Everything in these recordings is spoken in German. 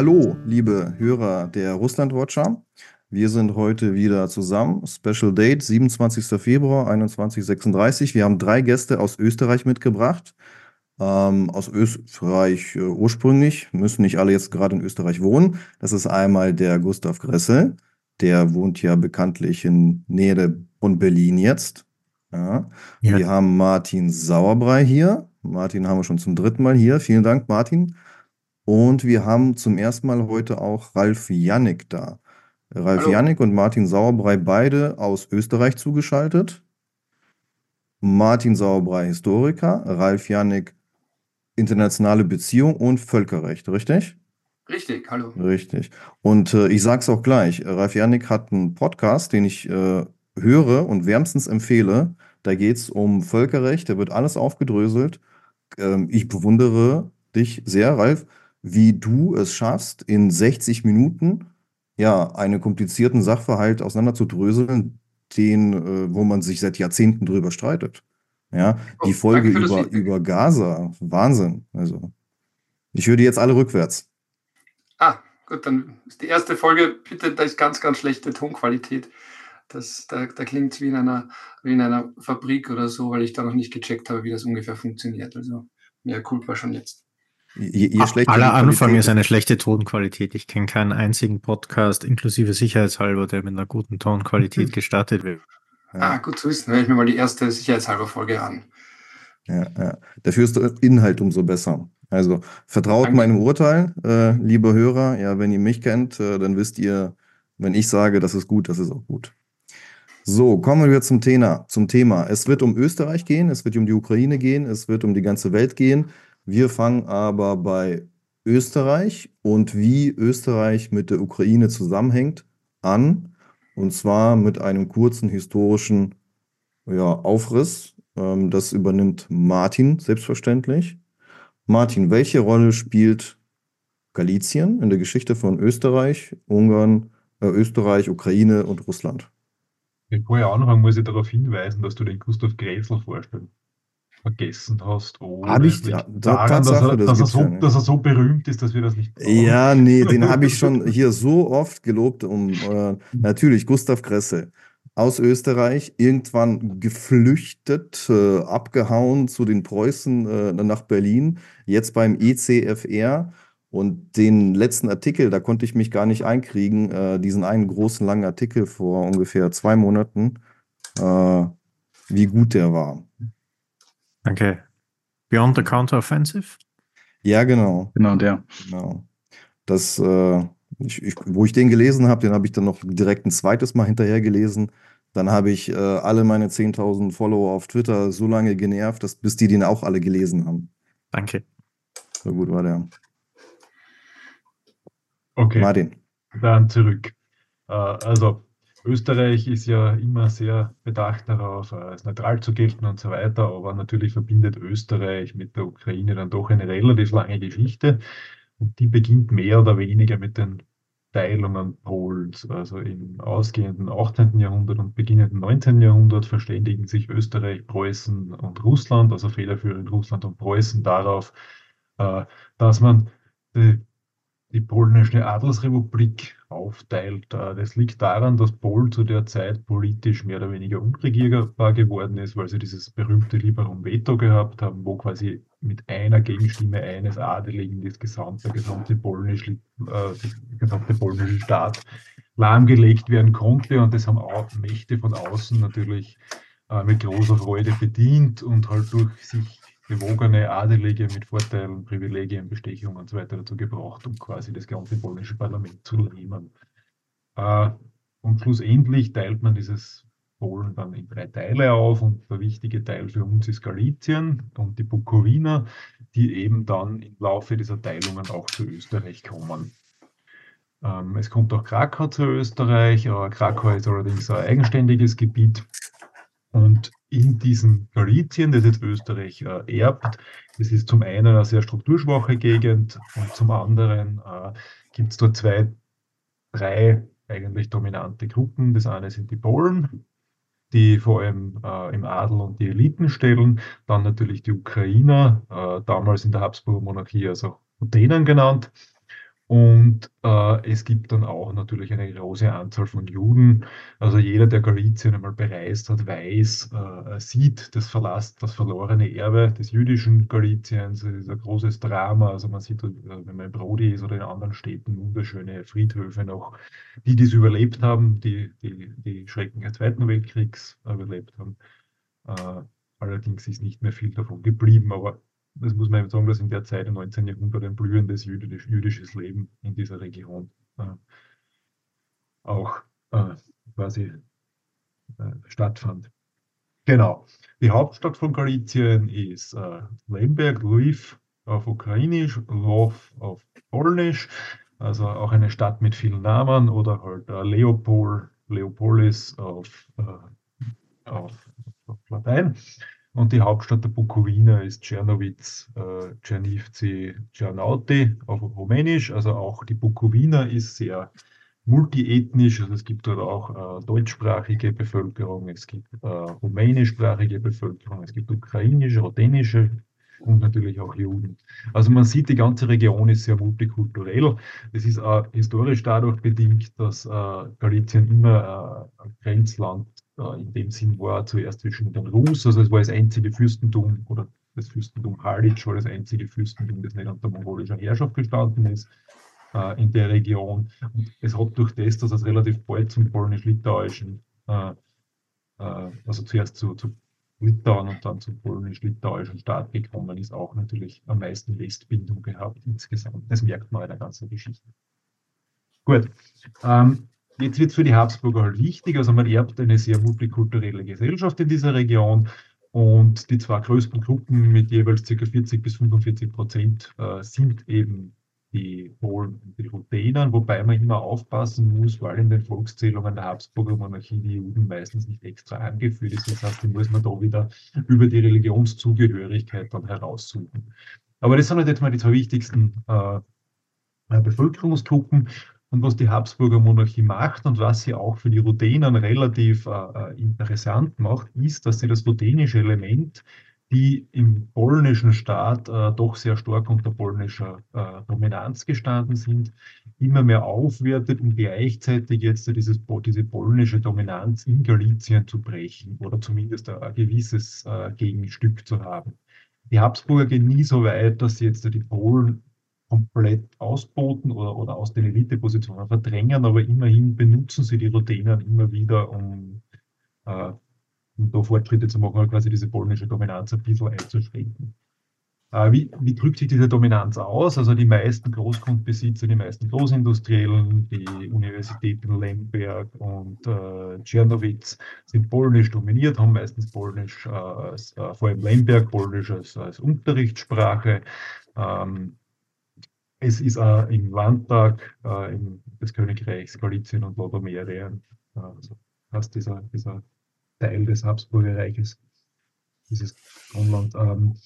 Hallo, liebe Hörer der Russland-Watcher. Wir sind heute wieder zusammen. Special Date, 27. Februar, 21.36 Wir haben drei Gäste aus Österreich mitgebracht. Ähm, aus Österreich äh, ursprünglich, müssen nicht alle jetzt gerade in Österreich wohnen. Das ist einmal der Gustav Gressel. Der wohnt ja bekanntlich in Nähe von Berlin jetzt. Ja. Ja. Wir haben Martin Sauerbrei hier. Martin haben wir schon zum dritten Mal hier. Vielen Dank, Martin. Und wir haben zum ersten Mal heute auch Ralf Jannik da. Ralf Hallo. Jannik und Martin Sauerbrei beide aus Österreich zugeschaltet. Martin Sauerbrei Historiker, Ralf Jannik internationale Beziehung und Völkerrecht, richtig? Richtig, hallo. Richtig. Und äh, ich sage es auch gleich, Ralf Jannik hat einen Podcast, den ich äh, höre und wärmstens empfehle. Da geht es um Völkerrecht, da wird alles aufgedröselt. Ähm, ich bewundere dich sehr, Ralf, wie du es schaffst, in 60 Minuten ja einen komplizierten Sachverhalt auseinanderzudröseln, den, äh, wo man sich seit Jahrzehnten drüber streitet. Ja, Oh, die Folge über, über Gaza, Wahnsinn. Also, ich höre die jetzt alle rückwärts. Ah, gut, dann ist die erste Folge, bitte, da ist ganz, ganz schlechte Tonqualität. Das, da da klingt es wie in, einer, wie in einer Fabrik oder so, weil ich da noch nicht gecheckt habe, wie das ungefähr funktioniert. Also, mehr Culpa schon jetzt. Je, je schlechter Aller Anfang ist eine schlechte Tonqualität. Ich kenne keinen einzigen Podcast, inklusive sicherheitshalber, der mit einer guten Tonqualität gestartet wird. Ah, Ja, gut zu wissen, höre ich mir mal die erste sicherheitshalber Folge an. ja, ja. Dafür ist der Inhalt umso besser. Also vertraut Danke. meinem Urteil, äh, liebe Hörer. Ja, wenn ihr mich kennt, äh, dann wisst ihr, wenn ich sage, das ist gut, das ist auch gut. So, kommen wir zum Thema, zum Thema. Es wird um Österreich gehen, es wird um die Ukraine gehen, es wird um die ganze Welt gehen. Wir fangen aber bei Österreich und wie Österreich mit der Ukraine zusammenhängt an. Und zwar mit einem kurzen historischen ja, Aufriss. Ähm, das übernimmt Martin selbstverständlich. Martin, welche Rolle spielt Galizien in der Geschichte von Österreich, Ungarn, äh, Österreich, Ukraine und Russland? Bevor ich anfange, muss ich darauf hinweisen, dass du den Gustav Grätzl vorstellen vergessen hast. Oder Hab ich- ja, daran, dass er, das dass, er so, ja dass er so berühmt ist, dass wir das nicht brauchen. Ja, nee, den habe ich schon hier so oft gelobt. Um, äh, natürlich, Gustav Gressel aus Österreich, irgendwann geflüchtet, äh, abgehauen zu den Preußen äh, nach Berlin, jetzt beim ECFR. Und den letzten Artikel, da konnte ich mich gar nicht einkriegen, äh, diesen einen großen langen Artikel vor ungefähr zwei Monaten, äh, wie gut der war. Danke. Beyond the Counteroffensive? Ja, genau. Genau, der. Genau. Das, äh, ich, ich, wo ich den gelesen habe, den habe ich dann noch direkt ein zweites Mal hinterher gelesen. Dann habe ich äh, alle meine 10.000 Follower auf Twitter so lange genervt, dass, bis die den auch alle gelesen haben. Danke. So gut war der. Okay, Martin. dann zurück. Äh, Also, Österreich ist ja immer sehr bedacht darauf, äh, als neutral zu gelten und so weiter, aber natürlich verbindet Österreich mit der Ukraine dann doch eine relativ lange Geschichte und die beginnt mehr oder weniger mit den Teilungen Polens. Also im ausgehenden 18. Jahrhundert und beginnenden 19. Jahrhundert verständigen sich Österreich, Preußen und Russland, also federführend Russland und Preußen, darauf, äh, dass man die die polnische Adelsrepublik aufteilt. Äh, Das liegt daran, dass Polen zu der Zeit politisch mehr oder weniger unregierbar geworden ist, weil sie dieses berühmte Liberum Veto gehabt haben, wo quasi mit einer Gegenstimme eines Adeligen das gesamte, der gesamte polnische, äh, gesamte polnische Staat lahmgelegt werden konnte. Und das haben auch Mächte von außen natürlich äh, mit großer Freude bedient und halt durch sich bewogene Adelige mit Vorteilen, Privilegien, Bestechungen und so weiter dazu gebraucht, um quasi das ganze polnische Parlament zu lähmen. Äh, und schlussendlich teilt man dieses Polen dann in drei Teile auf und der wichtige Teil für uns ist Galizien und die Bukowina, die eben dann im Laufe dieser Teilungen auch zu Österreich kommen. Ähm, es kommt auch Krakau zu Österreich, aber Krakau ist allerdings ein eigenständiges Gebiet. Und in diesem Galizien, das jetzt Österreich äh, erbt, das ist zum einen eine sehr strukturschwache Gegend und zum anderen äh, gibt es dort zwei, drei eigentlich dominante Gruppen. Das eine sind die Polen, die vor allem äh, im Adel und die Eliten stellen. Dann natürlich die Ukrainer, äh, damals in der Habsburger Monarchie also Rutenen genannt. Und äh, es gibt dann auch natürlich eine große Anzahl von Juden. Also jeder, der Galizien einmal bereist hat, weiß, äh, sieht das Verlass, das verlorene Erbe des jüdischen Galiciens. Es ist ein großes Drama. Also man sieht, äh, wenn man in Brody ist oder in anderen Städten, wunderschöne Friedhöfe noch, die das überlebt haben, die die, die Schrecken des Zweiten Weltkriegs überlebt haben. Äh, allerdings ist nicht mehr viel davon geblieben, aber das muss man sagen, dass in der Zeit im 19. Jahrhundert ein blühendes jüdisch, jüdisches Leben in dieser Region äh, auch äh, quasi äh, stattfand. Genau. Die Hauptstadt von Galizien ist äh, Lemberg, Lviv auf Ukrainisch, Lwów auf Polnisch, also auch eine Stadt mit vielen Namen oder halt äh, Leopol, Leopolis auf, äh, auf, auf Latein. Und die Hauptstadt der Bukowina ist Czernowitz, äh, Czernivci, Czernauti auf Rumänisch. Also auch die Bukowina ist sehr multiethnisch. Also es gibt dort auch äh, deutschsprachige Bevölkerung, es gibt äh, rumänischsprachige Bevölkerung, es gibt ukrainische, ruthenische und natürlich auch Juden. Also man sieht, die ganze Region ist sehr multikulturell. Es ist äh, historisch dadurch bedingt, dass äh, Galizien immer äh, ein Grenzland äh, in dem Sinn war zuerst zwischen den Rus, also es war das einzige Fürstentum oder das Fürstentum Halic war das einzige Fürstentum, das nicht unter mongolischer Herrschaft gestanden ist äh, in der Region. Und es hat durch das, dass es relativ bald zum polnisch-litauischen, äh, äh, also zuerst zu, zu Litauen und dann zum polnisch-litauischen Staat gekommen ist, auch natürlich am meisten Westbindung gehabt insgesamt. Das merkt man in der ganzen Geschichte. Gut. Ähm, Jetzt wird es für die Habsburger halt wichtig, also man erbt eine sehr multikulturelle Gesellschaft in dieser Region und die zwei größten Gruppen mit jeweils ca. 40 bis 45 Prozent äh, sind eben die Polen und die Ruthenern, wobei man immer aufpassen muss, weil in den Volkszählungen der Habsburger Monarchie die Juden meistens nicht extra angeführt ist. Das heißt, die muss man da wieder über die Religionszugehörigkeit dann heraussuchen. Aber das sind halt jetzt mal die zwei wichtigsten äh, Bevölkerungsgruppen. Und was die Habsburger Monarchie macht und was sie auch für die Ruthenern relativ äh, äh, interessant macht, ist, dass sie das ruthenische Element, die im polnischen Staat äh, doch sehr stark unter polnischer äh, Dominanz gestanden sind, immer mehr aufwertet, um gleichzeitig jetzt dieses, diese polnische Dominanz in Galizien zu brechen oder zumindest ein, gewisses äh, Gegenstück zu haben. Die Habsburger gehen nie so weit, dass sie jetzt die Polen komplett ausboten oder, oder aus den Elitepositionen verdrängen, aber immerhin benutzen sie die Ruthenern immer wieder, um, äh, um da Fortschritte zu machen, quasi diese polnische Dominanz ein bisschen einzuschränken. Äh, wie, wie, drückt sich diese Dominanz aus? Also die meisten Großgrundbesitzer, die meisten Großindustriellen, die Universitäten Lemberg und äh, Czernowitz sind polnisch dominiert, haben meistens polnisch, äh, äh, vor allem Lemberg, polnisch als, als Unterrichtssprache. Ähm, es ist auch im Landtag äh, des Königreichs Galizien und Lodomerien, äh, also fast dieser, dieser Teil des Habsburger Reiches, dieses Kronland, ähm,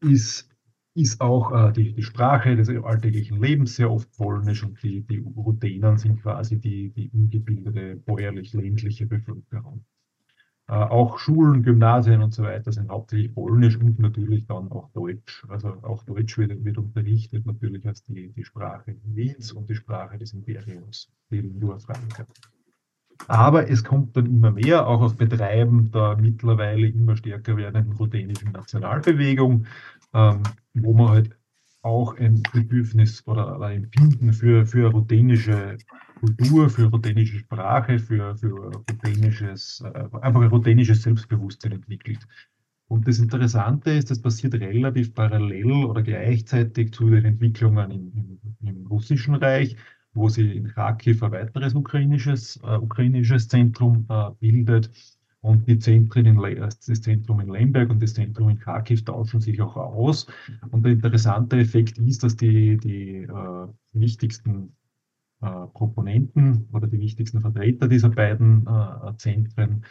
ist, ist auch äh, die, die Sprache des alltäglichen Lebens sehr oft polnisch und die, die Ruthenern sind quasi die, die ungebildete, bäuerlich-ländliche Bevölkerung. Äh, auch Schulen, Gymnasien und so weiter sind hauptsächlich polnisch und natürlich dann auch Deutsch. Also auch Deutsch wird, wird unterrichtet natürlich als die, die Sprache Wiens und die Sprache des Imperiums, die Lingua Franca. Aber es kommt dann immer mehr, auch auf Betreiben der mittlerweile immer stärker werdenden ruthenischen Nationalbewegung, ähm, wo man halt auch ein Bedürfnis oder ein Empfinden für, für ruthenische Kultur, für ruthenische Sprache, für, für ruthenisches, äh, einfach ein ruthenisches Selbstbewusstsein entwickelt. Und das Interessante ist, das passiert relativ parallel oder gleichzeitig zu den Entwicklungen im, im, im Russischen Reich, wo sie in Kharkiv ein weiteres ukrainisches, äh, ukrainisches Zentrum äh, bildet. Und die Zentren in, das Zentrum in Lemberg und das Zentrum in Kharkiv tauschen sich auch aus. Und der interessante Effekt ist, dass die, die äh, wichtigsten äh, Proponenten oder die wichtigsten Vertreter dieser beiden äh, Zentren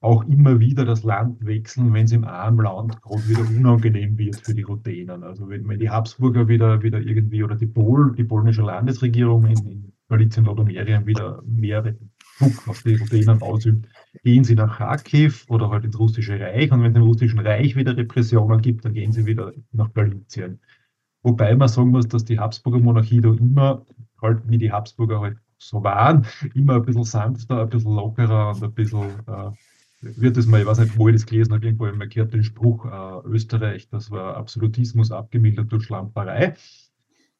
auch immer wieder das Land wechseln, wenn es im armen Land gerade wieder unangenehm wird für die Ruthenern. Also wenn, wenn die Habsburger wieder, wieder irgendwie oder die Pol, die polnische Landesregierung in, in Galizien oder Mährien wieder mehr Druck auf die Ruthenern ausübt, gehen sie nach Kharkiv oder halt ins russische Reich und wenn es im russischen Reich wieder Repressionen gibt, dann gehen sie wieder nach Galizien. Wobei man sagen muss, dass die Habsburger Monarchie da immer, halt wie die Habsburger halt so waren, immer ein bisschen sanfter, ein bisschen lockerer und ein bisschen, äh, wird es mal, ich weiß nicht, wo ich das gelesen habe, irgendwo gehört den Spruch, äh, Österreich, das war Absolutismus abgemildert durch Schlamperei.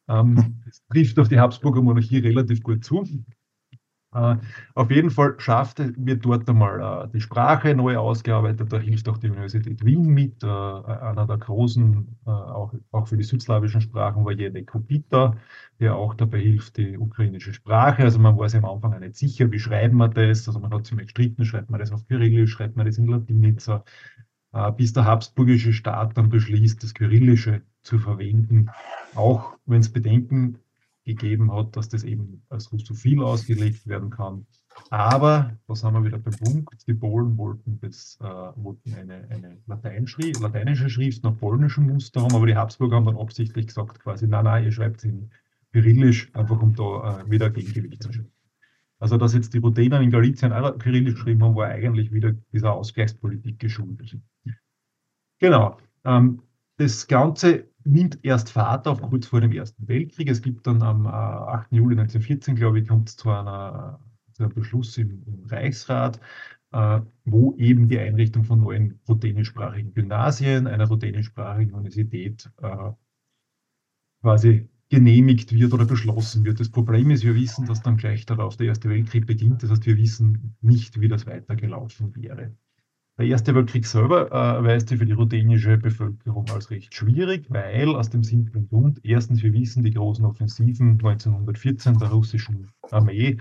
Ähm, das trifft auf die Habsburger Monarchie relativ gut zu. Äh, auf jeden Fall schafft wird dort einmal äh, die Sprache neu ausgearbeitet. Da hilft auch die Universität Wien mit. Äh, einer der großen, auch, für die südslawischen Sprachen war Jene Kopita, der auch dabei hilft, die ukrainische Sprache. Also man war sich am Anfang nicht sicher, wie schreiben wir das. Also man hat mal gestritten, schreibt man das auf Kyrillisch, schreibt man das in Latinitzer, äh, bis der habsburgische Staat dann beschließt, das Kyrillische zu verwenden. Auch wenn es Bedenken gegeben hat, dass das eben als russophil ausgelegt werden kann. Aber, da sind wir wieder beim Punkt, die Polen wollten, das, äh, wollten eine, eine Lateinschri lateinische Schrift nach polnischem Muster haben, aber die Habsburger haben dann absichtlich gesagt, quasi, nein, nein, ihr schreibt es in Kyrillisch, einfach um da äh, wieder Gegengewicht zu schaffen. Also, dass jetzt die Ruthener in Galizien auch Kyrillisch geschrieben haben, war eigentlich wieder dieser Ausgleichspolitik geschuldet. Genau. Ähm, das Ganze nimmt erst Fahrt auf kurz vor dem Ersten Weltkrieg. Es gibt dann am 8. Äh, Juli 1914, glaube ich, kommt es zu, einer, zu einem Beschluss im, im Reichsrat, äh, wo eben die Einrichtung von neuen ruthenischsprachigen Gymnasien, einer ruthenischsprachigen Universität äh, quasi genehmigt wird oder beschlossen wird. Das Problem ist, wir wissen, dass dann gleich darauf der Erste Weltkrieg beginnt. Das heißt, wir wissen nicht, wie das weitergelaufen wäre. Der Erste Weltkrieg selber äh, weist sich für die ruthenische Bevölkerung als recht schwierig, weil aus dem simplen Grund, erstens, wir wissen, die großen Offensiven 1914 der russischen Armee,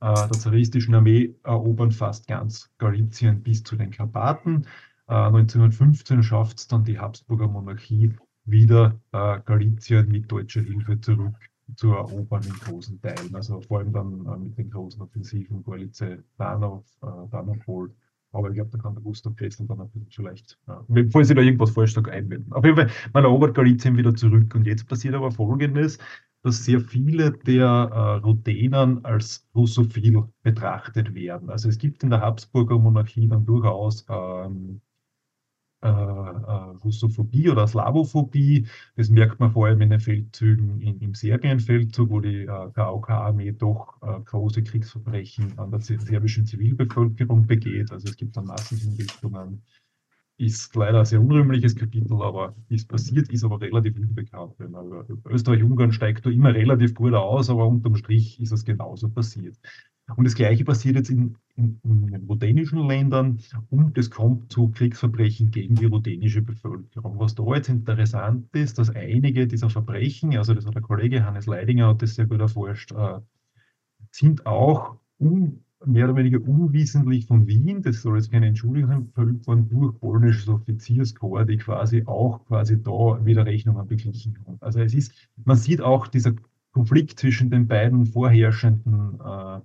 äh, der zaristischen Armee, erobern fast ganz Galizien bis zu den Karpaten. Äh, 1915 schafft es dann die Habsburger Monarchie wieder äh, Galizien mit deutscher Hilfe zurück zu erobern in großen Teilen. Also vor allem dann äh, mit den großen Offensiven Galice, Danov, äh, Danopol aber ich glaube, da kann der Gustav Kessel dann ein bisschen vielleicht, ja, falls ich da irgendwas falsch sage, einwenden. Auf jeden Fall, man erobert Galizien wieder zurück. Und jetzt passiert aber Folgendes, dass sehr viele der äh, Ruthenern als russophil betrachtet werden. Also es gibt in der Habsburger Monarchie dann durchaus ähm, äh, äh, Russophobie oder Slavophobie. Das merkt man vor allem in den Feldzügen in, im Serbienfeldzug, wo die äh, KOK-Armee doch äh, große Kriegsverbrechen an der serbischen Zivilbevölkerung begeht. Also es gibt dann Massenhinrichtungen. Ist leider ein sehr unrühmliches Kapitel, aber ist passiert, ist aber relativ unbekannt. Österreich-Ungarn steigt da immer relativ gut aus, aber unterm Strich ist es genauso passiert. Und das Gleiche passiert jetzt in, in, in den ruthenischen Ländern und es kommt zu Kriegsverbrechen gegen die ruthenische Bevölkerung. Was da jetzt interessant ist, dass einige dieser Verbrechen, also das hat der Kollege Hannes Leidinger hat das sehr gut erforscht, äh, sind auch un, mehr oder weniger unwissentlich von Wien, das soll jetzt keine Entschuldigung sein, verübt worden durch polnisches Offizierskorps, die quasi auch quasi da wieder Rechnungen beglichen haben. Also es ist, man sieht auch dieser Konflikt zwischen den beiden vorherrschenden äh,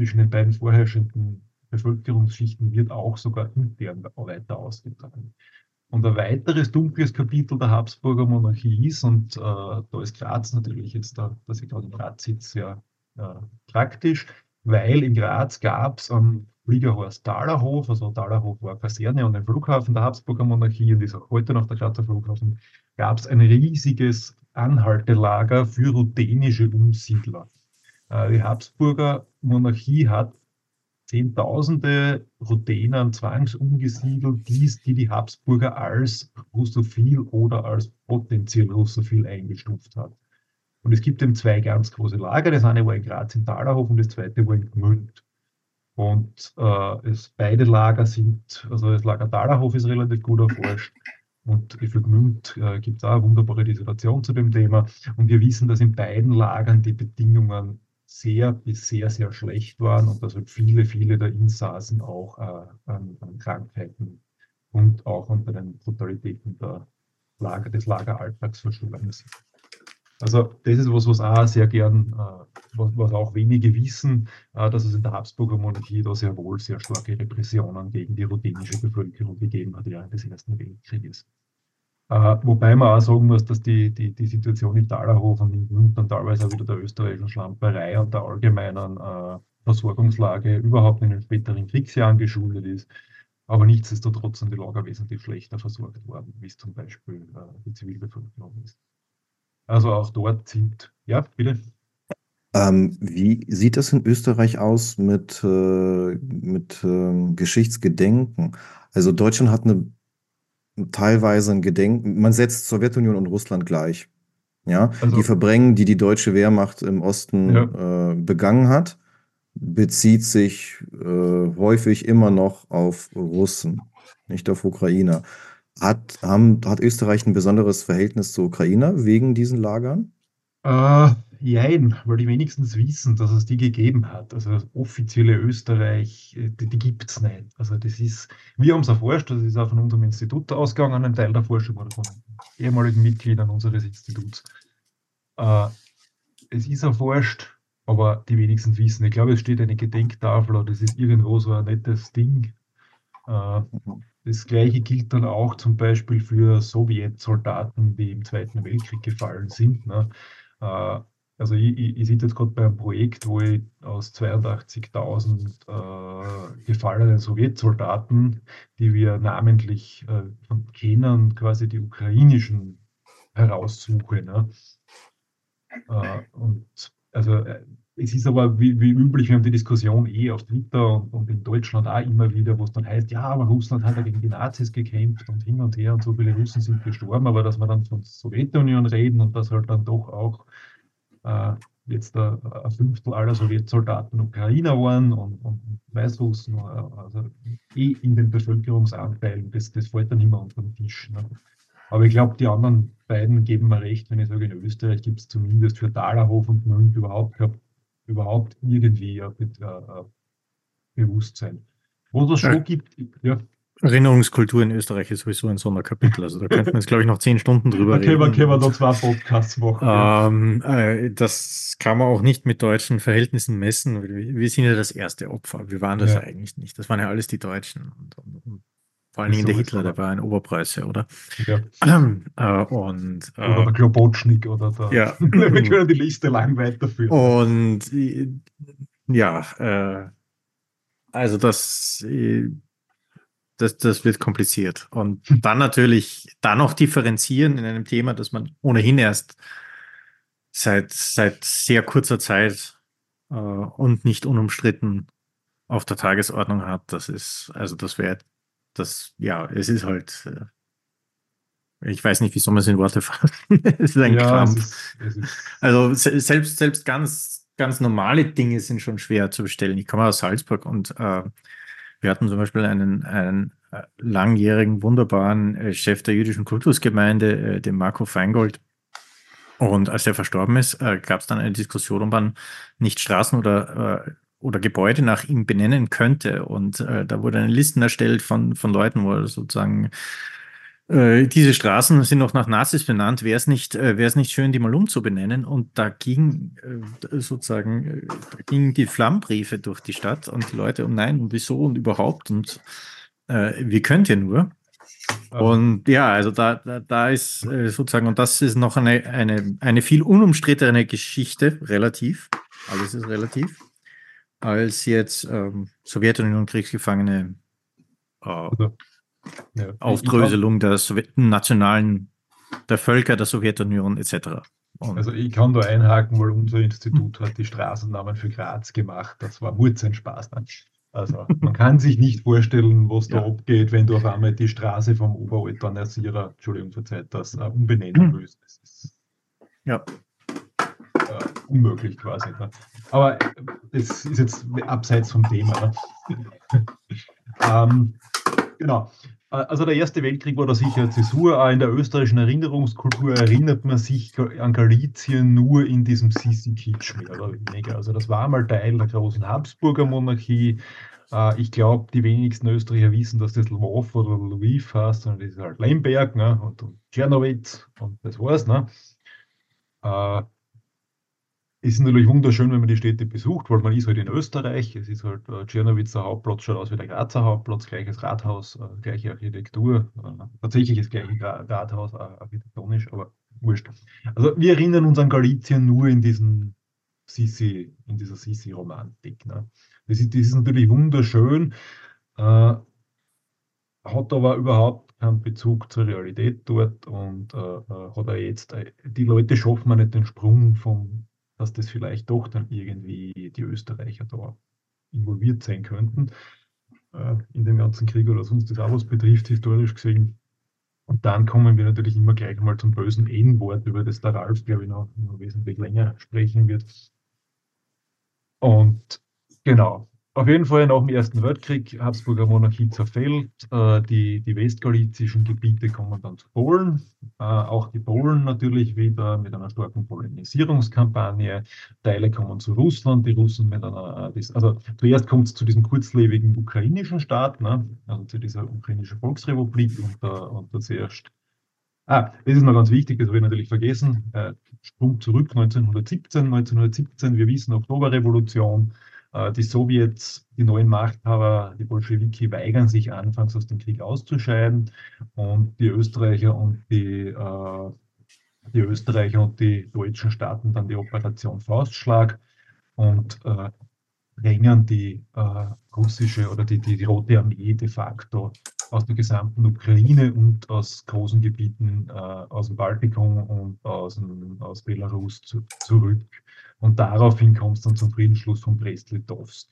zwischen den beiden vorherrschenden Bevölkerungsschichten wird auch sogar intern weiter ausgetragen. Und ein weiteres dunkles Kapitel der Habsburger Monarchie ist, und äh, da ist Graz natürlich jetzt, da, dass ich gerade in Graz sitze, sehr äh, praktisch, weil in Graz gab es am Fliegerhorst Dalerhof, also Dalerhof war Kaserne und ein Flughafen der Habsburger Monarchie und ist auch heute noch der Grazer Flughafen, gab es ein riesiges Anhaltelager für ruthenische Umsiedler. Äh, die Habsburger Monarchie hat Zehntausende Ruthenern zwangsumgesiedelt, dies, die die Habsburger als russophil oder als potenziell russophil eingestuft hat. Und es gibt eben zwei ganz große Lager. Das eine war in Graz in Talerhof und das zweite war in Gmünd. Und äh, es, beide Lager sind, also das Lager Talerhof ist relativ gut erforscht. Und für Gmünd äh, gibt es auch eine wunderbare Dissertation zu dem Thema. Und wir wissen, dass in beiden Lagern die Bedingungen sehr bis sehr, sehr schlecht waren und also viele, viele der Insassen auch äh, an, an, Krankheiten und auch unter den Brutalitäten der Lager, des Lageralltags verstorben sind. Also das ist was, was auch sehr gern, äh, was, was, auch wenige wissen, äh, dass es in der Habsburger Monarchie da sehr wohl sehr starke Repressionen gegen die ruthenische Bevölkerung gegeben hat während des Ersten Weltkrieges. Äh, wobei man auch sagen muss, dass die, die, die Situation in Talerhof und in dann teilweise auch wieder der österreichischen Schlamperei und der allgemeinen äh, Versorgungslage überhaupt in den späteren Kriegsjahren geschuldet ist. Aber nichtsdestotrotz sind die Lager wesentlich schlechter versorgt worden, wie es zum Beispiel äh, die Zivilbevölkerung ist. Also auch dort sind, ja, bitte. Ähm, wie sieht das in Österreich aus mit, äh, mit ähm, Geschichtsgedenken? Also Deutschland hat eine teilweise ein Gedenken, man setzt Sowjetunion und Russland gleich. Ja, Also- die Verbrechen, die die deutsche Wehrmacht im Osten Ja. äh, begangen hat, bezieht sich äh, häufig immer noch auf Russen, nicht auf Ukrainer. Hat, haben, hat Österreich ein besonderes Verhältnis zu Ukrainer wegen diesen Lagern? Äh, jein, weil die wenigstens wissen, dass es die gegeben hat. Also das offizielle Österreich, äh, die, die gibt es nicht. Also das ist, wir haben es erforscht, das ist auch von unserem Institut ausgegangen, ein Teil der Forschung oder von ehemaligen Mitgliedern unseres Instituts. Äh, es ist erforscht, aber die wenigsten wissen. Ich glaube, es steht eine Gedenktafel oder das ist irgendwo so ein nettes Ding. Äh, das gleiche gilt dann auch zum Beispiel für Sowjetsoldaten, die im Zweiten Weltkrieg gefallen sind. Ne? Also ich, ich, ich sitze jetzt gerade bei einem Projekt, wo ich aus 82.000 äh, gefallenen Sowjetsoldaten, die wir namentlich äh, kennen, quasi die ukrainischen heraussuche. Ne? Äh, und also äh, es ist aber wie, wie üblich, wir haben die Diskussion eh auf Twitter und, und in Deutschland auch immer wieder, wo es dann heißt, ja, aber Russland hat ja gegen die Nazis gekämpft und hin und her und so viele Russen sind gestorben, aber dass wir dann von Sowjetunion reden und dass halt dann doch auch äh, jetzt ein, ein Fünftel aller Sowjetsoldaten Ukrainer waren und, und Weißrussen, äh, also eh in den Bevölkerungsanteilen, das, das fällt dann immer unter den Tisch. Ne? Aber ich glaube, die anderen beiden geben mir recht, wenn ich sage, in Österreich gibt es zumindest für Dalerhof und Münch überhaupt, überhaupt irgendwie ein, äh, äh, Bewusstsein. Wo das Ja. schon gibt, ja, Erinnerungskultur in Österreich ist sowieso ein Sonderkapitel. Also da könnten wir jetzt, glaube ich, noch zehn Stunden drüber wir, reden. können wir noch zwei Podcasts machen. Ähm, äh, das kann man auch nicht mit deutschen Verhältnissen messen. Wir, wir sind ja das erste Opfer. Wir waren das Ja. eigentlich nicht. Das waren ja alles die Deutschen. Und, und, und vor allen Dingen der Hitler, der war ein Oberpreuße, oder? Ja. Äh, und Oder der äh, Klobotschnik oder der. Ja. wir können die Liste lang weiterführen. und äh, ja, äh, also das, äh, das, das wird kompliziert. Und dann natürlich, dann noch differenzieren in einem Thema, das man ohnehin erst seit, seit sehr kurzer Zeit äh, und nicht unumstritten auf der Tagesordnung hat. Das ist, also das wäre, das, ja, es ist halt, äh, ich weiß nicht, wie soll man es in Worte fassen. es ist ein ja, es Krampf. ist, es ist, Also se selbst, selbst ganz, ganz normale Dinge sind schon schwer zu bestellen. Ich komme aus Salzburg und äh, wir hatten zum Beispiel einen, einen äh, langjährigen, wunderbaren äh, Chef der jüdischen Kultusgemeinde, äh, den Marco Feingold. Und als er verstorben ist, gab es dann eine Diskussion, ob man nicht Straßen oder, oder Gebäude nach ihm benennen könnte. Und da wurde eine Listen erstellt von, von Leuten, wo er sozusagen äh, diese Straßen sind noch nach Nazis benannt. Wäre es nicht, äh, nicht schön, die mal umzubenennen? Und da ging äh, sozusagen, äh, da gingen die Flammbriefe durch die Stadt und die Leute, und nein, und wieso und überhaupt und äh, wie könnt ihr nur? Und ja, also da, da, da ist sozusagen, und das ist noch eine, eine, eine viel unumstrittene Geschichte, relativ, alles ist relativ, als jetzt ähm, Sowjetunion Kriegsgefangene äh, also, ja. Aufdröselung der Sowjet nationalen, der Völker der Sowjetunion etc. Und, Also ich kann da einhaken, weil unser Institut hat die Straßennamen für Graz gemacht. Das war Murz ein Spaß. Nein. Also man kann sich nicht vorstellen, was da Ja. abgeht, wenn du auf einmal die Straße vom Oberaltarnasierer, Entschuldigung, verzeiht das, äh, umbenennen willst. Das ist ja, äh, unmöglich quasi. Ne? Aber äh, das ist jetzt abseits vom Thema. Ne? Ähm, genau. Äh, Also der Erste Weltkrieg war da sicher Zäsur. Auch in der österreichischen Erinnerungskultur erinnert man sich an Galizien nur in diesem Sisi-Kitsch mehr oder weniger. Also das war einmal Teil der großen Habsburger Monarchie. Äh, Ich glaube, die wenigsten Österreicher wissen, dass das Lwów oder Lviv heißt, sondern das ist halt Lemberg ne? und, Czernowitz und das war's. Ne? Ist natürlich wunderschön, wenn man die Städte besucht, weil man ist halt in Österreich. Es ist halt äh, Czernowitz, der Hauptplatz, schaut aus wie der Grazer Hauptplatz, gleiches Rathaus, äh, gleiche Architektur, äh, tatsächlich das gleiche Rathaus, äh, architektonisch, aber wurscht. Also wir erinnern uns an Galizien nur in diesen Sisi, in dieser Sisi-Romantik. Ne? Das, ist, das ist natürlich wunderschön, äh, hat aber überhaupt keinen Bezug zur Realität dort und äh, äh hat er jetzt, äh, die Leute schaffen nicht den Sprung vom, dass das vielleicht doch dann irgendwie die Österreicher da involviert sein könnten äh, in dem ganzen Krieg oder sonst das auch was betrifft, historisch gesehen. Und dann kommen wir natürlich immer gleich mal zum bösen N-Wort, über das der Ralf, glaube ich, noch, noch wesentlich länger sprechen wird. Und genau, auf jeden Fall nach dem Ersten Weltkrieg, Habsburger Monarchie zerfällt, äh, die, die westgalizischen Gebiete kommen dann zu Polen, äh, auch die Polen natürlich wieder mit einer starken Polonisierungskampagne, Teile kommen zu Russland, die Russen mit einer, äh, also zuerst kommt es zu diesem kurzlebigen ukrainischen Staat, ne, also zu dieser ukrainischen Volksrepublik und, und das erst Ah, das ist noch ganz wichtig, das habe ich natürlich vergessen. Äh, Sprung zurück 1917, 1917, wir wissen Oktoberrevolution, die Sowjets, die neuen Machthaber, die Bolschewiki weigern sich anfangs aus dem Krieg auszuscheiden und die Österreicher und die, äh, die Österreicher und die Deutschen starten dann die Operation Faustschlag und äh, drängen die äh, russische oder die, die, die Rote Armee de facto aus der gesamten Ukraine und aus großen Gebieten äh, aus dem Baltikum und aus, dem, aus Belarus zu, zurück. Und daraufhin kommt es dann zum Friedensschluss von Brest-Litovsk.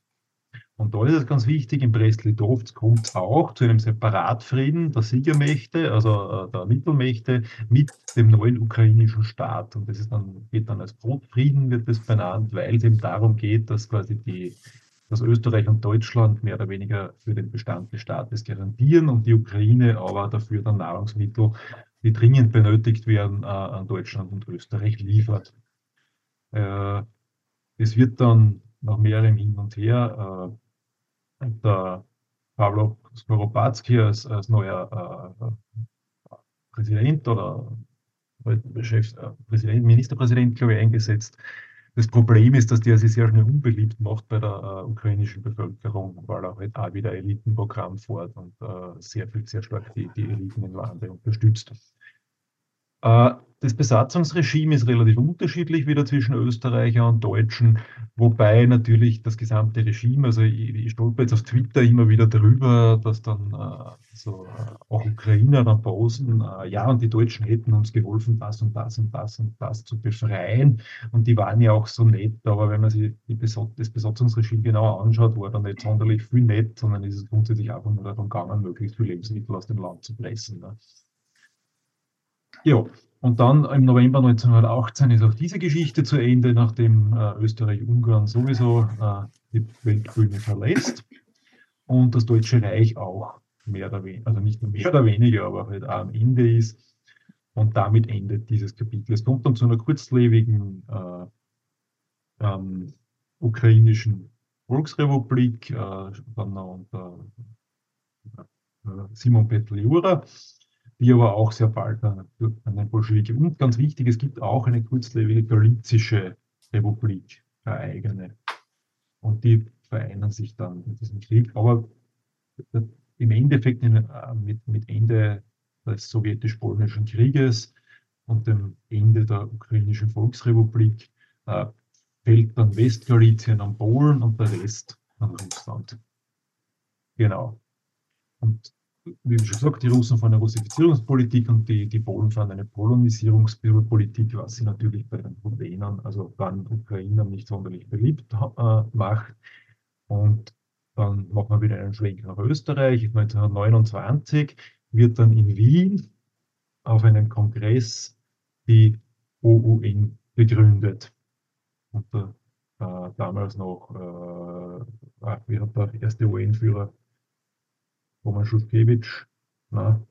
Und da ist es ganz wichtig, in Brest-Litovsk kommt es auch zu einem Separatfrieden der Siegermächte, also äh, der Mittelmächte, mit dem neuen ukrainischen Staat. Und das ist dann, geht dann als Brotfrieden, wird das benannt, weil es eben darum geht, dass quasi die, dass Österreich und Deutschland mehr oder weniger für den Bestand des Staates garantieren und die Ukraine aber dafür dann Nahrungsmittel, die dringend benötigt werden, äh, an Deutschland und Österreich liefert. Äh, es wird dann nach mehreren Hin und Her äh, der Pavlo Skoropadsky als, als neuer äh, Präsident oder Chef, Präsident, Ministerpräsident, glaube ich, eingesetzt. Das Problem ist, dass der sich sehr schnell unbeliebt macht bei der äh, ukrainischen Bevölkerung, weil er halt auch wieder Elitenprogramm fährt und äh, sehr viel, sehr stark die, die Eliten im Lande unterstützt. Äh, das Besatzungsregime ist relativ unterschiedlich wieder zwischen Österreicher und Deutschen, wobei natürlich das gesamte Regime, also ich, ich stolper jetzt auf Twitter immer wieder darüber, dass dann äh, so äh, auch Ukrainer dann posten, äh, ja, und die Deutschen hätten uns geholfen, das und das und das und das zu befreien. Und die waren ja auch so nett, aber wenn man sich Besatz das Besatzungsregime genauer anschaut, war da nicht sonderlich viel nett, sondern ist es grundsätzlich einfach nur darum gegangen, möglichst viel Lebensmittel aus dem Land zu pressen. Ne? Ja, und dann im November 1918 ist auch diese Geschichte zu Ende, nachdem äh, Österreich-Ungarn sowieso äh, die Weltbühne verlässt und das Deutsche Reich auch mehr oder weniger, also nicht nur mehr oder weniger, aber halt auch am Ende ist. Und damit endet dieses Kapitel. Es kommt dann zu einer kurzlebigen äh, ähm, ukrainischen Volksrepublik, äh, dann unter äh, Simon Petliura die aber auch sehr bald an, an den Bolschewiki. Und ganz wichtig, es gibt auch eine kurzlebige galizische Republik, eine eigene. Und die vereinen sich dann in diesem Krieg. Aber im Endeffekt in, äh, mit, mit Ende des sowjetisch-polnischen Krieges und dem Ende der ukrainischen Volksrepublik äh, fällt dann Westgalizien an Polen und der Rest an Russland. Genau. Und wie schon gesagt, die Russen fahren eine Russifizierungspolitik und die, die Polen fahren eine Polonisierungspolitik, was sie natürlich bei den Rumänen, also dann Ukrainern, nicht sonderlich beliebt äh, macht. Und dann machen wir wieder einen Schwenk nach Österreich. 1929 wird dann in Wien auf einem Kongress die OUN begründet. Unter äh, damals noch, äh, wie hat der erste UN-Führer Roman Schuschkewitsch. Na.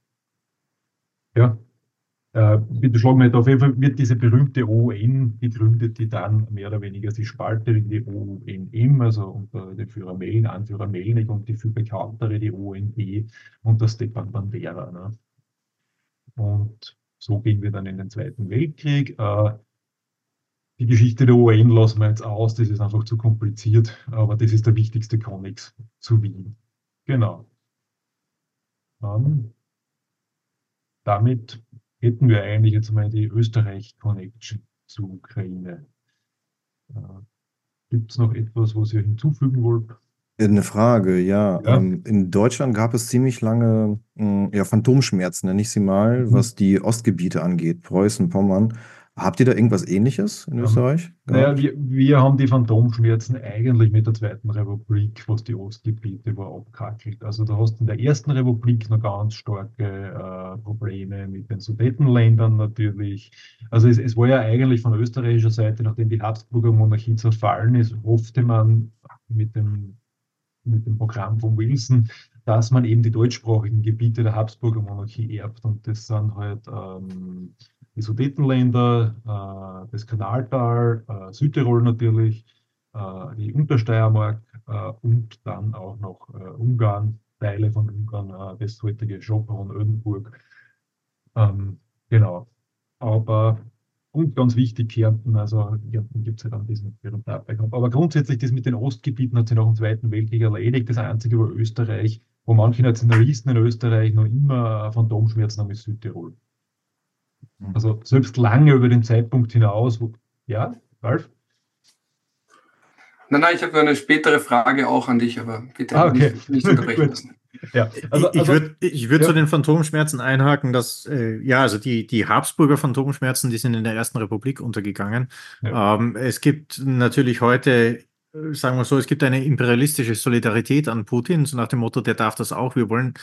Ja, äh, bitte schlagen wir auf jeden Fall wird diese berühmte ON gegründet, die dann mehr oder weniger sich spaltet in die ONM, also unter dem Führer Meln, Anführer Melnik und die viel bekanntere, die ONB unter Stepan Bandera. Ne? Und so gehen wir dann in den Zweiten Weltkrieg. Äh, die Geschichte der UN lassen wir jetzt aus, das ist einfach zu kompliziert, aber das ist der wichtigste Konnex zu Wien. Genau. Ähm, damit hätten wir eigentlich jetzt mal die Österreich-Connection zur Ukraine. Äh, Gibt es noch etwas, was ihr hinzufügen wollt? Eine Frage, ja. Ja. Ähm, in Deutschland gab es ziemlich lange mh, ja, Phantomschmerzen, nenne ich sie mal, Mhm. was die Ostgebiete angeht, Preußen, Pommern. Habt ihr da irgendwas Ähnliches in Österreich? Naja, gehabt? wir, wir haben die Phantomschmerzen eigentlich mit der Zweiten Republik, was die Ostgebiete war, abkackelt. Also du hast in der Ersten Republik noch ganz starke äh, Probleme mit den Sudetenländern natürlich. Also es, es war ja eigentlich von österreichischer Seite, nachdem die Habsburger Monarchie zerfallen ist, hoffte man mit dem, mit dem Programm von Wilson, dass man eben die deutschsprachigen Gebiete der Habsburger Monarchie erbt. Und das sind halt ähm, die Sudetenländer, äh, das Kanaltal, äh, Südtirol natürlich, äh, die Untersteiermark und dann auch noch Ungarn, Teile von Ungarn, das heutige Schopron, Ödenburg. Ähm, genau. Aber, und ganz wichtig, Kärnten, also Kärnten gibt es ja dann diesen berühmten Abwehrkampf. Aber grundsätzlich, das mit den Ostgebieten hat sich nach dem Zweiten Weltkrieg erledigt. Das einzige war Österreich, wo manche Nationalisten in Österreich noch immer Phantomschmerzen haben, ist Südtirol. Also selbst lange über den Zeitpunkt hinaus, wo, ja, Ralf? Nein, nein, ich habe nur eine spätere Frage auch an dich, aber bitte Ah, okay. nicht, nicht unterbrechen lassen. Ja, also, ich ich also, würde ich würd ja. zu den Phantomschmerzen einhaken, dass, äh, ja, also die, die Habsburger Phantomschmerzen, die sind in der Ersten Republik untergegangen. Ja. Ähm, es gibt natürlich heute, sagen wir so, es gibt eine imperialistische Solidarität an Putin, so nach dem Motto, der darf das auch. Wir wollen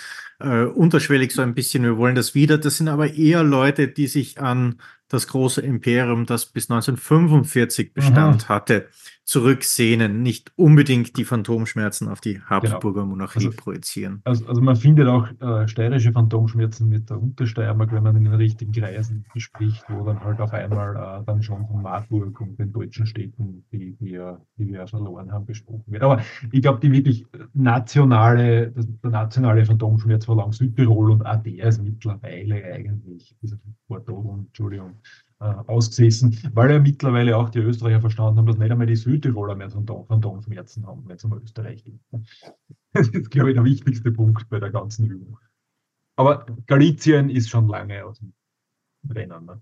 äh, unterschwellig so ein bisschen, wir wollen das wieder. Das sind aber eher Leute, die sich an das große Imperium, das bis 1945 Bestand hatte, zurücksehnen, nicht unbedingt die Phantomschmerzen auf die Habsburger Monarchie Also- projizieren. also, also man findet auch äh, steirische Phantomschmerzen mit der Untersteiermark, wenn man in den richtigen Kreisen spricht, wo dann halt auf einmal äh, dann schon von Marburg und den deutschen Städten, die, die, die wir verloren haben, besprochen wird. Aber ich glaube, die wirklich nationale, das, der nationale Phantomschmerz war lang Südtirol und der ist mittlerweile eigentlich, auf Porto, Entschuldigung, äh, ausgesessen, weil ja mittlerweile auch die Österreicher verstanden haben, dass nicht einmal die Südtiroler mehr Phantom, Phantomschmerzen haben, wenn es um Österreich geht. Das ist, glaube ich, der wichtigste Punkt bei der ganzen Übung. Aber Galizien ist schon lange aus dem Rennen. Ne?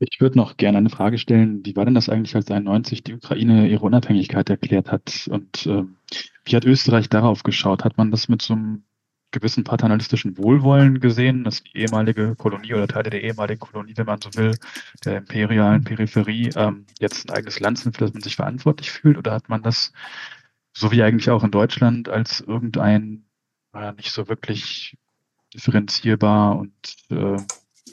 Ich würde noch gerne eine Frage stellen. Wie war denn das eigentlich, als 91 die Ukraine ihre Unabhängigkeit erklärt hat? Und ähm, wie hat Österreich darauf geschaut? Hat man das mit so einem gewissen paternalistischen Wohlwollen gesehen, dass die ehemalige Kolonie oder Teile der ehemaligen Kolonie, wenn man so will, der imperialen Peripherie ähm, jetzt ein eigenes Land sind, für das man sich verantwortlich fühlt? Oder hat man das, so wie eigentlich auch in Deutschland, als irgendein äh, nicht so wirklich differenzierbar und äh,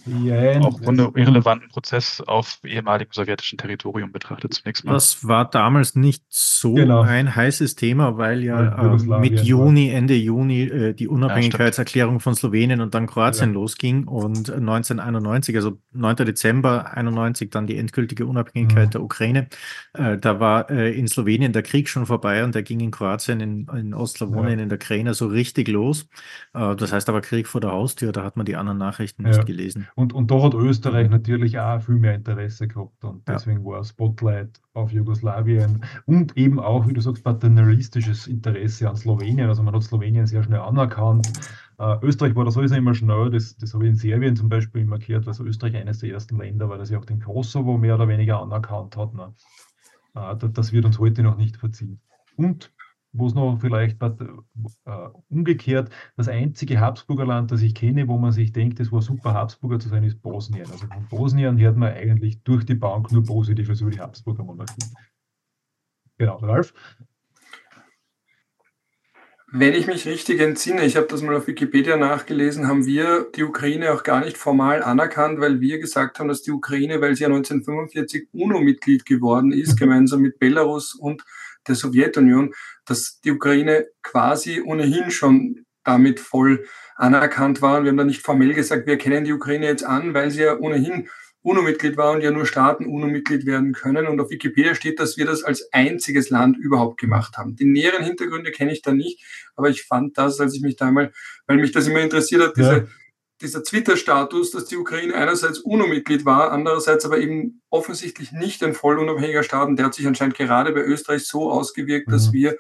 Ja, auch Grunde irrelevanten Prozess auf ehemaligem sowjetischen Territorium betrachtet zunächst mal. Das war damals nicht so Genau. ein heißes Thema, weil ja ähm, Jugoslawien mit war- Juni, Ende Juni äh, die Unabhängigkeitserklärung von Slowenien und dann Kroatien Ja. losging und 1991, also 9. Dezember 91, dann die endgültige Unabhängigkeit Mhm. der Ukraine. Äh, da war äh, in Slowenien der Krieg schon vorbei und der ging in Kroatien, in, in Ostslawonien, Ja. in der Krajina so richtig los. Äh, das heißt aber Krieg vor der Haustür, da hat man die anderen Nachrichten nicht Ja. gelesen. Und, und da hat Österreich natürlich auch viel mehr Interesse gehabt und Ja. deswegen war Spotlight auf Jugoslawien und eben auch, wie du sagst, paternalistisches Interesse an Slowenien. Also man hat Slowenien sehr schnell anerkannt. Äh, Österreich war da sowieso immer schnell, das, das habe ich in Serbien zum Beispiel markiert, also Österreich eines der ersten Länder, weil das ja auch den Kosovo mehr oder weniger anerkannt hat. Ne? Äh, das, das wird uns heute noch nicht verziehen. Und wo es noch vielleicht pat- äh, umgekehrt, das einzige Habsburger Land, das ich kenne, wo man sich denkt, es war super Habsburger zu sein, ist Bosnien. Also von Bosnien hört man eigentlich durch die Bank nur Positives über die Habsburger Monarchie. Genau, Ralf? Wenn ich mich richtig entsinne, ich habe das mal auf Wikipedia nachgelesen, haben wir die Ukraine auch gar nicht formal anerkannt, weil wir gesagt haben, dass die Ukraine, weil sie ja 1945 UNO-Mitglied geworden ist, gemeinsam mit Belarus und der Sowjetunion, dass die Ukraine quasi ohnehin schon damit voll anerkannt war. Und wir haben dann nicht formell gesagt, wir erkennen die Ukraine jetzt an, weil sie ja ohnehin UNO-Mitglied war und ja nur Staaten UNO-Mitglied werden können. Und auf Wikipedia steht, dass wir das als einziges Land überhaupt gemacht haben. Die näheren Hintergründe kenne ich da nicht, aber ich fand das, als ich mich da einmal, weil mich das immer interessiert hat, diese, Ja. Dieser Twitter-Status, dass die Ukraine einerseits UNO-Mitglied war, andererseits aber eben offensichtlich nicht ein voll unabhängiger Staat. Und der hat sich anscheinend gerade bei Österreich so ausgewirkt, dass Mhm. wir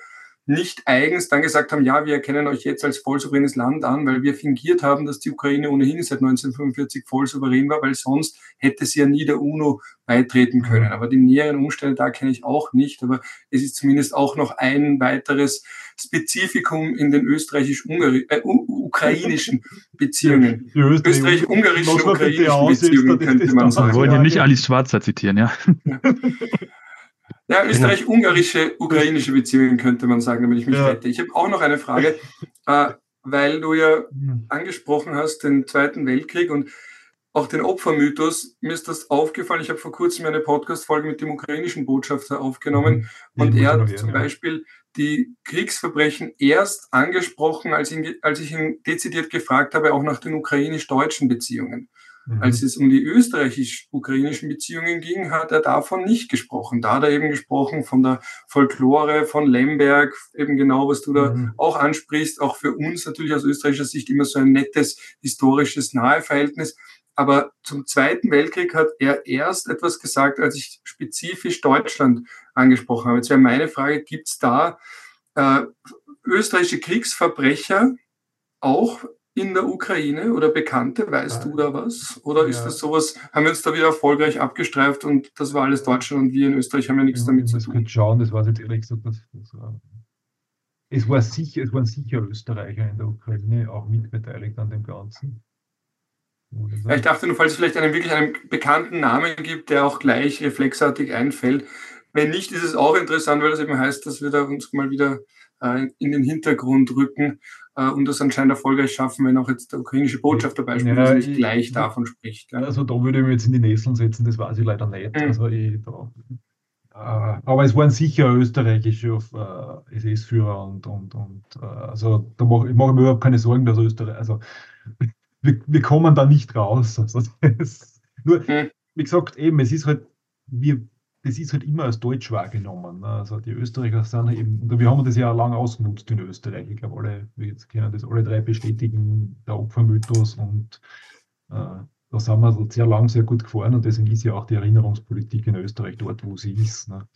nicht eigens dann gesagt haben, ja, wir erkennen euch jetzt als vollsouveränes Land an, weil wir fingiert haben, dass die Ukraine ohnehin seit 1945 voll souverän war, weil sonst hätte sie ja nie der UNO beitreten können. Aber die näheren Umstände da kenne ich auch nicht, aber es ist zumindest auch noch ein weiteres Spezifikum in den österreichisch-ukrainischen äh, Beziehungen. Österreich-ungarischen ukrainischen Beziehungen könnte man sagen. Wir wollen hier nicht Alice Schwarzer zitieren, ja. ja. Ja, österreich-ungarische, ukrainische Beziehungen könnte man sagen, damit ich mich ja. rette. Ich habe auch noch eine Frage, äh, weil du ja hm. angesprochen hast den Zweiten Weltkrieg und auch den Opfermythos. Mir ist das aufgefallen. Ich habe vor kurzem eine Podcast-Folge mit dem ukrainischen Botschafter aufgenommen mhm. und er hat zum. Beispiel die Kriegsverbrechen erst angesprochen, als, ihn, als ich ihn dezidiert gefragt habe, auch nach den ukrainisch-deutschen Beziehungen. Mhm. Als es um die österreichisch-ukrainischen Beziehungen ging, hat er davon nicht gesprochen. Da hat er eben gesprochen von der Folklore, von Lemberg, eben genau, was du da mhm. auch ansprichst. Auch für uns natürlich aus österreichischer Sicht immer so ein nettes historisches Naheverhältnis. Aber zum Zweiten Weltkrieg hat er erst etwas gesagt, als ich spezifisch Deutschland angesprochen habe. Jetzt wäre meine Frage, gibt es da äh, österreichische Kriegsverbrecher auch in der Ukraine oder Bekannte? Weißt du da was? Oder ja. ist das sowas, haben wir uns da wieder erfolgreich abgestreift und das war alles Deutschland und wir in Österreich haben ja nichts damit zu tun? Ich schauen, das war jetzt ehrlich gesagt, das, das war, es, war sicher, es waren sicher Österreicher in der Ukraine auch mitbeteiligt an dem Ganzen. Ja, ich dachte nur, falls es vielleicht einen wirklich einen bekannten Namen gibt, der auch gleich reflexartig einfällt. Wenn nicht, ist es auch interessant, weil das eben heißt, dass wir da uns mal wieder äh, in den Hintergrund rücken äh, und das anscheinend erfolgreich schaffen, wenn auch jetzt der ukrainische Botschafter beispielsweise ja, nicht gleich ich, davon spricht. Ja. Also da würde ich mich jetzt in die Nesseln setzen, das weiß ich leider nicht. Mhm. Also ich, da, äh, aber es waren sicher österreichische äh, SS-Führer und, und, und äh, also da mache ich mache mir überhaupt keine Sorgen, dass Österreich, also wir, wir kommen da nicht raus. Also das, nur, mhm. wie gesagt, eben, es ist halt, wir, das ist halt immer als deutsch wahrgenommen. Ne? Also die Österreicher sind halt eben, wir haben das ja lange ausgenutzt in Österreich. Ich glaube, alle, wir jetzt können das alle drei bestätigen, der Opfermythos und äh, da sind wir sehr lang sehr gut gefahren und deswegen ist ja auch die Erinnerungspolitik in Österreich dort, wo sie ist. Ne?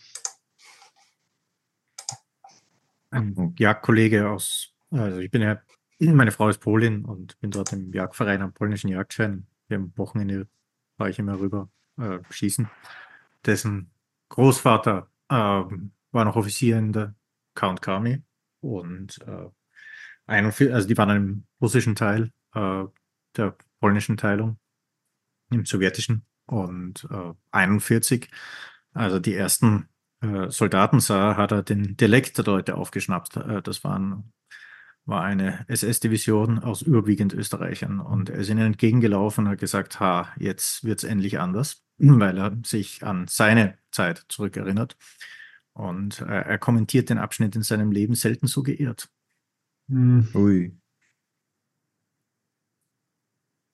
Ein Jagdkollege aus, also ich bin ja, meine Frau ist Polin und bin dort im Jagdverein am polnischen Jagdschein. Wir am Wochenende fahre ich immer rüber äh, schießen. Dessen Großvater ähm, war noch Offizier in der Count Army und äh, 41, also die waren im russischen Teil äh, der polnischen Teilung, im sowjetischen und äh, 41, also die ersten äh, Soldaten sah, hat er den Dialekt der Leute aufgeschnappt. Äh, das waren war eine SS-Division aus überwiegend Österreichern und er ist ihnen entgegengelaufen und hat gesagt, ha, jetzt wird es endlich anders, weil er sich an seine Zeit zurückerinnert. Und äh, er kommentiert den Abschnitt in seinem Leben selten so geirrt. Hm. Ui.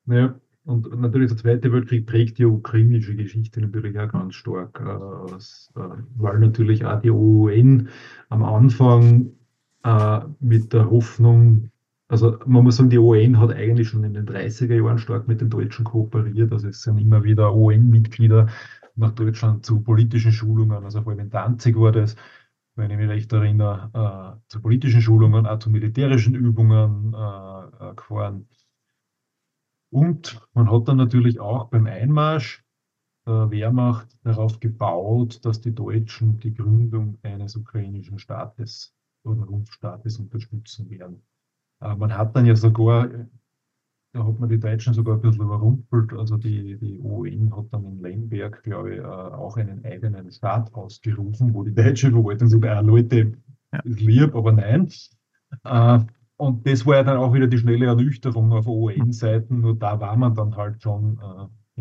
Ja, und natürlich der Zweite Weltkrieg prägt die ukrainische Geschichte natürlich auch ganz stark, äh, äh weil natürlich auch die OUN am Anfang äh, mit der Hoffnung, also man muss sagen, die ON hat eigentlich schon in den 30er Jahren stark mit den Deutschen kooperiert. Also es sind immer wieder ON-Mitglieder nach Deutschland zu politischen Schulungen, also vor allem in Danzig war das, wenn ich mich recht erinnere, äh, zu politischen Schulungen, auch zu militärischen Übungen äh, äh, gefahren. Und man hat dann natürlich auch beim Einmarsch der Wehrmacht darauf gebaut, dass die Deutschen die Gründung eines ukrainischen Staates oder Rumpfstaates unterstützen werden. Äh, man hat dann ja sogar, da hat man die Deutschen sogar ein bisschen überrumpelt, also die, die ON hat dann in Lemberg, glaube ich, äh, auch einen eigenen Staat ausgerufen, wo die deutsche Verwaltung sogar, ah, Leute, ja. ist lieb, aber nein. Äh, und das war ja dann auch wieder die schnelle Ernüchterung auf ON-Seiten, nur da war man dann halt schon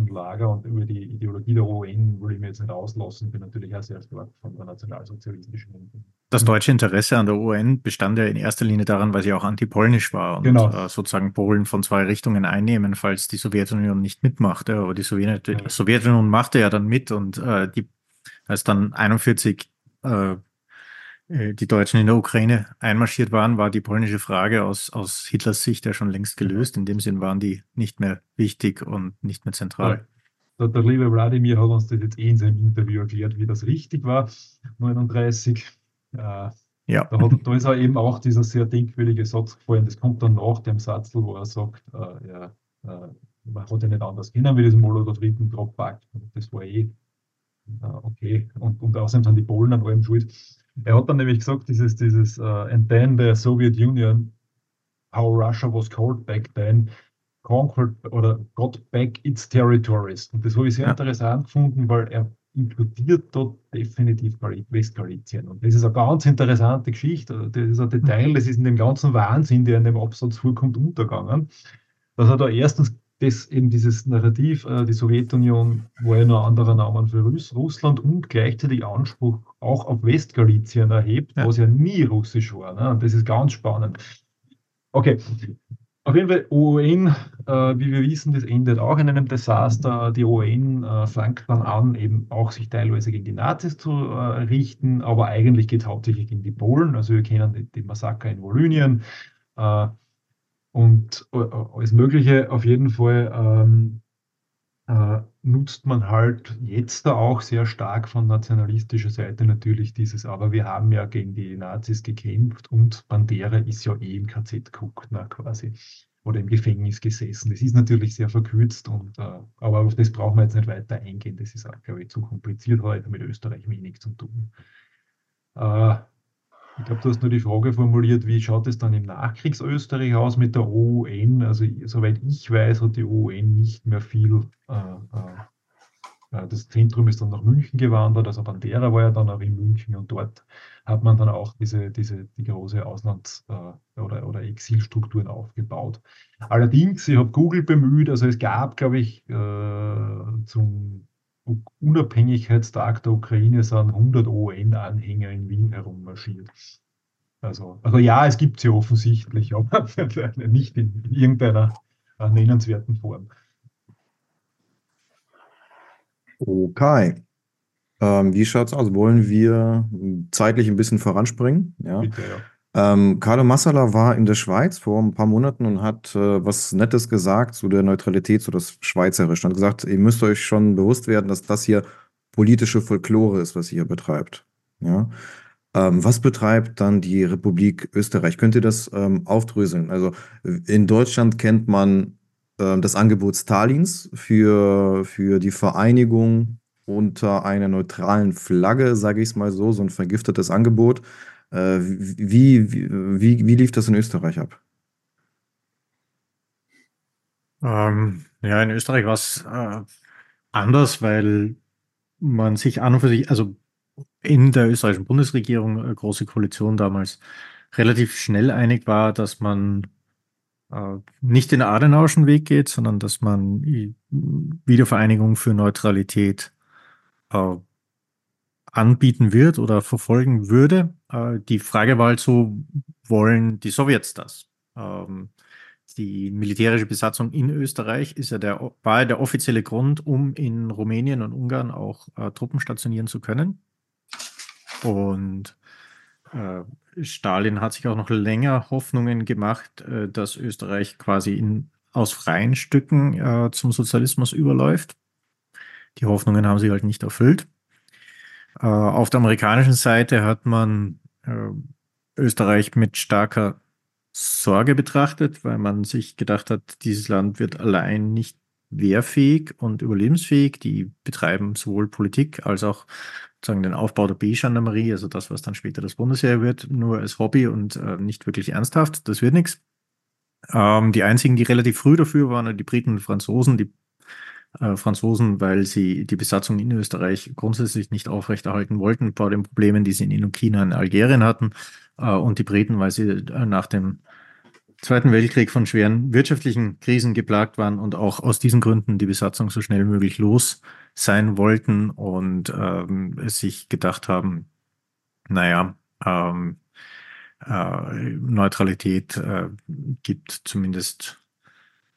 im Lager und über die Ideologie der ON will ich mir jetzt nicht auslassen, bin natürlich auch sehr stark von der nationalsozialistischen das deutsche Interesse an der UN bestand ja in erster Linie daran, weil sie auch antipolnisch war und genau. äh, sozusagen Polen von zwei Richtungen einnehmen, falls die Sowjetunion nicht mitmachte. Aber die Sowjet ja. Sowjetunion machte ja dann mit und äh, die, als dann 41 äh, äh, die Deutschen in der Ukraine einmarschiert waren, war die polnische Frage aus, aus Hitlers Sicht ja schon längst gelöst. In dem Sinn waren die nicht mehr wichtig und nicht mehr zentral. Der, der liebe Wladimir hat uns das jetzt eh in seinem Interview erklärt, wie das richtig war, 39 äh, Ja. Da, hat, da ist er eben auch dieser sehr denkwürdige Satz gefallen. Das kommt dann nach dem Satz, wo er sagt, äh, ja, äh, man hat ja nicht anders können wie diesen Molotov-Ribbentrop-Pakt. Das war eh äh, okay. Und, und außerdem sind die Polen an allem schuld. Er hat dann nämlich gesagt, dieses, dieses uh, and then the Soviet Union, how Russia was called back then, conquered oder got back its territories. Und das habe ich sehr ja. interessant gefunden, weil er inkludiert dort definitiv Westgalizien. Und das ist eine ganz interessante Geschichte. Das ist ein Detail, das ist in dem ganzen Wahnsinn, der in dem Absatz vorkommt, untergegangen. Dass er da erstens das eben dieses Narrativ, äh, die Sowjetunion war ja nur ein anderer Name für Russ Russland und gleichzeitig Anspruch auch auf Westgalizien erhebt, ja. was ja nie russisch war. Ne? Und das ist ganz spannend. Okay, auf jeden Fall, ON, äh, wie wir wissen, das endet auch in einem Desaster. Die ON äh, fängt dann an, eben auch sich teilweise gegen die Nazis zu äh, richten, aber eigentlich geht es hauptsächlich gegen die Polen. Also wir kennen den, Massaker in Volynien äh, und äh, alles Mögliche. Auf jeden Fall ähm, äh, nutzt man halt jetzt da auch sehr stark von nationalistischer Seite natürlich dieses, aber wir haben ja gegen die Nazis gekämpft und Bandera ist ja eh im KZ geguckt, ne, quasi. Oder im Gefängnis gesessen. Das ist natürlich sehr verkürzt, und, äh, aber auf das brauchen wir jetzt nicht weiter eingehen. Das ist auch, glaube ich, zu kompliziert heute mit Österreich wenig zu tun. Äh, ich glaube, du hast nur die Frage formuliert, wie schaut es dann im Nachkriegsösterreich aus mit der OUN? Also, soweit ich weiß, hat die OUN nicht mehr viel. Äh, äh, äh, das Zentrum ist dann nach München gewandert, also Bandera war ja dann auch in München und dort hat man dann auch diese, diese die große Auslands- äh, oder, oder Exilstrukturen aufgebaut. Allerdings, ich habe Google bemüht, also es gab, glaube ich, äh, zum Unabhängigkeitstag der Ukraine sind 100 ON-Anhänger in Wien herummarschiert. Also, also ja, es gibt sie offensichtlich, aber nicht in, in irgendeiner äh, nennenswerten Form. Okay. Ähm, wie schaut es aus? Wollen wir zeitlich ein bisschen voranspringen? Ja. Bitte, ja. Ähm, Carlo Massala war in der Schweiz vor ein paar Monaten und hat äh, was Nettes gesagt zu der Neutralität, zu das Schweizerisch. Er hat gesagt, ihr müsst euch schon bewusst werden, dass das hier politische Folklore ist, was ihr hier betreibt. Ja? Ähm, was betreibt dann die Republik Österreich? Könnt ihr das ähm, aufdröseln? Also in Deutschland kennt man äh, das Angebot Stalins für, für die Vereinigung unter einer neutralen Flagge, sage ich es mal so, so ein vergiftetes Angebot. Äh, wie, wie, wie lief das in Österreich ab? Ähm, ja, in Österreich war es äh, anders, weil man sich an und für sich, also in der österreichischen Bundesregierung, äh, große Koalition damals, relativ schnell einig war, dass man äh, nicht den Adenauerschen Weg geht, sondern dass man Wiedervereinigung für Neutralität äh, anbieten wird oder verfolgen würde. Äh, die Frage war halt so, wollen die Sowjets das? Ähm, die militärische Besatzung in Österreich ist ja der, war der offizielle Grund, um in Rumänien und Ungarn auch äh, Truppen stationieren zu können. Und äh, Stalin hat sich auch noch länger Hoffnungen gemacht, dass Österreich quasi in, aus freien Stücken zum Sozialismus überläuft. Die Hoffnungen haben sich halt nicht erfüllt. Äh, auf der amerikanischen Seite hat man äh, Österreich mit starker Sorge betrachtet, weil man sich gedacht hat, dieses Land wird allein nicht wehrfähig und überlebensfähig. Die betreiben sowohl Politik als auch sozusagen den Aufbau der B-Gendarmerie, also das, was dann später das Bundesheer wird, nur als Hobby und äh, nicht wirklich ernsthaft. Das wird nichts. Ähm, die einzigen, die relativ früh dafür waren, die Briten und Franzosen, die äh, Franzosen, weil sie die Besatzung in Österreich grundsätzlich nicht aufrechterhalten wollten, vor den Problemen, die sie in Indochina und Algerien hatten, äh, und die Briten, weil sie äh, nach dem Zweiten Weltkrieg von schweren wirtschaftlichen Krisen geplagt waren und auch aus diesen Gründen die Besatzung so schnell möglich los sein wollten und ähm, sich gedacht haben, naja, ähm, äh, Neutralität äh, gibt zumindest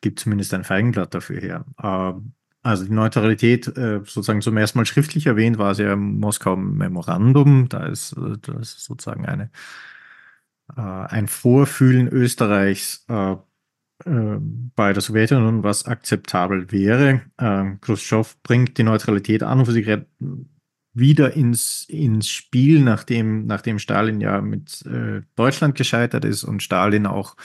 gibt zumindest ein Feigenblatt dafür her. Ähm, also die Neutralität äh, sozusagen zum ersten Mal schriftlich erwähnt war sie ja im Moskau Memorandum. Da ist, äh, das ist sozusagen eine, äh, ein Vorfühlen Österreichs bei der Sowjetunion, was akzeptabel wäre. Ähm, Khrushchev bringt die Neutralität an und für sich wieder ins, ins Spiel, nachdem, nachdem Stalin ja mit Deutschland gescheitert ist und Stalin auch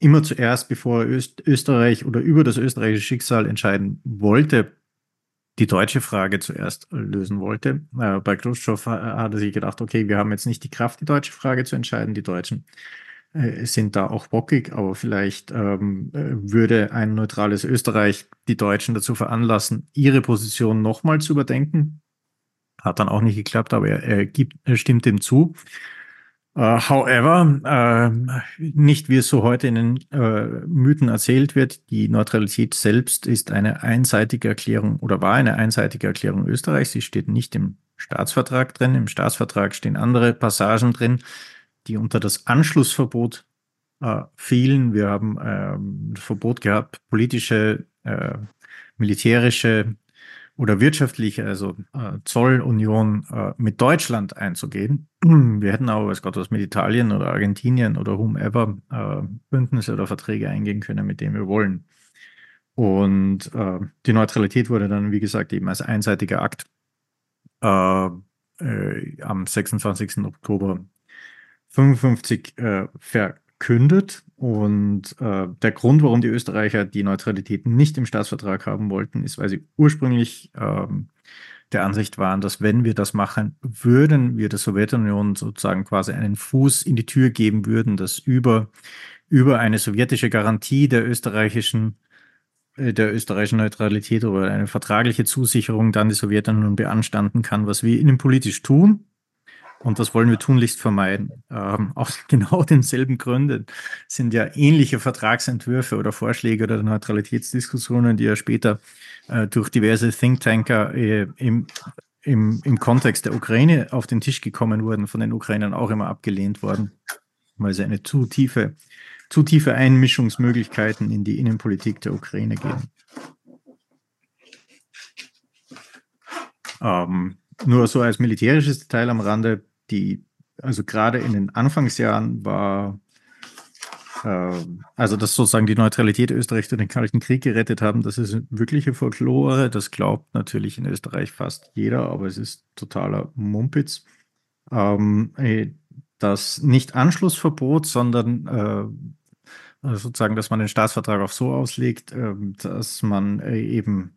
immer zuerst, bevor Öst Österreich oder über das österreichische Schicksal entscheiden wollte, die deutsche Frage zuerst lösen wollte. Äh, bei Khrushchev hat er sich gedacht, okay, wir haben jetzt nicht die Kraft, die deutsche Frage zu entscheiden. Die Deutschen äh, sind da auch bockig, aber vielleicht ähm, äh, würde ein neutrales Österreich die Deutschen dazu veranlassen, ihre Position nochmal zu überdenken. Hat dann auch nicht geklappt, aber er, er, gibt, er stimmt dem zu. Uh, however, uh, nicht wie es so heute in den uh, Mythen erzählt wird, die Neutralität selbst ist eine einseitige Erklärung oder war eine einseitige Erklärung Österreichs. Sie steht nicht im Staatsvertrag drin. Im Staatsvertrag stehen andere Passagen drin, die unter das Anschlussverbot fielen. Wir haben ähm, Verbot gehabt, politische, militärische oder wirtschaftliche, also äh, Zollunion äh, mit Deutschland einzugehen. Wir hätten aber, weiß Gott, was mit Italien oder Argentinien oder whomever äh, Bündnisse oder Verträge eingehen können, mit denen wir wollen. Und äh, die Neutralität wurde dann, wie gesagt, eben als einseitiger Akt äh, äh, am 26. Oktober 55 verkündet und äh, der Grund, warum die Österreicher die Neutralität nicht im Staatsvertrag haben wollten, ist, weil sie ursprünglich ähm, der Ansicht waren, dass wenn wir das machen würden, wir der Sowjetunion sozusagen quasi einen Fuß in die Tür geben würden, dass über, über eine sowjetische Garantie der österreichischen äh, der österreichischen Neutralität oder eine vertragliche Zusicherung dann die Sowjetunion beanstanden kann, was wir ihnen politisch tun, und das wollen wir tunlichst vermeiden. Ähm, aus genau denselben Gründen sind ja ähnliche Vertragsentwürfe oder Vorschläge oder Neutralitätsdiskussionen, die ja später äh, durch diverse Thinktanker äh, im, im, im Kontext der Ukraine auf den Tisch gekommen wurden, von den Ukrainern auch immer abgelehnt worden, weil sie eine zu tiefe, zu tiefe Einmischungsmöglichkeiten in die Innenpolitik der Ukraine geben. Ähm, nur so als militärisches Detail am Rande, die, also gerade in den Anfangsjahren war, äh, also dass sozusagen die Neutralität Österreichs durch den Kalten Krieg gerettet haben, das ist wirkliche Folklore. Das glaubt natürlich in Österreich fast jeder, aber es ist totaler Mumpitz. Ähm, äh, das nicht Anschlussverbot, sondern äh, sozusagen, dass man den Staatsvertrag auch so auslegt, äh, dass man äh, eben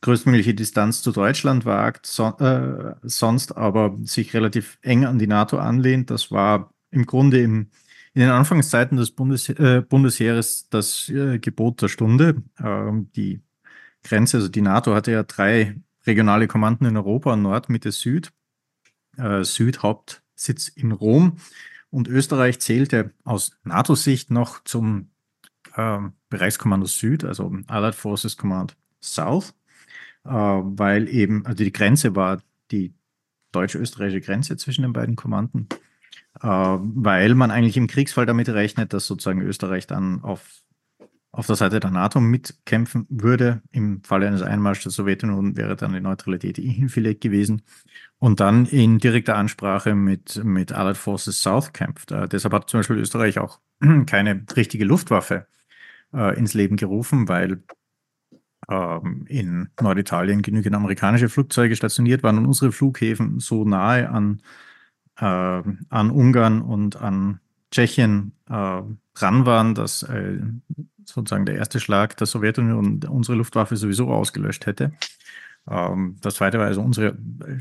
größtmögliche Distanz zu Deutschland wagt, so, äh, sonst aber sich relativ eng an die NATO anlehnt. Das war im Grunde im, in den Anfangszeiten des Bundes, äh, Bundesheeres das äh, Gebot der Stunde. Ähm, die Grenze, also die NATO hatte ja drei regionale Kommanden in Europa, Nord, Mitte, Süd. Äh, Süd Hauptsitz in Rom. Und Österreich zählte aus NATO-Sicht noch zum ähm, Bereichskommando Süd, also Allied Forces Command South weil eben, also die Grenze war die deutsch-österreichische Grenze zwischen den beiden Kommanden, äh, weil man eigentlich im Kriegsfall damit rechnet, dass sozusagen Österreich dann auf, auf der Seite der NATO mitkämpfen würde. Im Falle eines Einmarschs der Sowjetunion wäre dann die Neutralität hinfällig gewesen und dann in direkter Ansprache mit, mit Allied Forces South kämpft. Äh, deshalb hat zum Beispiel Österreich auch keine richtige Luftwaffe äh, ins Leben gerufen, weil ähm, in Norditalien genügend amerikanische Flugzeuge stationiert waren und unsere Flughäfen so nahe an, äh, an Ungarn und an Tschechien äh, dran waren, dass äh, sozusagen der erste Schlag der Sowjetunion unsere Luftwaffe sowieso ausgelöscht hätte. Ähm, das zweite war also unsere,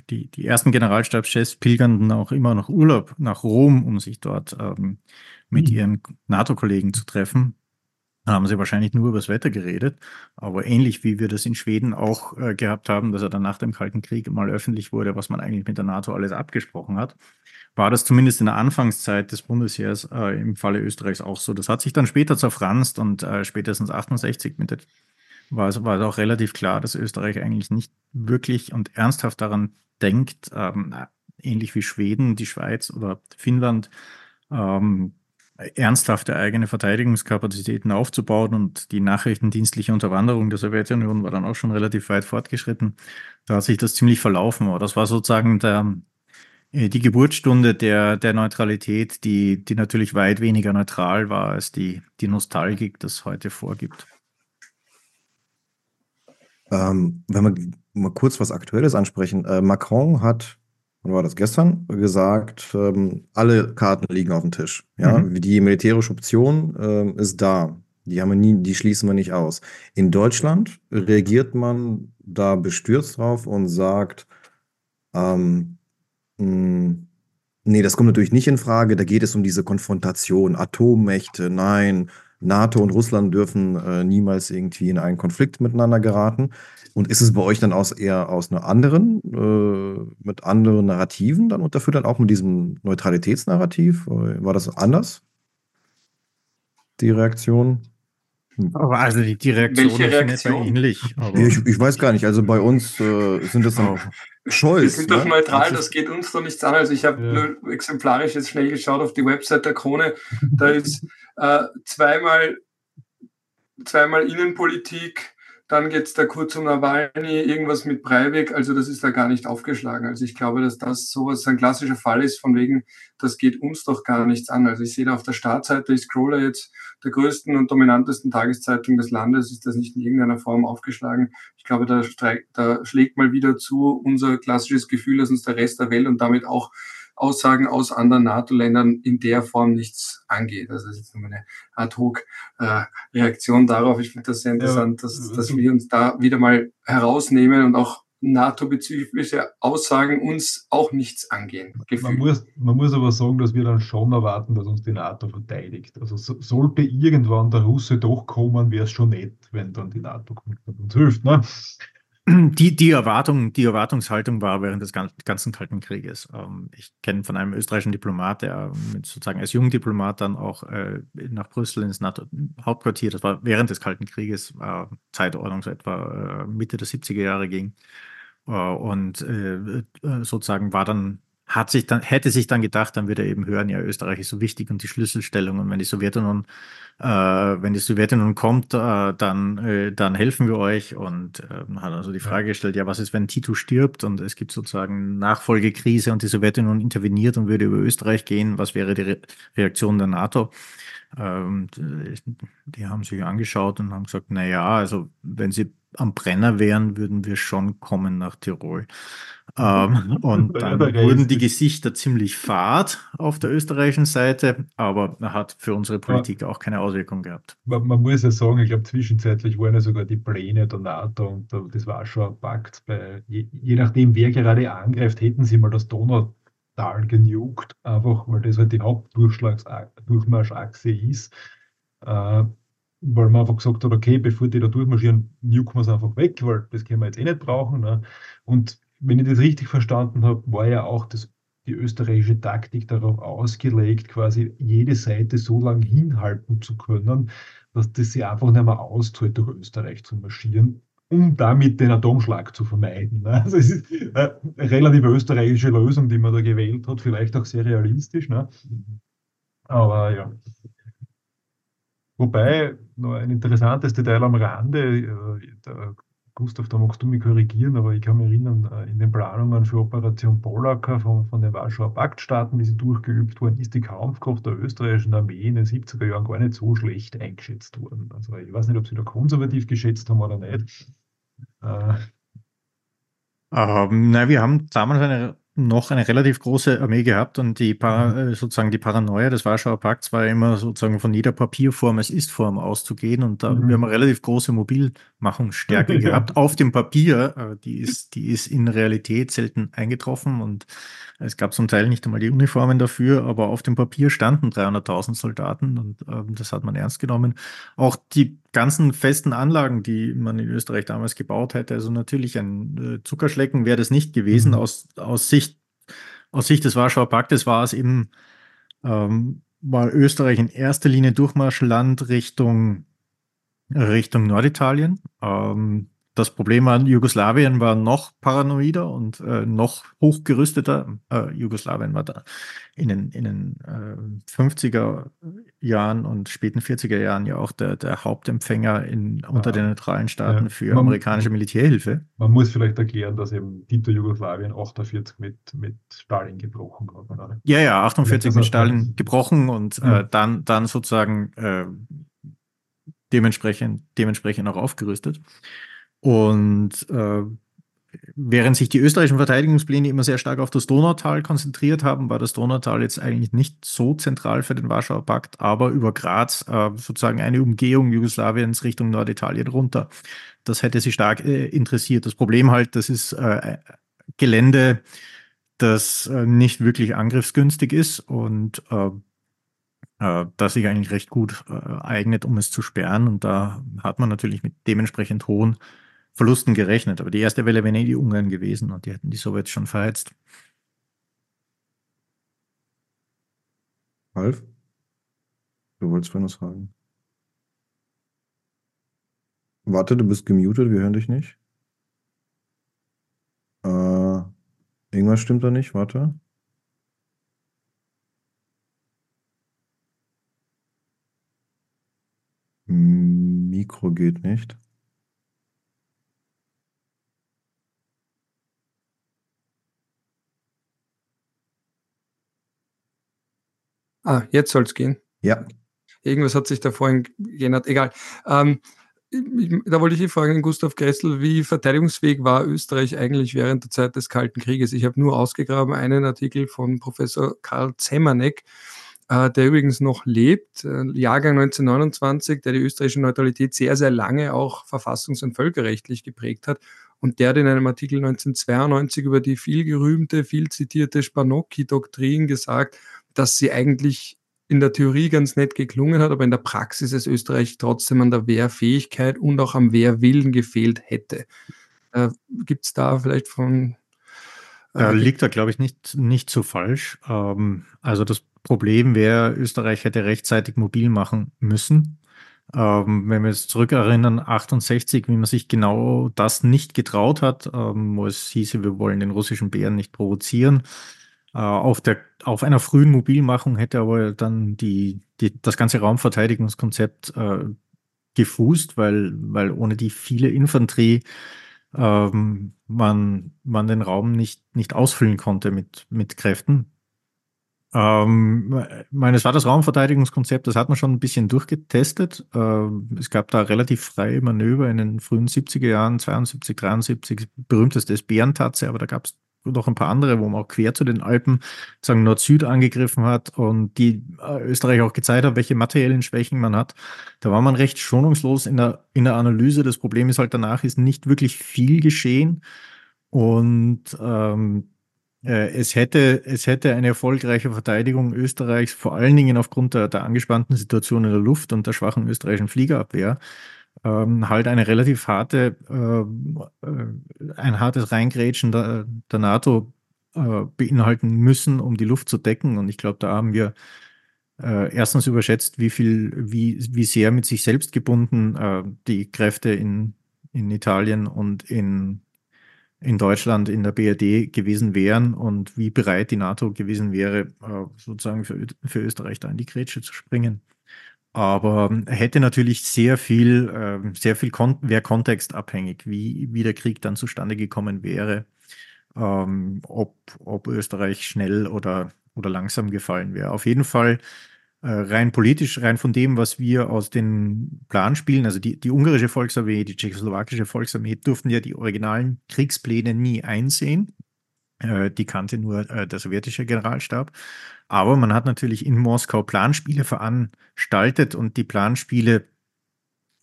die, die ersten Generalstabschefs pilgernden auch immer noch Urlaub nach Rom, um sich dort ähm, mit mhm. ihren NATO-Kollegen zu treffen haben sie wahrscheinlich nur über das Wetter geredet. Aber ähnlich wie wir das in Schweden auch äh, gehabt haben, dass er dann nach dem Kalten Krieg mal öffentlich wurde, was man eigentlich mit der NATO alles abgesprochen hat, war das zumindest in der Anfangszeit des Bundesheers äh, im Falle Österreichs auch so. Das hat sich dann später zerfranst und äh, spätestens 68 mit der, war, es, war es auch relativ klar, dass Österreich eigentlich nicht wirklich und ernsthaft daran denkt, ähm, ähnlich wie Schweden, die Schweiz oder Finnland, ähm, ernsthafte eigene Verteidigungskapazitäten aufzubauen und die nachrichtendienstliche Unterwanderung der Sowjetunion war dann auch schon relativ weit fortgeschritten. Da hat sich das ziemlich verlaufen. Aber das war sozusagen der, äh, die Geburtsstunde der, der Neutralität, die, die natürlich weit weniger neutral war als die, die Nostalgik das heute vorgibt. Ähm, wenn wir mal kurz was Aktuelles ansprechen. Äh, Macron hat, wann war das gestern, gesagt, ähm, alle Karten liegen auf dem Tisch. Ja, Mhm. die militärische Option ähm, ist da. Die haben wir nie, die schließen wir nicht aus. In Deutschland reagiert man da bestürzt drauf und sagt, ähm, mh, nee, das kommt natürlich nicht in Frage. Da geht es um diese Konfrontation, Atommächte, nein, NATO und Russland dürfen äh, niemals irgendwie in einen Konflikt miteinander geraten. Und ist es bei euch dann aus eher aus einer anderen, äh, mit anderen Narrativen dann unterfüttert, auch mit diesem Neutralitätsnarrativ? Äh, War das anders? Die Reaktion? Aber also die, die Reaktion Welche ist Reaktion? ähnlich. Ich, ich weiß gar nicht. Also bei uns äh, sind es dann Oh. Scholz. Wir sind doch ne? neutral, Das das geht uns doch nichts an. Also ich habe Ja. nur exemplarisch jetzt schnell geschaut auf die Website der Krone. Da ist äh, zweimal, zweimal Innenpolitik, dann geht es da kurz um Nawalny, irgendwas mit Breivik. Also das ist da gar nicht aufgeschlagen. Also ich glaube, dass das sowas ein klassischer Fall ist, von wegen, das geht uns doch gar nichts an. Also ich sehe da auf der Startseite, ich scrolle jetzt der größten und dominantesten Tageszeitung des Landes, ist das nicht in irgendeiner Form aufgeschlagen. Ich glaube, da, da schlägt mal wieder zu unser klassisches Gefühl, dass uns der Rest der Welt und damit auch Aussagen aus anderen NATO-Ländern in der Form nichts angeht. Also das ist eine Ad-Hoc-Reaktion darauf. Ich finde das sehr interessant, dass, dass also- wir uns da wieder mal herausnehmen und auch NATO-bezügliche Aussagen uns auch nichts angehen. Man muss, man muss aber sagen, dass wir dann schon erwarten, dass uns die NATO verteidigt. Also so, sollte irgendwann der Russe doch kommen, wäre es schon nett, wenn dann die NATO kommt und uns hilft. Ne? Die, die, Erwartung, die Erwartungshaltung war während des gan- ganzen Kalten Krieges. Ähm, ich kenne von einem österreichischen Diplomat, der mit sozusagen als Jungdiplomat dann auch äh, nach Brüssel ins NATO-Hauptquartier, das war während des Kalten Krieges, äh, Zeitordnung so etwa äh, Mitte der 70er Jahre ging. Äh, und äh, äh, sozusagen war dann, hat sich dann, hätte sich dann gedacht, dann wird er eben hören, ja, Österreich ist so wichtig und die Schlüsselstellung. Und wenn die Sowjetunion äh, wenn die Sowjetunion kommt, äh, dann, äh, dann helfen wir euch. Und ähm, hat also die Frage gestellt, ja, was ist, wenn Tito stirbt und es gibt sozusagen Nachfolgekrise und die Sowjetunion interveniert und würde über Österreich gehen, was wäre die Re Reaktion der NATO? Ähm, die haben sich angeschaut und haben gesagt, na ja, also wenn sie am Brenner wären, würden wir schon kommen nach Tirol. Ähm, und Ja, dann wurden die Gesichter ziemlich fad auf der österreichischen Seite, aber hat für unsere Politik auch keine Auswirkung gehabt. Man, man muss ja sagen, ich glaube, zwischenzeitlich waren ja sogar die Pläne der NATO und der, des Warschauer Pakts bei, je, je nachdem, wer gerade angreift, hätten sie mal das Donautal genugt, einfach weil das halt die Hauptdurchmarschachse ist. Äh, weil man einfach gesagt hat, okay, bevor die da durchmarschieren, nuken wir es einfach weg, weil das können wir jetzt eh nicht brauchen. Ne? Und wenn ich das richtig verstanden habe, war ja auch das, die österreichische Taktik darauf ausgelegt, quasi jede Seite so lange hinhalten zu können, dass das sie einfach nicht mehr austut, durch Österreich zu marschieren, um damit den Atomschlag zu vermeiden. Ne? Also es ist eine relativ österreichische Lösung, die man da gewählt hat, vielleicht auch sehr realistisch. Ne? Aber ja. Wobei, noch ein interessantes Detail am Rande, äh, Gustav, da magst du mich korrigieren, aber ich kann mich erinnern, äh, in den Planungen für Operation Polaka von, von den Warschauer Paktstaaten, wie sie durchgeübt wurden, ist die Kampfkraft der österreichischen Armee in den 70er Jahren gar nicht so schlecht eingeschätzt worden. Also ich weiß nicht, ob sie da konservativ geschätzt haben oder nicht. Äh, Ähm, nein, wir haben damals eine, noch eine relativ große Armee gehabt und die Para, äh, sozusagen die Paranoia des Warschauer Pakts war immer sozusagen von jeder Papierform als Ist-Form auszugehen und da Mhm. wir haben eine relativ große Mobilmachungsstärke gehabt auf dem Papier. Äh, die ist, die ist in Realität selten eingetroffen und es gab zum Teil nicht einmal die Uniformen dafür, aber auf dem Papier standen 300.000 Soldaten und ähm, das hat man ernst genommen. Auch die ganzen festen Anlagen, die man in Österreich damals gebaut hätte, also natürlich ein äh, Zuckerschlecken wäre das nicht gewesen. Mhm. Aus, aus, Sicht, aus Sicht des Warschauer Paktes war es eben, ähm, war Österreich in erster Linie Durchmarschland Richtung, Richtung Norditalien. Ähm, das Problem an Jugoslawien war noch paranoider und äh, noch hochgerüsteter. Äh, Jugoslawien war da in den, in den äh, 50er Jahren und späten 40er Jahren ja auch der, der Hauptempfänger in, unter Ja. den neutralen Staaten Ja. für Man- amerikanische Militärhilfe. man muss vielleicht erklären, dass eben Tito Jugoslawien 48 mit, mit Stalin gebrochen hat. Oder? Ja, ja, 48 Ja, mit Stalin gebrochen und Ja. äh, dann, dann sozusagen äh, dementsprechend, dementsprechend auch aufgerüstet. Und äh, während sich die österreichischen Verteidigungspläne immer sehr stark auf das Donautal konzentriert haben, war das Donautal jetzt eigentlich nicht so zentral für den Warschauer Pakt, aber über Graz äh, sozusagen eine Umgehung Jugoslawiens Richtung Norditalien runter. Das hätte sie stark äh, interessiert. Das Problem halt, das ist äh, Gelände, das äh, nicht wirklich angriffsgünstig ist und äh, äh, das sich eigentlich recht gut eignet, um es zu sperren. Und da hat man natürlich mit dementsprechend hohen Verlusten gerechnet. Aber die erste Welle wäre eh die Ungarn gewesen und die hätten die Sowjets schon verheizt. Ralf? Du wolltest was fragen. Warte, du bist gemutet, wir hören dich nicht. Äh, irgendwas stimmt da nicht, warte. Mikro geht nicht. Ah, jetzt soll es gehen. Ja. Irgendwas hat sich da vorhin geändert. Egal. Ähm, da wollte ich fragen, Gustav Gressel, wie verteidigungsfähig war Österreich eigentlich während der Zeit des Kalten Krieges? Ich habe nur ausgegraben einen Artikel von Professor Karl Zemanek, äh, der übrigens noch lebt, äh, Jahrgang 1929, der die österreichische Neutralität sehr, sehr lange auch verfassungs- und völkerrechtlich geprägt hat. Und der hat in einem Artikel 1992 über die viel gerühmte, viel zitierte Spanocki-Doktrin gesagt, dass sie eigentlich in der Theorie ganz nett geklungen hat, aber in der Praxis es Österreich trotzdem an der Wehrfähigkeit und auch am Wehrwillen gefehlt hätte. Äh, Gibt es da vielleicht von. Äh, liegt da, glaube ich, nicht, nicht so falsch. Ähm, also das Problem wäre, Österreich hätte rechtzeitig mobil machen müssen. Ähm, wenn wir jetzt zurückerinnern, 68, wie man sich genau das nicht getraut hat, ähm, wo es hieße, wir wollen den russischen Bären nicht provozieren. Äh, auf, der, auf einer frühen Mobilmachung hätte aber dann die, die, das ganze Raumverteidigungskonzept äh, gefußt, weil, weil ohne die viele Infanterie ähm, man, man den Raum nicht, nicht ausfüllen konnte mit, mit Kräften. Ähm, meines war das Raumverteidigungskonzept, das hat man schon ein bisschen durchgetestet. Ähm, es gab da relativ freie Manöver in den frühen 70er Jahren, 72, 73, berühmteste ist Bärentatze, aber da gab es noch ein paar andere, wo man auch quer zu den Alpen sagen Nord-Süd angegriffen hat und die äh, Österreich auch gezeigt hat, welche materiellen Schwächen man hat. Da war man recht schonungslos in der, in der Analyse. Das Problem ist halt danach ist nicht wirklich viel geschehen und ähm, äh, es hätte, es hätte eine erfolgreiche Verteidigung Österreichs, vor allen Dingen aufgrund der, der angespannten Situation in der Luft und der schwachen österreichischen Fliegerabwehr, ähm, halt eine relativ harte, äh, äh, ein hartes Reingrätschen der, der NATO äh, beinhalten müssen, um die Luft zu decken. Und ich glaube, da haben wir äh, erstens überschätzt, wie viel, wie, wie sehr mit sich selbst gebunden äh, die Kräfte in, in Italien und in, in Deutschland in der BRD gewesen wären und wie bereit die NATO gewesen wäre, äh, sozusagen für, für Österreich da in die Grätsche zu springen. Aber ähm, hätte natürlich sehr viel, äh, sehr viel Kon wäre kontextabhängig, wie, wie der Krieg dann zustande gekommen wäre, ähm, ob, ob Österreich schnell oder, oder langsam gefallen wäre. Auf jeden Fall äh, rein politisch, rein von dem, was wir aus den Planspielen, also die, die ungarische Volksarmee, die tschechoslowakische Volksarmee, durften ja die originalen Kriegspläne nie einsehen. Äh, die kannte nur äh, der sowjetische Generalstab. Aber man hat natürlich in Moskau Planspiele veranstaltet und die Planspiele,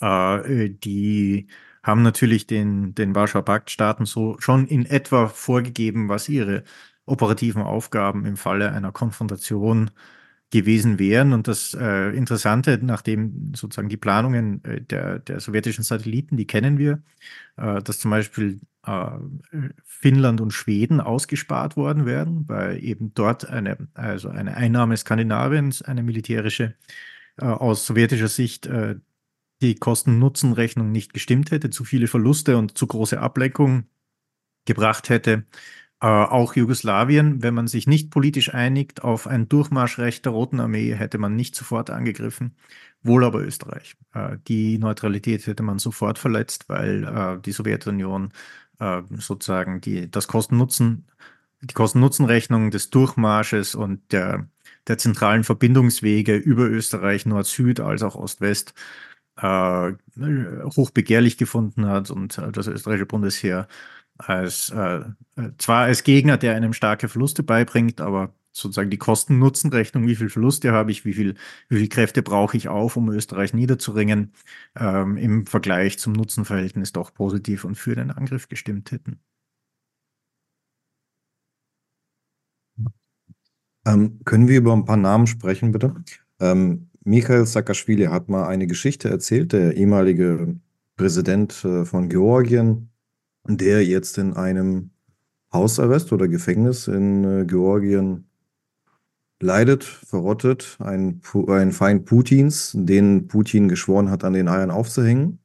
äh, die haben natürlich den, den Warschauer Paktstaaten so schon in etwa vorgegeben, was ihre operativen Aufgaben im Falle einer Konfrontation gewesen wären. Und das äh, Interessante, nachdem sozusagen die Planungen äh, der, der sowjetischen Satelliten, die kennen wir, äh, dass zum Beispiel äh, Finnland und Schweden ausgespart worden wären, weil eben dort eine, also eine Einnahme Skandinaviens, eine militärische, äh, aus sowjetischer Sicht äh, die Kosten-Nutzen-Rechnung nicht gestimmt hätte, zu viele Verluste und zu große Ableckung gebracht hätte. Äh, auch Jugoslawien, wenn man sich nicht politisch einigt auf ein Durchmarschrecht der Roten Armee, hätte man nicht sofort angegriffen. Wohl aber Österreich. Äh, die Neutralität hätte man sofort verletzt, weil äh, die Sowjetunion äh, sozusagen die, das Kosten-Nutzen, die Kosten-Nutzen-Rechnung des Durchmarsches und der, der zentralen Verbindungswege über Österreich, Nord-Süd als auch Ost-West äh, hochbegehrlich gefunden hat und äh, das österreichische Bundesheer als äh, zwar als Gegner, der einem starke Verluste beibringt, aber sozusagen die Kosten-Nutzen-Rechnung, wie viel Verluste habe ich, wie viel, wie viel Kräfte brauche ich auf, um Österreich niederzuringen, ähm, im Vergleich zum Nutzenverhältnis doch positiv und für den Angriff gestimmt hätten. Ähm, können wir über ein paar Namen sprechen, bitte? Ähm, Michael Saakashvili hat mal eine Geschichte erzählt, der ehemalige Präsident äh, von Georgien, der jetzt in einem Hausarrest oder Gefängnis in äh, Georgien leidet, verrottet, ein, ein Feind Putins, den Putin geschworen hat, an den Eiern aufzuhängen,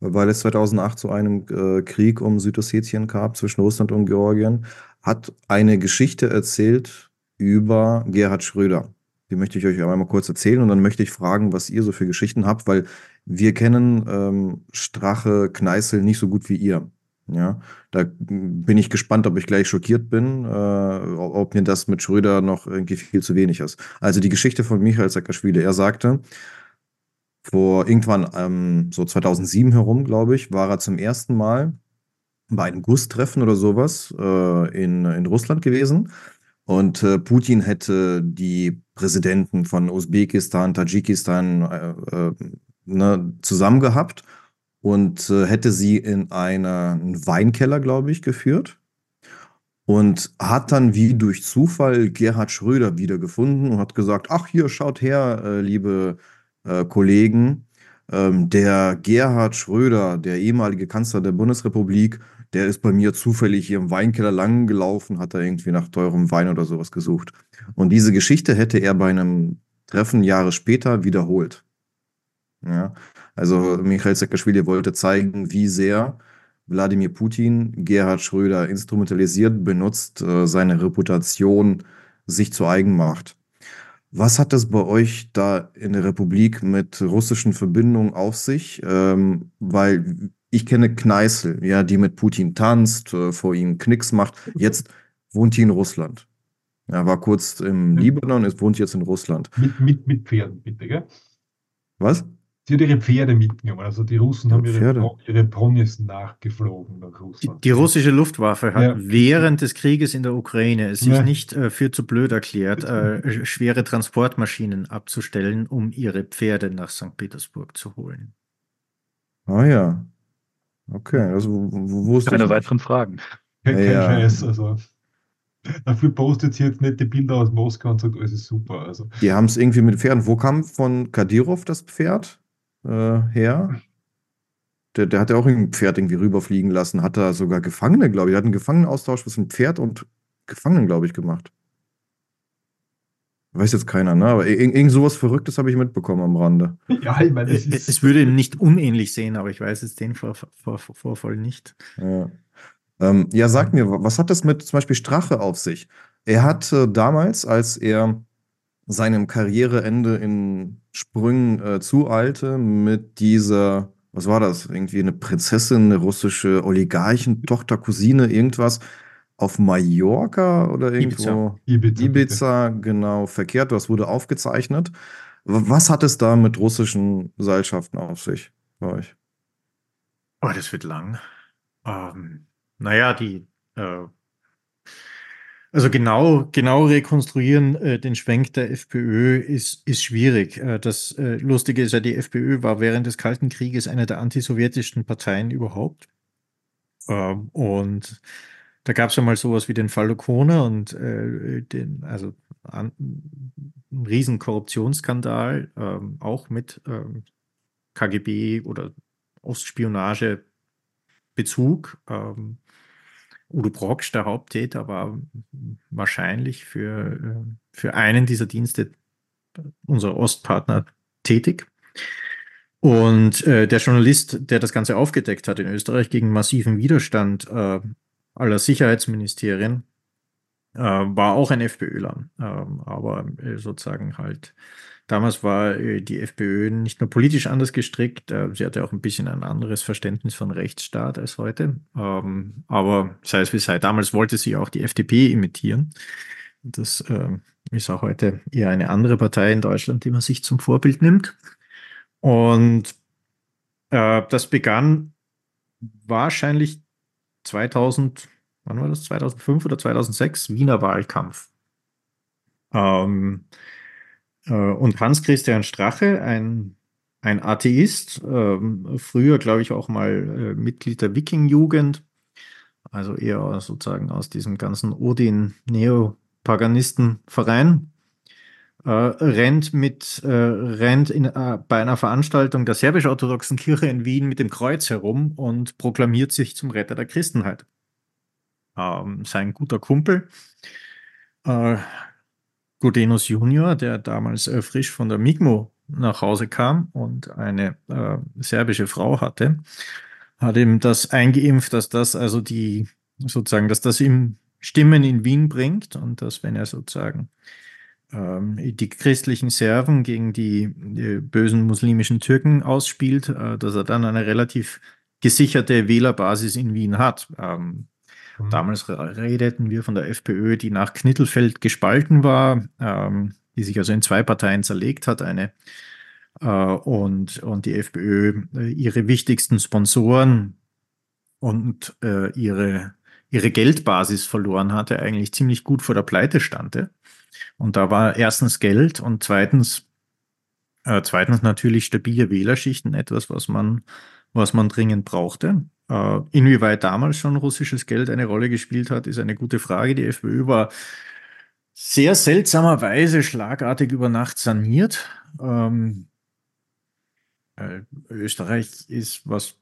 weil es 2008 zu einem äh, Krieg um Südossetien gab zwischen Russland und Georgien, hat eine Geschichte erzählt über Gerhard Schröder. Die möchte ich euch einmal kurz erzählen und dann möchte ich fragen, was ihr so für Geschichten habt, weil wir kennen ähm, Strache, Kneißl nicht so gut wie ihr. Ja, da bin ich gespannt, ob ich gleich schockiert bin, äh, ob mir das mit Schröder noch irgendwie viel zu wenig ist. Also die Geschichte von Michael Saakashvili, er sagte, vor irgendwann ähm, so 2007 herum, glaube ich, war er zum ersten Mal bei einem GUS-Treffen oder sowas äh, in, in Russland gewesen und äh, Putin hätte die Präsidenten von Usbekistan, Tadschikistan äh, äh, ne, zusammen gehabt und äh, hätte sie in einen Weinkeller, glaube ich, geführt und hat dann wie durch Zufall Gerhard Schröder wiedergefunden und hat gesagt, ach hier, schaut her, äh, liebe äh, Kollegen, ähm, der Gerhard Schröder, der ehemalige Kanzler der Bundesrepublik, der ist bei mir zufällig hier im Weinkeller lang gelaufen, hat da irgendwie nach teurem Wein oder sowas gesucht. Und diese Geschichte hätte er bei einem Treffen Jahre später wiederholt. Ja, also Michael Saakashvili wollte zeigen, wie sehr Wladimir Putin Gerhard Schröder instrumentalisiert, benutzt, äh, seine Reputation sich zu eigen macht. Was hat das bei euch da in der Republik mit russischen Verbindungen auf sich? Ähm, weil ich kenne Kneißl, ja, die mit Putin tanzt, äh, vor ihm Knicks macht. Jetzt wohnt die in Russland. Er war kurz im Libanon, ist wohnt jetzt in Russland. Mit, mit, mit Pferden, bitte, gell? Was? Sie hat ihre Pferde mitgenommen. Also die Russen haben ihre, ihre Ponys nachgeflogen nach Russland. Die, die russische Luftwaffe hat ja. während des Krieges in der Ukraine es sich ja. nicht äh, für zu blöd erklärt, äh, schwere Transportmaschinen abzustellen, um ihre Pferde nach St. Petersburg zu holen. Ah ja. Okay, also wo ist Keine weiteren Fragen. Kein, kein ja. Scheiß, also. Dafür postet sie jetzt nicht die Bilder aus Moskau und sagt, alles ist super. Also. Die haben es irgendwie mit Pferden. Wo kam von Kadirov das Pferd äh, her? Der, der hat ja auch ein Pferd irgendwie rüberfliegen lassen, hat da sogar Gefangene, glaube ich. Der hat einen Gefangenenaustausch mit einem Pferd und Gefangenen, glaube ich, gemacht. Weiß jetzt keiner, ne? Aber irgend, irgend sowas Verrücktes habe ich mitbekommen am Rande. Ja, ich meine, es, es, würde ihm nicht unähnlich sehen, aber ich weiß jetzt den Vor Vor Vorfall nicht. Ja. Ähm, ja, sag mir, was hat das mit zum Beispiel Strache auf sich? Er hat äh, damals, als er seinem Karriereende in Sprüngen äh, zueilte, mit dieser, was war das? Irgendwie eine Prinzessin, eine russische Oligarchen, Tochter, Cousine, irgendwas auf Mallorca oder irgendwo Ibiza, Ibiza, Ibiza genau, verkehrt. Das wurde aufgezeichnet. Was hat es da mit russischen Seilschaften auf sich bei euch? Oh, das wird lang. Ähm, naja, die äh, also genau, genau rekonstruieren äh, den Schwenk der FPÖ ist, ist schwierig. Äh, das äh, Lustige ist ja, die FPÖ war während des Kalten Krieges eine der antisowjetischen Parteien überhaupt. Ähm, und da gab es ja mal sowas wie den Fall Okona und äh, den, also an, einen riesen Korruptionsskandal, ähm, auch mit ähm, KGB oder Ostspionage Bezug. Ähm, Udo Brocksch, der Haupttäter, war wahrscheinlich für, äh, für einen dieser Dienste unserer Ostpartner tätig. Und äh, der Journalist, der das Ganze aufgedeckt hat in Österreich gegen massiven Widerstand äh, aller Sicherheitsministerien, äh, war auch ein FPÖler, äh, aber äh, sozusagen halt Damals war äh, die FPÖ nicht nur politisch anders gestrickt, äh, sie hatte auch ein bisschen ein anderes Verständnis von Rechtsstaat als heute. Ähm, aber sei es wie sei, damals wollte sie auch die FDP imitieren. Das ähm, ist auch heute eher eine andere Partei in Deutschland, die man sich zum Vorbild nimmt. Und äh, das begann wahrscheinlich 2000, wann war das? 2005 oder 2006, Wiener Wahlkampf. Ähm, äh, und Hans-Christian Strache, ein, ein Atheist, ähm, früher, glaube ich, auch mal äh, Mitglied der Wiking-Jugend, also eher sozusagen aus diesem ganzen Odin-Neopaganisten-Verein, äh, rennt mit äh, rennt in, äh, bei einer Veranstaltung der serbisch-orthodoxen Kirche in Wien mit dem Kreuz herum und proklamiert sich zum Retter der Christenheit. Ähm, sein guter Kumpel äh, Gudenus Junior, der damals äh, frisch von der Migmo nach Hause kam und eine äh, serbische Frau hatte, hat ihm das eingeimpft, dass das also die sozusagen, dass das ihm Stimmen in Wien bringt und dass wenn er sozusagen ähm, die christlichen Serben gegen die, die, bösen muslimischen Türken ausspielt, äh, dass er dann eine relativ gesicherte Wählerbasis in Wien hat. Ähm, mhm. Damals redeten wir von der FPÖ, die nach Knittelfeld gespalten war, ähm, die sich also in zwei Parteien zerlegt hat, eine äh, und, und die FPÖ äh, ihre wichtigsten Sponsoren und äh, ihre, ihre Geldbasis verloren hatte, eigentlich ziemlich gut vor der Pleite stande. Und da war erstens Geld und zweitens, äh, zweitens natürlich stabile Wählerschichten, etwas, was man, was man dringend brauchte. Äh, inwieweit damals schon russisches Geld eine Rolle gespielt hat, ist eine gute Frage. Die FPÖ war sehr seltsamerweise schlagartig über Nacht saniert. Ähm, äh, Österreich ist, was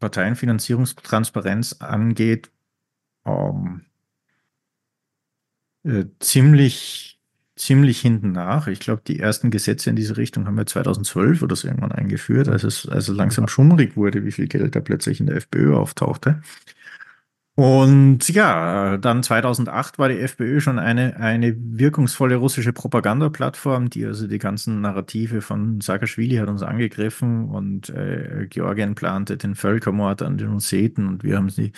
Parteienfinanzierungstransparenz angeht, ähm, äh, ziemlich, ziemlich hinten nach. Ich glaube, die ersten Gesetze in diese Richtung haben wir 2012 oder so irgendwann eingeführt, als es, als es langsam schummrig wurde, wie viel Geld da plötzlich in der FPÖ auftauchte. Und ja, dann 2008 war die FPÖ schon eine, eine wirkungsvolle russische Propagandaplattform, die also die ganzen Narrative von Saakashvili hat uns angegriffen und äh, Georgien plante den Völkermord an den Osseten und wir haben sie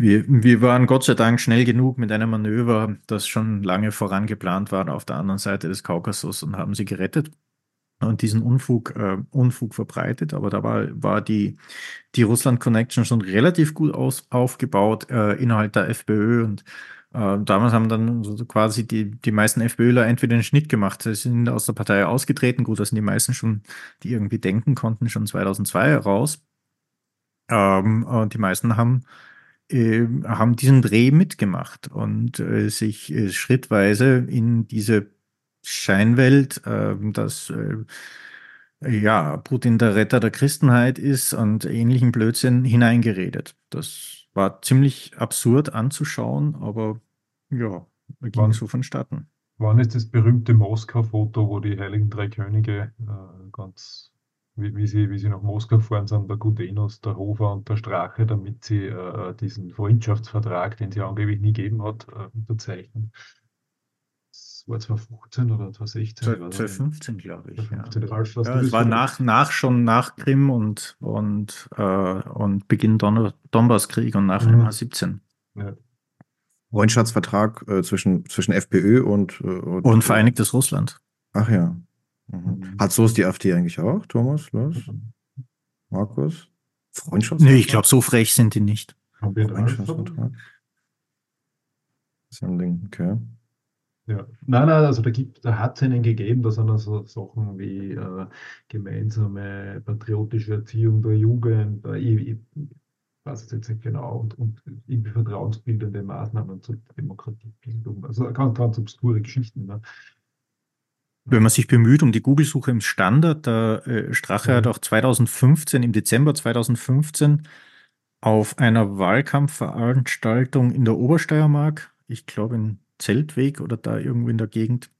wir, wir waren Gott sei Dank schnell genug mit einem Manöver, das schon lange vorangeplant war auf der anderen Seite des Kaukasus und haben sie gerettet und diesen Unfug, äh, Unfug verbreitet. Aber da war, war die, die Russland-Connection schon relativ gut aus, aufgebaut äh, innerhalb der FPÖ und äh, damals haben dann quasi die, die meisten FPÖler entweder den Schnitt gemacht, sie sind aus der Partei ausgetreten. Gut, das sind die meisten schon, die irgendwie denken konnten, schon 2002 heraus. Ähm, und die meisten haben haben diesen Dreh mitgemacht und äh, sich äh, schrittweise in diese Scheinwelt, ähm, dass ja, Putin der Retter der Christenheit ist und ähnlichen Blödsinn hineingeredet. Das war ziemlich absurd anzuschauen, aber ja, ging wann, so vonstatten. Wann ist das berühmte Moskau-Foto, wo die Heiligen Drei Könige äh, ganz wie, wie, sie, wie sie nach Moskau gefahren sind, der Gudenus, der Hofer und der Strache, damit sie äh, diesen Freundschaftsvertrag, den sie angeblich nie gegeben hat, äh, unterzeichnen. Das war 2015 oder 2016. 2015, glaube ich. 2015, ja. Ralf, ja, es war nach, nach schon nach Krim und, und, äh, und Beginn Don Donbasskrieg und nach mhm. 17. Ja. Freundschaftsvertrag äh, zwischen, zwischen FPÖ und, äh, und, und Vereinigtes Russland. Ach ja. Mhm. Hat so ist die AfD eigentlich auch, Thomas, Lars? Markus? Freundschaftsvertrag? Nee, ich glaube, so frech sind die nicht. Freundschaftsvertrag. Das ist ein Ding, okay. Ja, nein, nein, also da, gibt, da hat es einen gegeben, da sind also Sachen wie äh, gemeinsame patriotische Erziehung der Jugend, äh, ich, ich weiß es jetzt nicht genau, und, und irgendwie vertrauensbildende Maßnahmen zur Demokratiebildung. Also ganz, ganz obskure Geschichten. Ne? Wenn man sich bemüht um die Google-Suche im Standard, der äh, Strache mhm. hat auch 2015, im Dezember 2015, auf einer Wahlkampfveranstaltung in der Obersteiermark, ich glaube in Zeltweg oder da irgendwo in der Gegend,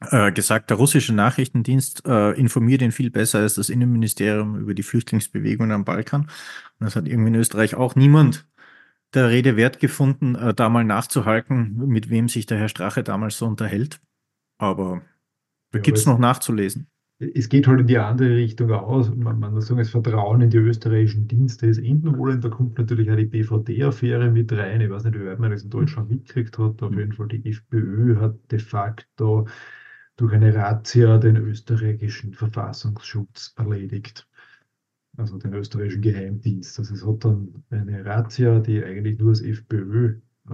äh, gesagt, der russische Nachrichtendienst äh, informiert ihn viel besser als das Innenministerium über die Flüchtlingsbewegungen am Balkan. Und das hat irgendwie in Österreich auch niemand der Rede wert gefunden, äh, da mal nachzuhalten, mit wem sich der Herr Strache damals so unterhält. Aber ja, Gibt es noch nachzulesen? Es geht halt in die andere Richtung aus. Man, man muss sagen, das Vertrauen in die österreichischen Dienste ist indenwohlend. Da kommt natürlich auch die BVD-Affäre mit rein. Ich weiß nicht, wie weit man das in Deutschland mitgekriegt hat. Auf jeden Fall die FPÖ hat de facto durch eine Razzia den österreichischen Verfassungsschutz erledigt. Also den österreichischen Geheimdienst. Also es hat dann eine Razzia, die eigentlich nur das FPÖ äh,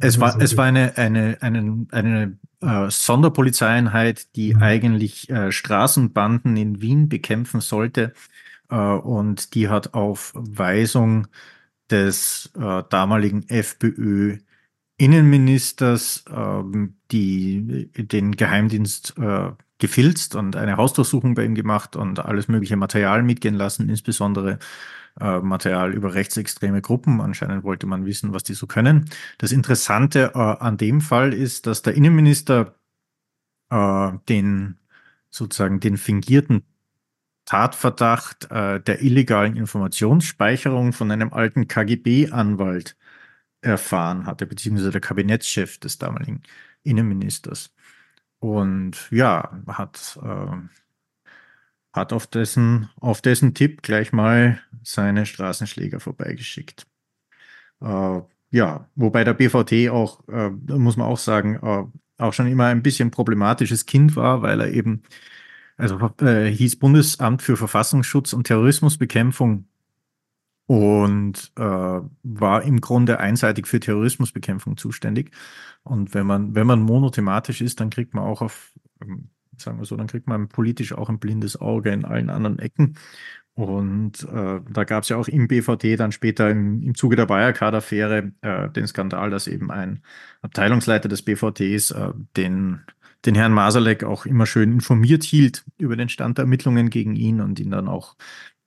es war, es war eine, eine, eine, eine äh, Sonderpolizeieinheit, die mhm. eigentlich äh, Straßenbanden in Wien bekämpfen sollte. Äh, und die hat auf Weisung des äh, damaligen FPÖ Innenministers ähm, die, den Geheimdienst äh, gefilzt und eine Hausdurchsuchung bei ihm gemacht und alles mögliche Material mitgehen lassen, insbesondere äh, Material über rechtsextreme Gruppen. Anscheinend wollte man wissen, was die so können. Das Interessante äh, an dem Fall ist, dass der Innenminister äh, den sozusagen den fingierten Tatverdacht äh, der illegalen Informationsspeicherung von einem alten KGB-Anwalt erfahren hatte, beziehungsweise der Kabinettschef des damaligen Innenministers. Und ja, hat äh, hat auf dessen, auf dessen Tipp gleich mal seine Straßenschläger vorbeigeschickt. Äh, ja, wobei der BVT auch, äh, muss man auch sagen, äh, auch schon immer ein bisschen problematisches Kind war, weil er eben, also äh, hieß Bundesamt für Verfassungsschutz und Terrorismusbekämpfung und äh, war im Grunde einseitig für Terrorismusbekämpfung zuständig. Und wenn man, wenn man monothematisch ist, dann kriegt man auch auf ähm, sagen wir so, dann kriegt man politisch auch ein blindes Auge in allen anderen Ecken. Und äh, da gab es ja auch im BVT dann später im, im Zuge der Wirecard-Affäre äh, den Skandal, dass eben ein Abteilungsleiter des BVTs äh, den, den Herrn Masalek auch immer schön informiert hielt über den Stand der Ermittlungen gegen ihn und ihn dann auch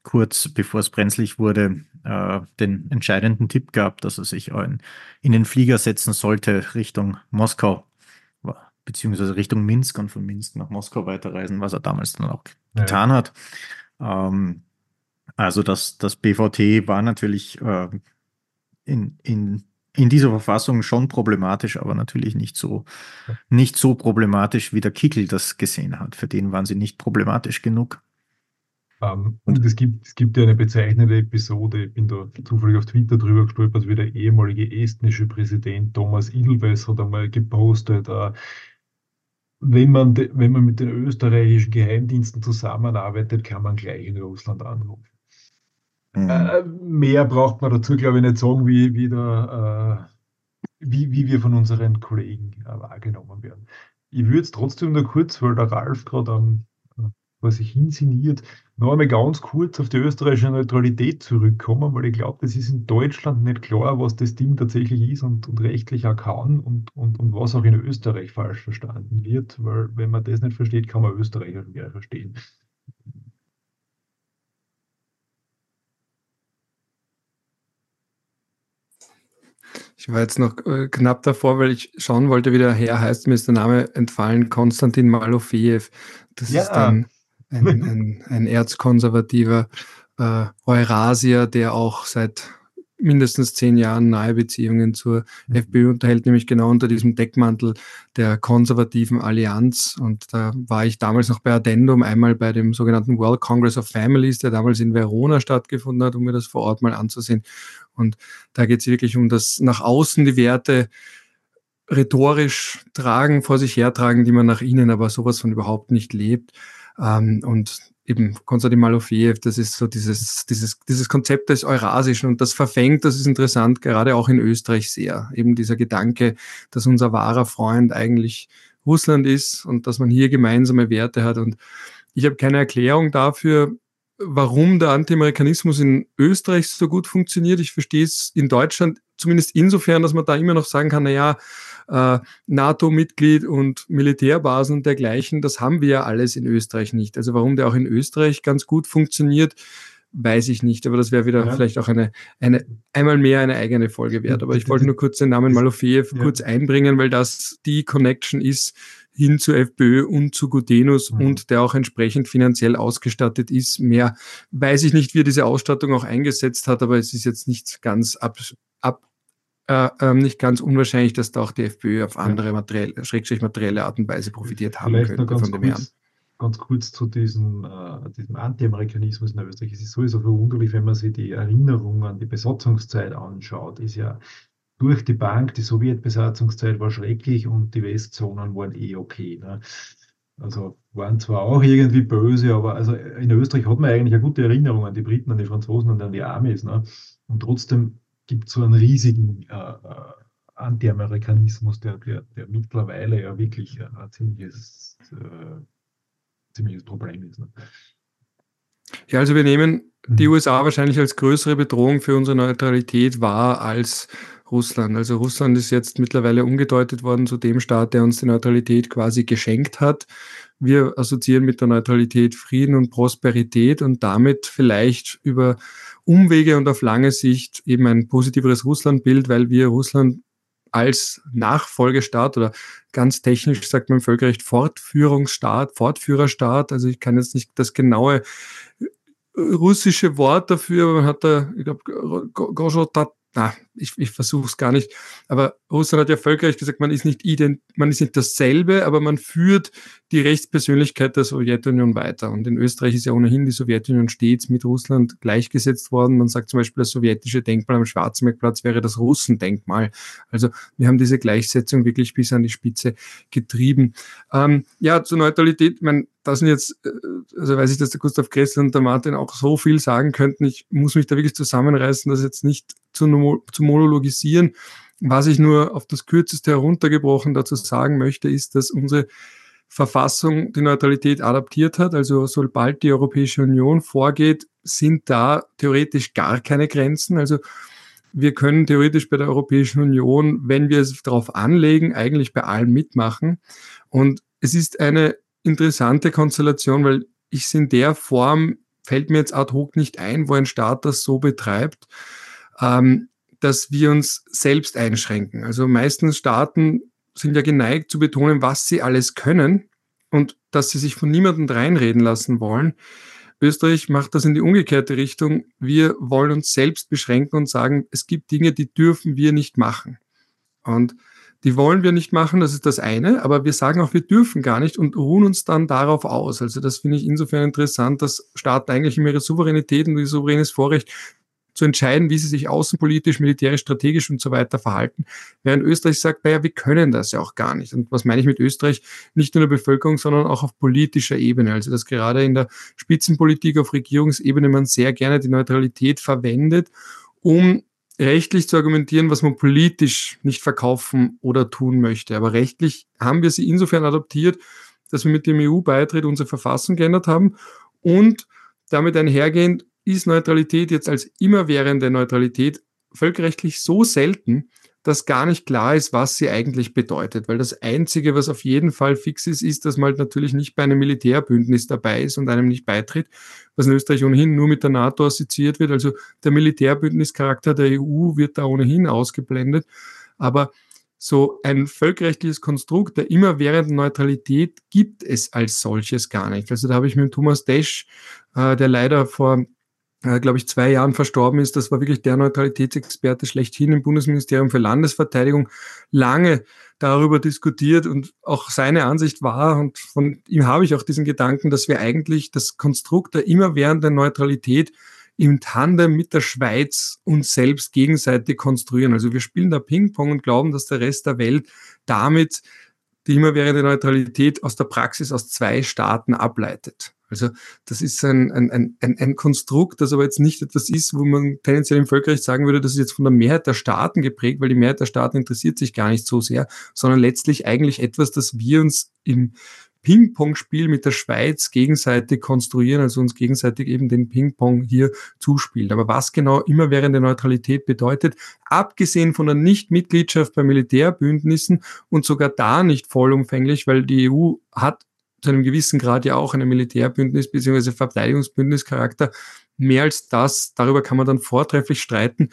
kurz bevor es brenzlig wurde, äh, den entscheidenden Tipp gab, dass er sich in, in den Flieger setzen sollte Richtung Moskau beziehungsweise Richtung Minsk und von Minsk nach Moskau weiterreisen, was er damals dann auch ja. getan hat. Ähm, also das, das BVT war natürlich äh, in, in, in dieser Verfassung schon problematisch, aber natürlich nicht so, nicht so problematisch, wie der Kickel das gesehen hat. Für den waren sie nicht problematisch genug. Um, ähm, und es gibt, es gibt ja eine bezeichnende Episode, ich bin da zufällig auf Twitter drüber gestolpert, wie der ehemalige estnische Präsident Thomas Ilves hat einmal gepostet, uh, wenn man, wenn man mit den österreichischen Geheimdiensten zusammenarbeitet, kann man gleich in Russland anrufen. Mhm. Äh, mehr braucht man dazu, glaube ich, nicht sagen, wie, wie, der, äh, wie, wie wir von unseren Kollegen äh, wahrgenommen werden. Ich würde es trotzdem nur kurz, weil der Ralf gerade am was sich inszeniert, noch einmal ganz kurz auf die österreichische Neutralität zurückkommen, weil ich glaube, das ist in Deutschland nicht klar, was das Ding tatsächlich ist und, und rechtlich auch kann und, und, und was auch in Österreich falsch verstanden wird, weil wenn man das nicht versteht, kann man Österreich auch schwer verstehen. Ich war jetzt noch äh, knapp davor, weil ich schauen wollte, wie der Herr heißt. Mir ist der Name entfallen, Konstantin Malofejew. Das ja. ist dann ein, ein, ein erzkonservativer äh, Eurasier, der auch seit mindestens zehn Jahren nahe Beziehungen zur mhm. FPÖ unterhält, nämlich genau unter diesem Deckmantel der konservativen Allianz. Und da war ich damals noch bei Addendum, einmal bei dem sogenannten World Congress of Families, der damals in Verona stattgefunden hat, um mir das vor Ort mal anzusehen. Und da geht es wirklich um das nach außen die Werte rhetorisch tragen, vor sich hertragen, die man nach innen aber sowas von überhaupt nicht lebt. Ähm, und eben Konstantin Malofejew, das ist so dieses, dieses, dieses Konzept des Eurasischen und das verfängt, das ist interessant, gerade auch in Österreich sehr. Eben dieser Gedanke, dass unser wahrer Freund eigentlich Russland ist und dass man hier gemeinsame Werte hat. Und ich habe keine Erklärung dafür, warum der Anti-Amerikanismus in Österreich so gut funktioniert. Ich verstehe es in Deutschland zumindest insofern, dass man da immer noch sagen kann, na ja, äh, NATO-Mitglied und Militärbasen und dergleichen, das haben wir ja alles in Österreich nicht. Also warum der auch in Österreich ganz gut funktioniert, weiß ich nicht, aber das wäre wieder ja. vielleicht auch eine, eine, einmal mehr eine eigene Folge wert. Aber ich wollte nur kurz den Namen Malofeev ja. kurz einbringen, weil das die Connection ist hin zur FPÖ und zu Gutenus mhm. und der auch entsprechend finanziell ausgestattet ist. Mehr weiß ich nicht, wie er diese Ausstattung auch eingesetzt hat, aber es ist jetzt nicht ganz ab, ab äh, ähm, nicht ganz unwahrscheinlich, dass da auch die FPÖ auf andere materielle, schrägstrich materielle Art und Weise profitiert haben Vielleicht könnte von dem kurz, Herrn. Ganz kurz zu diesem, äh, diesem Anti-Amerikanismus in Österreich. Es ist sowieso verwunderlich, wenn man sich die Erinnerung an die Besatzungszeit anschaut, ist ja durch die Bank, die Sowjetbesatzungszeit war schrecklich und die Westzonen waren eh okay. Ne? Also waren zwar auch irgendwie böse, aber also in Österreich hat man eigentlich eine gute Erinnerung an die Briten, an die Franzosen und an die Amis. Ne? Und trotzdem gibt so einen riesigen äh, äh, Anti-Amerikanismus, der, der, der mittlerweile ja wirklich ein ziemliches, äh, ziemliches Problem ist. Ne? Ja, also wir nehmen die mhm. USA wahrscheinlich als größere Bedrohung für unsere Neutralität wahr als Russland. Also Russland ist jetzt mittlerweile umgedeutet worden zu dem Staat, der uns die Neutralität quasi geschenkt hat. Wir assoziieren mit der Neutralität Frieden und Prosperität und damit vielleicht über Umwege und auf lange Sicht eben ein positiveres Russlandbild, weil wir Russland als Nachfolgestaat oder ganz technisch sagt man im Völkerrecht Fortführungsstaat, Fortführerstaat. Also ich kann jetzt nicht das genaue russische Wort dafür, aber man hat da, ich glaube, na, ich, ich versuche es gar nicht. Aber Russland hat ja völkerrecht gesagt, man ist nicht ident, man ist nicht dasselbe, aber man führt die Rechtspersönlichkeit der Sowjetunion weiter. Und in Österreich ist ja ohnehin die Sowjetunion stets mit Russland gleichgesetzt worden. Man sagt zum Beispiel, das sowjetische Denkmal am Schwarzenbergplatz wäre das Russendenkmal. Also wir haben diese Gleichsetzung wirklich bis an die Spitze getrieben. Ähm, ja, zur Neutralität, ich meine, das sind jetzt, äh, also weiß ich, dass der Gustav Kressel und der Martin auch so viel sagen könnten. Ich muss mich da wirklich zusammenreißen, das jetzt nicht zu, zu monologisieren. Was ich nur auf das Kürzeste heruntergebrochen dazu sagen möchte, ist, dass unsere Verfassung die Neutralität adaptiert hat. Also sobald die Europäische Union vorgeht, sind da theoretisch gar keine Grenzen. Also wir können theoretisch bei der Europäischen Union, wenn wir es darauf anlegen, eigentlich bei allem mitmachen. Und es ist eine interessante Konstellation, weil ich es in der Form, fällt mir jetzt ad hoc nicht ein, wo ein Staat das so betreibt, ähm, dass wir uns selbst einschränken. Also meistens Staaten sind ja geneigt zu betonen, was sie alles können und dass sie sich von niemandem reinreden lassen wollen. Österreich macht das in die umgekehrte Richtung. Wir wollen uns selbst beschränken und sagen, es gibt Dinge, die dürfen wir nicht machen. Und die wollen wir nicht machen, das ist das eine, aber wir sagen auch, wir dürfen gar nicht und ruhen uns dann darauf aus. Also das finde ich insofern interessant, dass Staaten eigentlich immer ihre Souveränität und ihr souveränes Vorrecht zu entscheiden, wie sie sich außenpolitisch, militärisch, strategisch und so weiter verhalten. Während Österreich sagt, naja, wir können das ja auch gar nicht. Und was meine ich mit Österreich? Nicht nur in der Bevölkerung, sondern auch auf politischer Ebene. Also, dass gerade in der Spitzenpolitik auf Regierungsebene man sehr gerne die Neutralität verwendet, um rechtlich zu argumentieren, was man politisch nicht verkaufen oder tun möchte. Aber rechtlich haben wir sie insofern adoptiert, dass wir mit dem EU-Beitritt unsere Verfassung geändert haben und damit einhergehend ist Neutralität jetzt als immerwährende Neutralität völkerrechtlich so selten, dass gar nicht klar ist, was sie eigentlich bedeutet. Weil das Einzige, was auf jeden Fall fix ist, ist, dass man halt natürlich nicht bei einem Militärbündnis dabei ist und einem nicht beitritt, was in Österreich ohnehin nur mit der NATO assoziiert wird. Also der Militärbündnischarakter der EU wird da ohnehin ausgeblendet. Aber so ein völkerrechtliches Konstrukt der immerwährenden Neutralität gibt es als solches gar nicht. Also da habe ich mit Thomas Desch, äh, der leider vor äh, glaube ich, zwei Jahren verstorben ist. Das war wirklich der Neutralitätsexperte schlechthin im Bundesministerium für Landesverteidigung, lange darüber diskutiert und auch seine Ansicht war, und von ihm habe ich auch diesen Gedanken, dass wir eigentlich das Konstrukt der immerwährenden Neutralität im Tandem mit der Schweiz uns selbst gegenseitig konstruieren. Also wir spielen da Ping-Pong und glauben, dass der Rest der Welt damit die immerwährende Neutralität aus der Praxis aus zwei Staaten ableitet. Also das ist ein, ein, ein, ein Konstrukt, das aber jetzt nicht etwas ist, wo man tendenziell im Völkerrecht sagen würde, das ist jetzt von der Mehrheit der Staaten geprägt, weil die Mehrheit der Staaten interessiert sich gar nicht so sehr, sondern letztlich eigentlich etwas, das wir uns im Ping-Pong-Spiel mit der Schweiz gegenseitig konstruieren, also uns gegenseitig eben den Ping-Pong hier zuspielen. Aber was genau immerwährende Neutralität bedeutet, abgesehen von der Nichtmitgliedschaft bei Militärbündnissen und sogar da nicht vollumfänglich, weil die EU hat zu einem gewissen Grad ja auch einen Militärbündnis bzw. Verteidigungsbündnischarakter. Mehr als das, darüber kann man dann vortrefflich streiten.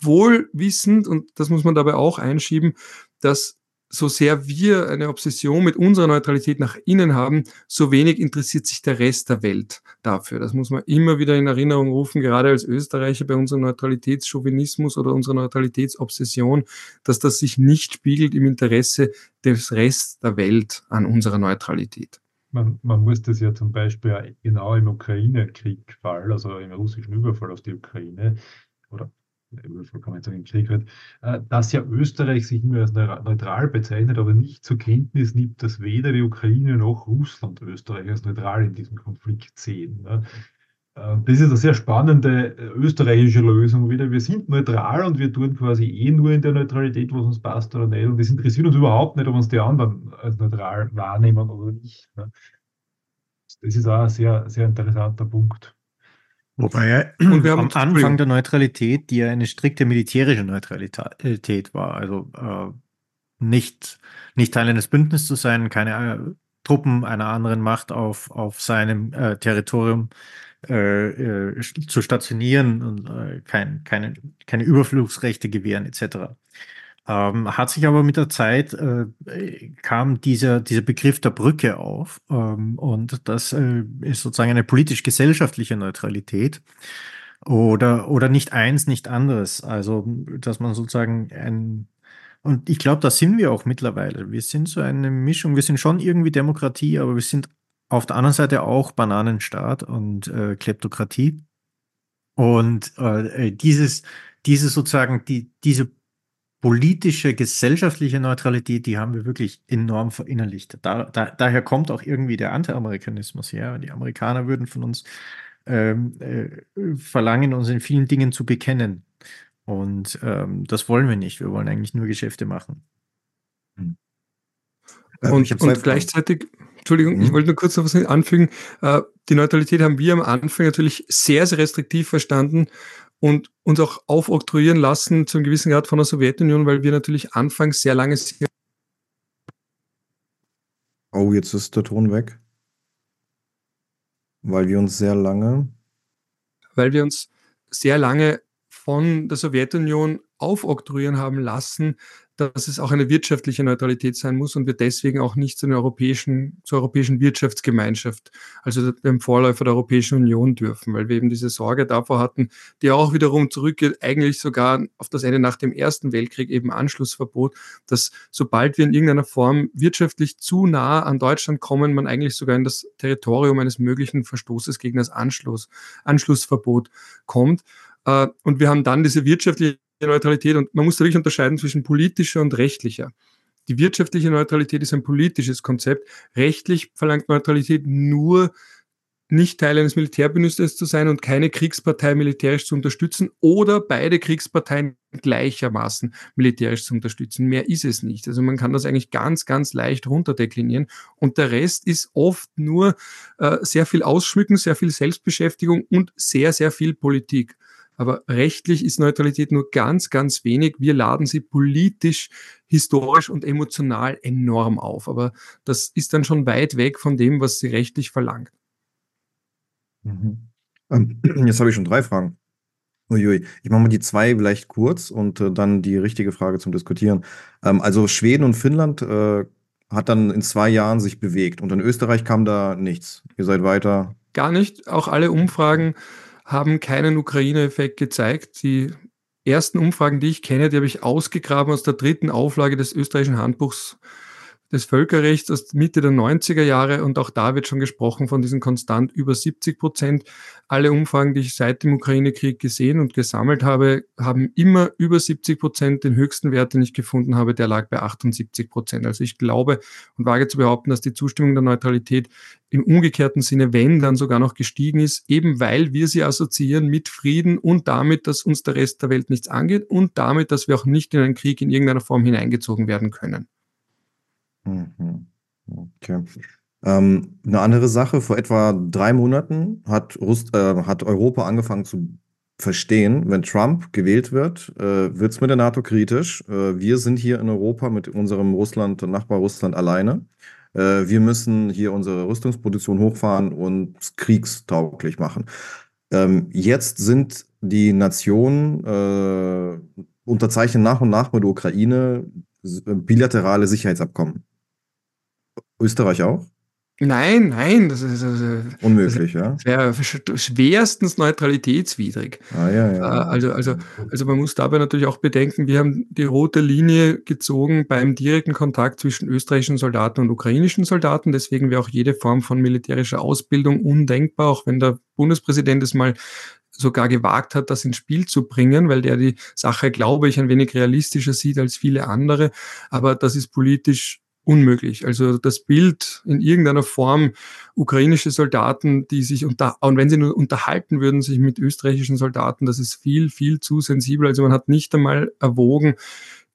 Wohl wissend, und das muss man dabei auch einschieben, dass so sehr wir eine Obsession mit unserer Neutralität nach innen haben, so wenig interessiert sich der Rest der Welt dafür. Das muss man immer wieder in Erinnerung rufen, gerade als Österreicher bei unserem Neutralitätschauvinismus oder unserer Neutralitätsobsession, dass das sich nicht spiegelt im Interesse des Rest der Welt an unserer Neutralität man, man muss das ja zum Beispiel genau im Ukraine-Krieg-Fall, also im russischen Überfall auf die Ukraine, oder kann man sagen, im Krieg wird, äh, dass ja Österreich sich immer als neutral bezeichnet, aber nicht zur Kenntnis nimmt, dass weder die Ukraine noch Russland Österreich als neutral in diesem Konflikt sehen. Äh, das ist eine sehr spannende äh, österreichische Lösung wieder. Wir sind neutral und wir tun quasi eh nur in der Neutralität, was uns passt oder nicht. Und es interessiert uns überhaupt nicht, ob uns die anderen als neutral wahrnehmen oder nicht. Ne? Das ist auch ein sehr, sehr interessanter Punkt. Wobei und wir am Anfang der Neutralität, die ja eine strikte militärische Neutralität war, also äh, nicht, nicht Teil eines Bündnisses zu sein, keine äh, Truppen einer anderen Macht auf, auf seinem äh, Territorium äh, äh, zu stationieren und äh, kein, keine, keine Überflugsrechte gewähren etc. Ähm, hat sich aber mit der Zeit äh, kam dieser, dieser Begriff der Brücke auf ähm, und das äh, ist sozusagen eine politisch-gesellschaftliche Neutralität oder, oder nicht eins, nicht anderes. Also, dass man sozusagen ein, und ich glaube, da sind wir auch mittlerweile. Wir sind so eine Mischung, wir sind schon irgendwie Demokratie, aber wir sind auf der anderen Seite auch Bananenstaat und äh, Kleptokratie. Und äh, dieses, dieses sozusagen, die, diese politische, gesellschaftliche Neutralität, die haben wir wirklich enorm verinnerlicht. Da, da, daher kommt auch irgendwie der Anti-Amerikanismus her. Die Amerikaner würden von uns ähm, äh, verlangen, uns in vielen Dingen zu bekennen. Und ähm, das wollen wir nicht. Wir wollen eigentlich nur Geschäfte machen. Hm. Und, und gleichzeitig, Entschuldigung, mhm. ich wollte nur kurz noch was anfügen. Äh, die Neutralität haben wir am Anfang natürlich sehr, sehr restriktiv verstanden und uns auch aufoktroyieren lassen zum gewissen Grad von der Sowjetunion, weil wir natürlich anfangs sehr lange. Oh, jetzt ist der Ton weg. Weil wir uns sehr lange. Weil wir uns sehr lange von der Sowjetunion aufoktroyieren haben lassen, dass es auch eine wirtschaftliche Neutralität sein muss und wir deswegen auch nicht zu einer europäischen, zur europäischen Wirtschaftsgemeinschaft, also dem Vorläufer der Europäischen Union dürfen, weil wir eben diese Sorge davor hatten, die auch wiederum zurückgeht, eigentlich sogar auf das Ende nach dem Ersten Weltkrieg eben Anschlussverbot, dass sobald wir in irgendeiner Form wirtschaftlich zu nah an Deutschland kommen, man eigentlich sogar in das Territorium eines möglichen Verstoßes gegen das Anschluss, Anschlussverbot kommt. Äh, und wir haben dann diese wirtschaftliche Neutralität und man muss da wirklich unterscheiden zwischen politischer und rechtlicher. Die wirtschaftliche Neutralität ist ein politisches Konzept. Rechtlich verlangt Neutralität nur, nicht Teil eines Militärbündnisses zu sein und keine Kriegspartei militärisch zu unterstützen oder beide Kriegsparteien gleichermaßen militärisch zu unterstützen. Mehr ist es nicht. Also man kann das eigentlich ganz, ganz leicht runterdeklinieren. Und der Rest ist oft nur äh, sehr viel Ausschmücken, sehr viel Selbstbeschäftigung und sehr, sehr viel Politik. Aber rechtlich ist Neutralität nur ganz, ganz wenig. Wir laden sie politisch, historisch und emotional enorm auf. Aber das ist dann schon weit weg von dem, was sie rechtlich verlangt. Mhm. Ähm, jetzt habe ich schon drei Fragen. Uiui. Ich mache mal die zwei vielleicht kurz und äh, dann die richtige Frage zum Diskutieren. Ähm, also Schweden und Finnland äh, hat dann in zwei Jahren sich bewegt und in Österreich kam da nichts. Ihr seid weiter. Gar nicht. Auch alle Umfragen haben keinen Ukraine-Effekt gezeigt. Die ersten Umfragen, die ich kenne, die habe ich ausgegraben aus der dritten Auflage des österreichischen Handbuchs des Völkerrechts aus Mitte der 90er Jahre und auch da wird schon gesprochen von diesen konstant über 70 Prozent. Alle Umfragen, die ich seit dem Ukraine-Krieg gesehen und gesammelt habe, haben immer über 70 Prozent. Den höchsten Wert, den ich gefunden habe, der lag bei 78 Prozent. Also ich glaube und wage zu behaupten, dass die Zustimmung der Neutralität im umgekehrten Sinne, wenn dann sogar noch gestiegen ist, eben weil wir sie assoziieren mit Frieden und damit, dass uns der Rest der Welt nichts angeht und damit, dass wir auch nicht in einen Krieg in irgendeiner Form hineingezogen werden können. Mhm. Okay. Ähm, eine andere Sache, vor etwa drei Monaten hat, Rust, äh, hat Europa angefangen zu verstehen, wenn Trump gewählt wird, äh, wird es mit der NATO kritisch. Äh, wir sind hier in Europa mit unserem Russland, Nachbar Russland alleine. Äh, wir müssen hier unsere Rüstungsproduktion hochfahren und kriegstauglich machen. Ähm, jetzt sind die Nationen äh, unterzeichnen nach und nach mit der Ukraine bilaterale Sicherheitsabkommen. Österreich auch? Nein, nein, das ist also, unmöglich, das ja. Schwerstens neutralitätswidrig. Ah, ja, ja. Äh, also, also, also man muss dabei natürlich auch bedenken, wir haben die rote Linie gezogen beim direkten Kontakt zwischen österreichischen Soldaten und ukrainischen Soldaten. Deswegen wäre auch jede Form von militärischer Ausbildung undenkbar, auch wenn der Bundespräsident es mal sogar gewagt hat, das ins Spiel zu bringen, weil der die Sache, glaube ich, ein wenig realistischer sieht als viele andere. Aber das ist politisch unmöglich. Also das Bild in irgendeiner Form ukrainische Soldaten, die sich unter, und wenn sie nur unterhalten würden, sich mit österreichischen Soldaten, das ist viel, viel zu sensibel. Also man hat nicht einmal erwogen,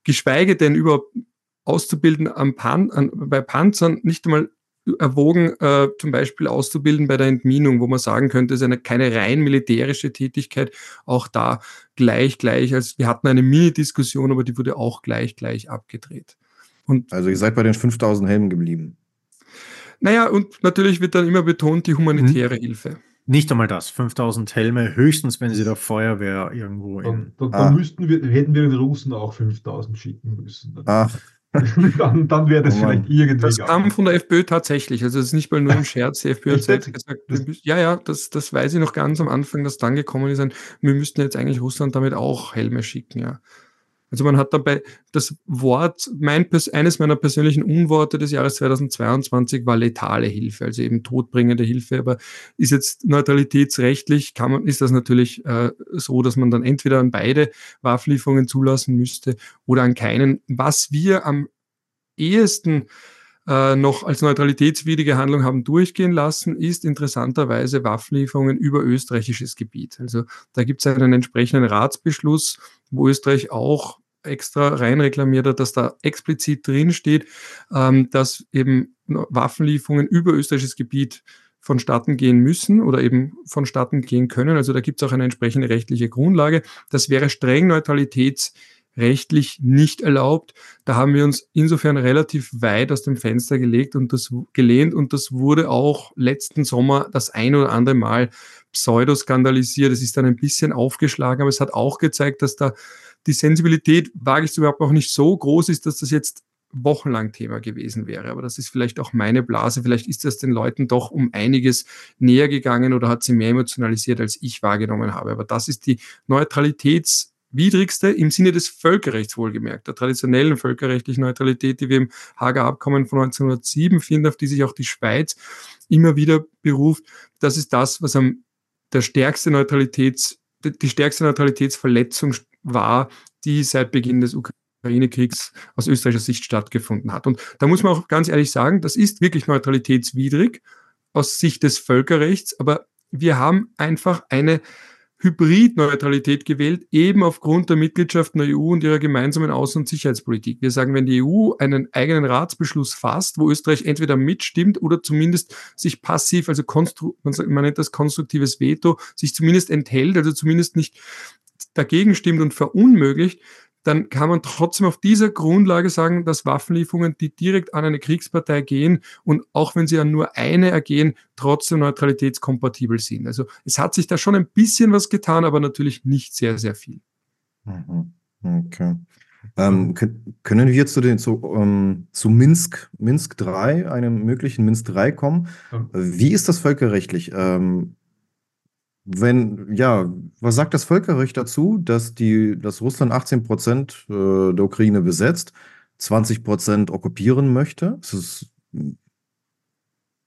geschweige denn überhaupt auszubilden am Pan, an, bei Panzern, nicht einmal erwogen, äh, zum Beispiel auszubilden bei der Entminung, wo man sagen könnte, es ist eine, keine rein militärische Tätigkeit, auch da gleich, gleich, als wir hatten eine Mini-Diskussion, aber die wurde auch gleich, gleich abgedreht. Und also ihr seid bei den 5000 Helmen geblieben. Naja, und natürlich wird dann immer betont die humanitäre hm. Hilfe. Nicht einmal das. 5000 Helme, höchstens, wenn sie der Feuerwehr irgendwo in. Dann, dann, ah. müssten wir, hätten wir den Russen auch 5000 schicken müssen. Ach. dann, dann wäre das oh vielleicht irgendwie. Das kam von der FPÖ tatsächlich. Also, es ist nicht mal nur im Scherz. Die FPÖ hat selbst gesagt, müssen, ja, ja, das, das weiß ich noch ganz am Anfang, dass dann gekommen ist, wir müssten jetzt eigentlich Russland damit auch Helme schicken, ja. Also man hat dabei das Wort, mein, eines meiner persönlichen Unworte des Jahres 2022 war letale Hilfe, also eben todbringende Hilfe. Aber ist jetzt neutralitätsrechtlich, kann man, ist das natürlich äh, so, dass man dann entweder an beide Waffenlieferungen zulassen müsste oder an keinen. Was wir am ehesten äh, noch als neutralitätswidrige Handlung haben durchgehen lassen, ist interessanterweise Waffenlieferungen über österreichisches Gebiet. Also da gibt es einen entsprechenden Ratsbeschluss, wo Österreich auch extra reinreklamiert hat, dass da explizit drin steht, ähm, dass eben Waffenlieferungen über österreichisches Gebiet vonstatten gehen müssen oder eben vonstatten gehen können. Also da gibt es auch eine entsprechende rechtliche Grundlage. Das wäre streng neutralitätsrechtlich nicht erlaubt. Da haben wir uns insofern relativ weit aus dem Fenster gelegt und das gelehnt und das wurde auch letzten Sommer das ein oder andere Mal pseudo-skandalisiert. Es ist dann ein bisschen aufgeschlagen, aber es hat auch gezeigt, dass da die Sensibilität, wage ich es überhaupt noch nicht so groß ist, dass das jetzt wochenlang Thema gewesen wäre. Aber das ist vielleicht auch meine Blase. Vielleicht ist das den Leuten doch um einiges näher gegangen oder hat sie mehr emotionalisiert, als ich wahrgenommen habe. Aber das ist die Neutralitätswidrigste im Sinne des Völkerrechts wohlgemerkt, der traditionellen völkerrechtlichen Neutralität, die wir im Hager Abkommen von 1907 finden, auf die sich auch die Schweiz immer wieder beruft. Das ist das, was am der stärkste Neutralitäts, die stärkste Neutralitätsverletzung war, die seit Beginn des Ukraine-Kriegs aus österreichischer Sicht stattgefunden hat. Und da muss man auch ganz ehrlich sagen, das ist wirklich neutralitätswidrig aus Sicht des Völkerrechts, aber wir haben einfach eine Hybridneutralität gewählt, eben aufgrund der Mitgliedschaft in der EU und ihrer gemeinsamen Außen- und Sicherheitspolitik. Wir sagen, wenn die EU einen eigenen Ratsbeschluss fasst, wo Österreich entweder mitstimmt oder zumindest sich passiv, also man nennt das konstruktives Veto, sich zumindest enthält, also zumindest nicht dagegen stimmt und verunmöglicht, dann kann man trotzdem auf dieser Grundlage sagen, dass Waffenlieferungen, die direkt an eine Kriegspartei gehen und auch wenn sie an nur eine ergehen, trotzdem neutralitätskompatibel sind. Also es hat sich da schon ein bisschen was getan, aber natürlich nicht sehr, sehr viel. Mhm. Okay. Ähm, können wir zu, den, zu, ähm, zu Minsk, Minsk 3, einem möglichen Minsk 3 kommen? Wie ist das völkerrechtlich? Ähm, wenn, ja, was sagt das Völkerrecht dazu, dass die, dass Russland 18 Prozent äh, der Ukraine besetzt, 20 Prozent okkupieren möchte? Ist,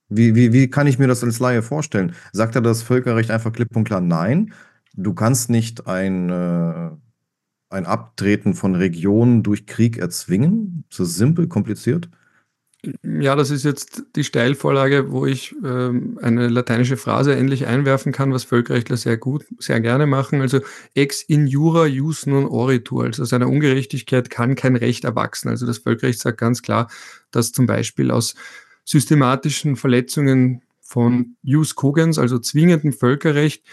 wie, wie, wie kann ich mir das als Laie vorstellen? Sagt er das Völkerrecht einfach klipp und klar nein? Du kannst nicht ein, äh, ein Abtreten von Regionen durch Krieg erzwingen? Ist das simpel, kompliziert? Ja, das ist jetzt die Steilvorlage, wo ich ähm, eine lateinische Phrase endlich einwerfen kann, was Völkerrechtler sehr gut, sehr gerne machen. Also ex in jura jus non oritur. Also aus einer Ungerechtigkeit kann kein Recht erwachsen. Also das Völkerrecht sagt ganz klar, dass zum Beispiel aus systematischen Verletzungen von jus cogens, also zwingendem Völkerrecht,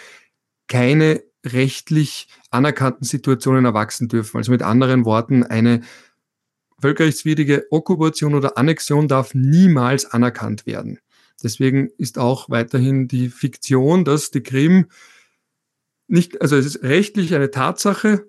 keine rechtlich anerkannten Situationen erwachsen dürfen. Also mit anderen Worten, eine völkerrechtswidrige Okkupation oder Annexion darf niemals anerkannt werden. Deswegen ist auch weiterhin die Fiktion, dass die Krim nicht, also es ist rechtlich eine Tatsache,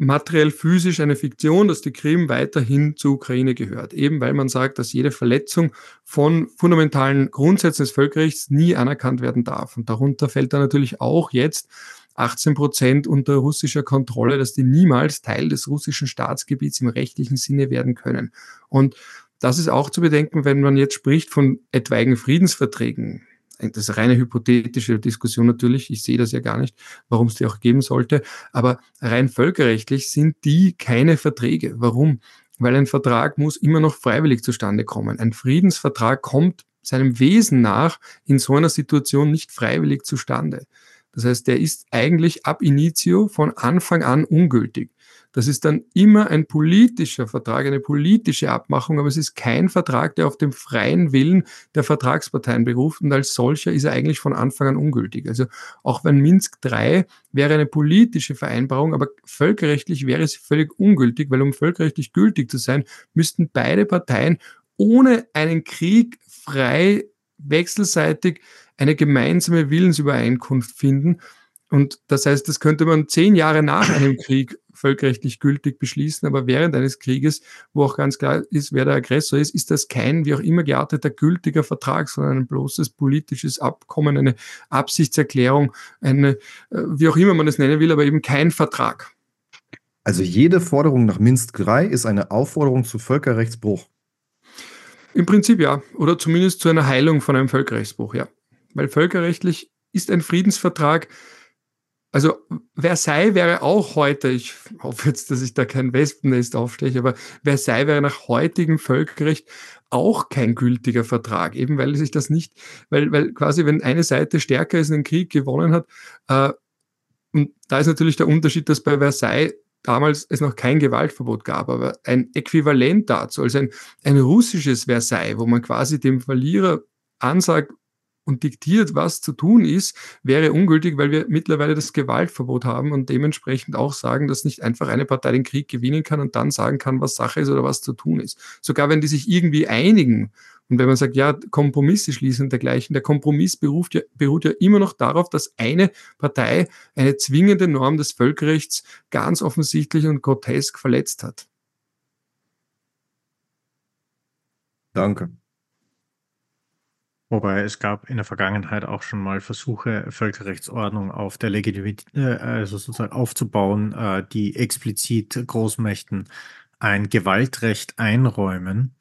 materiell physisch eine Fiktion, dass die Krim weiterhin zur Ukraine gehört. Eben weil man sagt, dass jede Verletzung von fundamentalen Grundsätzen des Völkerrechts nie anerkannt werden darf. Und darunter fällt dann natürlich auch jetzt 18 Prozent unter russischer Kontrolle, dass die niemals Teil des russischen Staatsgebiets im rechtlichen Sinne werden können. Und das ist auch zu bedenken, wenn man jetzt spricht von etwaigen Friedensverträgen. das ist eine reine hypothetische Diskussion natürlich, ich sehe das ja gar nicht, warum es die auch geben sollte, aber rein völkerrechtlich sind die keine Verträge. Warum? Weil ein Vertrag muss immer noch freiwillig zustande kommen. Ein Friedensvertrag kommt seinem Wesen nach in so einer Situation nicht freiwillig zustande. Das heißt, der ist eigentlich ab initio von Anfang an ungültig. Das ist dann immer ein politischer Vertrag, eine politische Abmachung, aber es ist kein Vertrag, der auf dem freien Willen der Vertragsparteien beruft und als solcher ist er eigentlich von Anfang an ungültig. Also auch wenn Minsk III wäre eine politische Vereinbarung, aber völkerrechtlich wäre sie völlig ungültig, weil um völkerrechtlich gültig zu sein, müssten beide Parteien ohne einen Krieg frei wechselseitig eine gemeinsame Willensübereinkunft finden. Und das heißt, das könnte man zehn Jahre nach einem Krieg völkerrechtlich gültig beschließen, aber während eines Krieges, wo auch ganz klar ist, wer der Aggressor ist, ist das kein wie auch immer gearteter gültiger Vertrag, sondern ein bloßes politisches Abkommen, eine Absichtserklärung, eine, äh, wie auch immer man es nennen will, aber eben kein Vertrag. Also jede Forderung nach Minsk III ist eine Aufforderung zu Völkerrechtsbruch. Im Prinzip ja, oder zumindest zu einer Heilung von einem Völkerrechtsbruch, ja. Weil völkerrechtlich ist ein Friedensvertrag also Versailles wäre auch heute, ich hoffe jetzt, dass ich da kein Wespennest aufsteche, aber Versailles wäre nach heutigem Völkerrecht auch kein gültiger Vertrag, eben weil sich das nicht, weil, weil quasi, wenn eine Seite stärker ist, einen Krieg gewonnen hat, äh, und da ist natürlich der Unterschied, dass bei Versailles damals es noch kein Gewaltverbot gab, aber ein Äquivalent dazu, also ein, ein russisches Versailles, wo man quasi dem Verlierer ansagt, und diktiert, was zu tun ist, wäre ungültig, weil wir mittlerweile das Gewaltverbot haben und dementsprechend auch sagen, dass nicht einfach eine Partei den Krieg gewinnen kann und dann sagen kann, was Sache ist oder was zu tun ist. Sogar wenn die sich irgendwie einigen und wenn man sagt, ja, Kompromisse schließen und dergleichen, der Kompromiss beruht ja, beruht ja immer noch darauf, dass eine Partei eine zwingende Norm des Völkerrechts ganz offensichtlich und grotesk verletzt hat. Danke. Wobei es gab in der Vergangenheit auch schon mal Versuche, Völkerrechtsordnung auf der Legitimität, äh, also sozusagen aufzubauen, äh, die explizit Großmächten ein Gewaltrecht einräumen.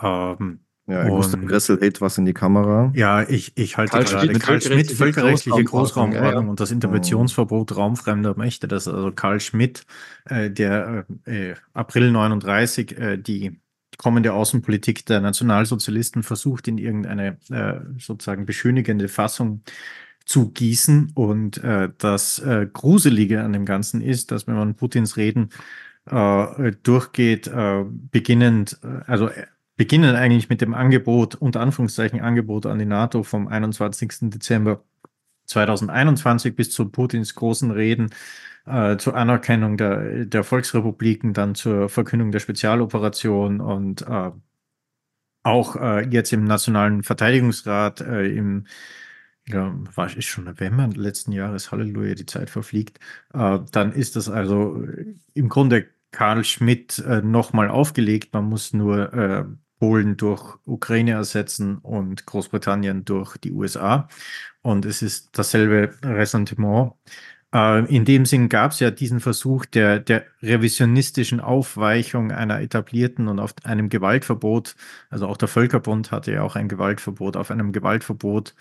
Ähm, ja, Gustav Gressel hält was in die Kamera. Ja, ich, ich halte Karl gerade Schmidt, Karl Schmidt, völkerrechtliche Großraumordnung ja, ja. und das Interventionsverbot raumfremder Mächte. Das ist also Karl Schmidt, äh, der äh, April 39 äh, die kommende Außenpolitik der Nationalsozialisten versucht, in irgendeine äh, sozusagen beschönigende Fassung zu gießen. Und äh, das äh, Gruselige an dem Ganzen ist, dass wenn man Putins Reden äh, durchgeht, äh, beginnend, äh, also äh, beginnen eigentlich mit dem Angebot, unter Anführungszeichen Angebot an die NATO vom 21. Dezember 2021 bis zu Putins großen Reden äh, zur Anerkennung der, der Volksrepubliken, dann zur Verkündung der Spezialoperation und äh, auch äh, jetzt im Nationalen Verteidigungsrat äh, im ja, war ist schon November letzten Jahres, Halleluja, die Zeit verfliegt, äh, dann ist das also im Grunde Karl Schmidt äh, nochmal aufgelegt. Man muss nur äh, Polen durch Ukraine ersetzen und Großbritannien durch die USA. Und es ist dasselbe Ressentiment. Äh, in dem Sinn gab es ja diesen Versuch der, der revisionistischen Aufweichung einer etablierten und auf einem Gewaltverbot, also auch der Völkerbund hatte ja auch ein Gewaltverbot, auf einem Gewaltverbot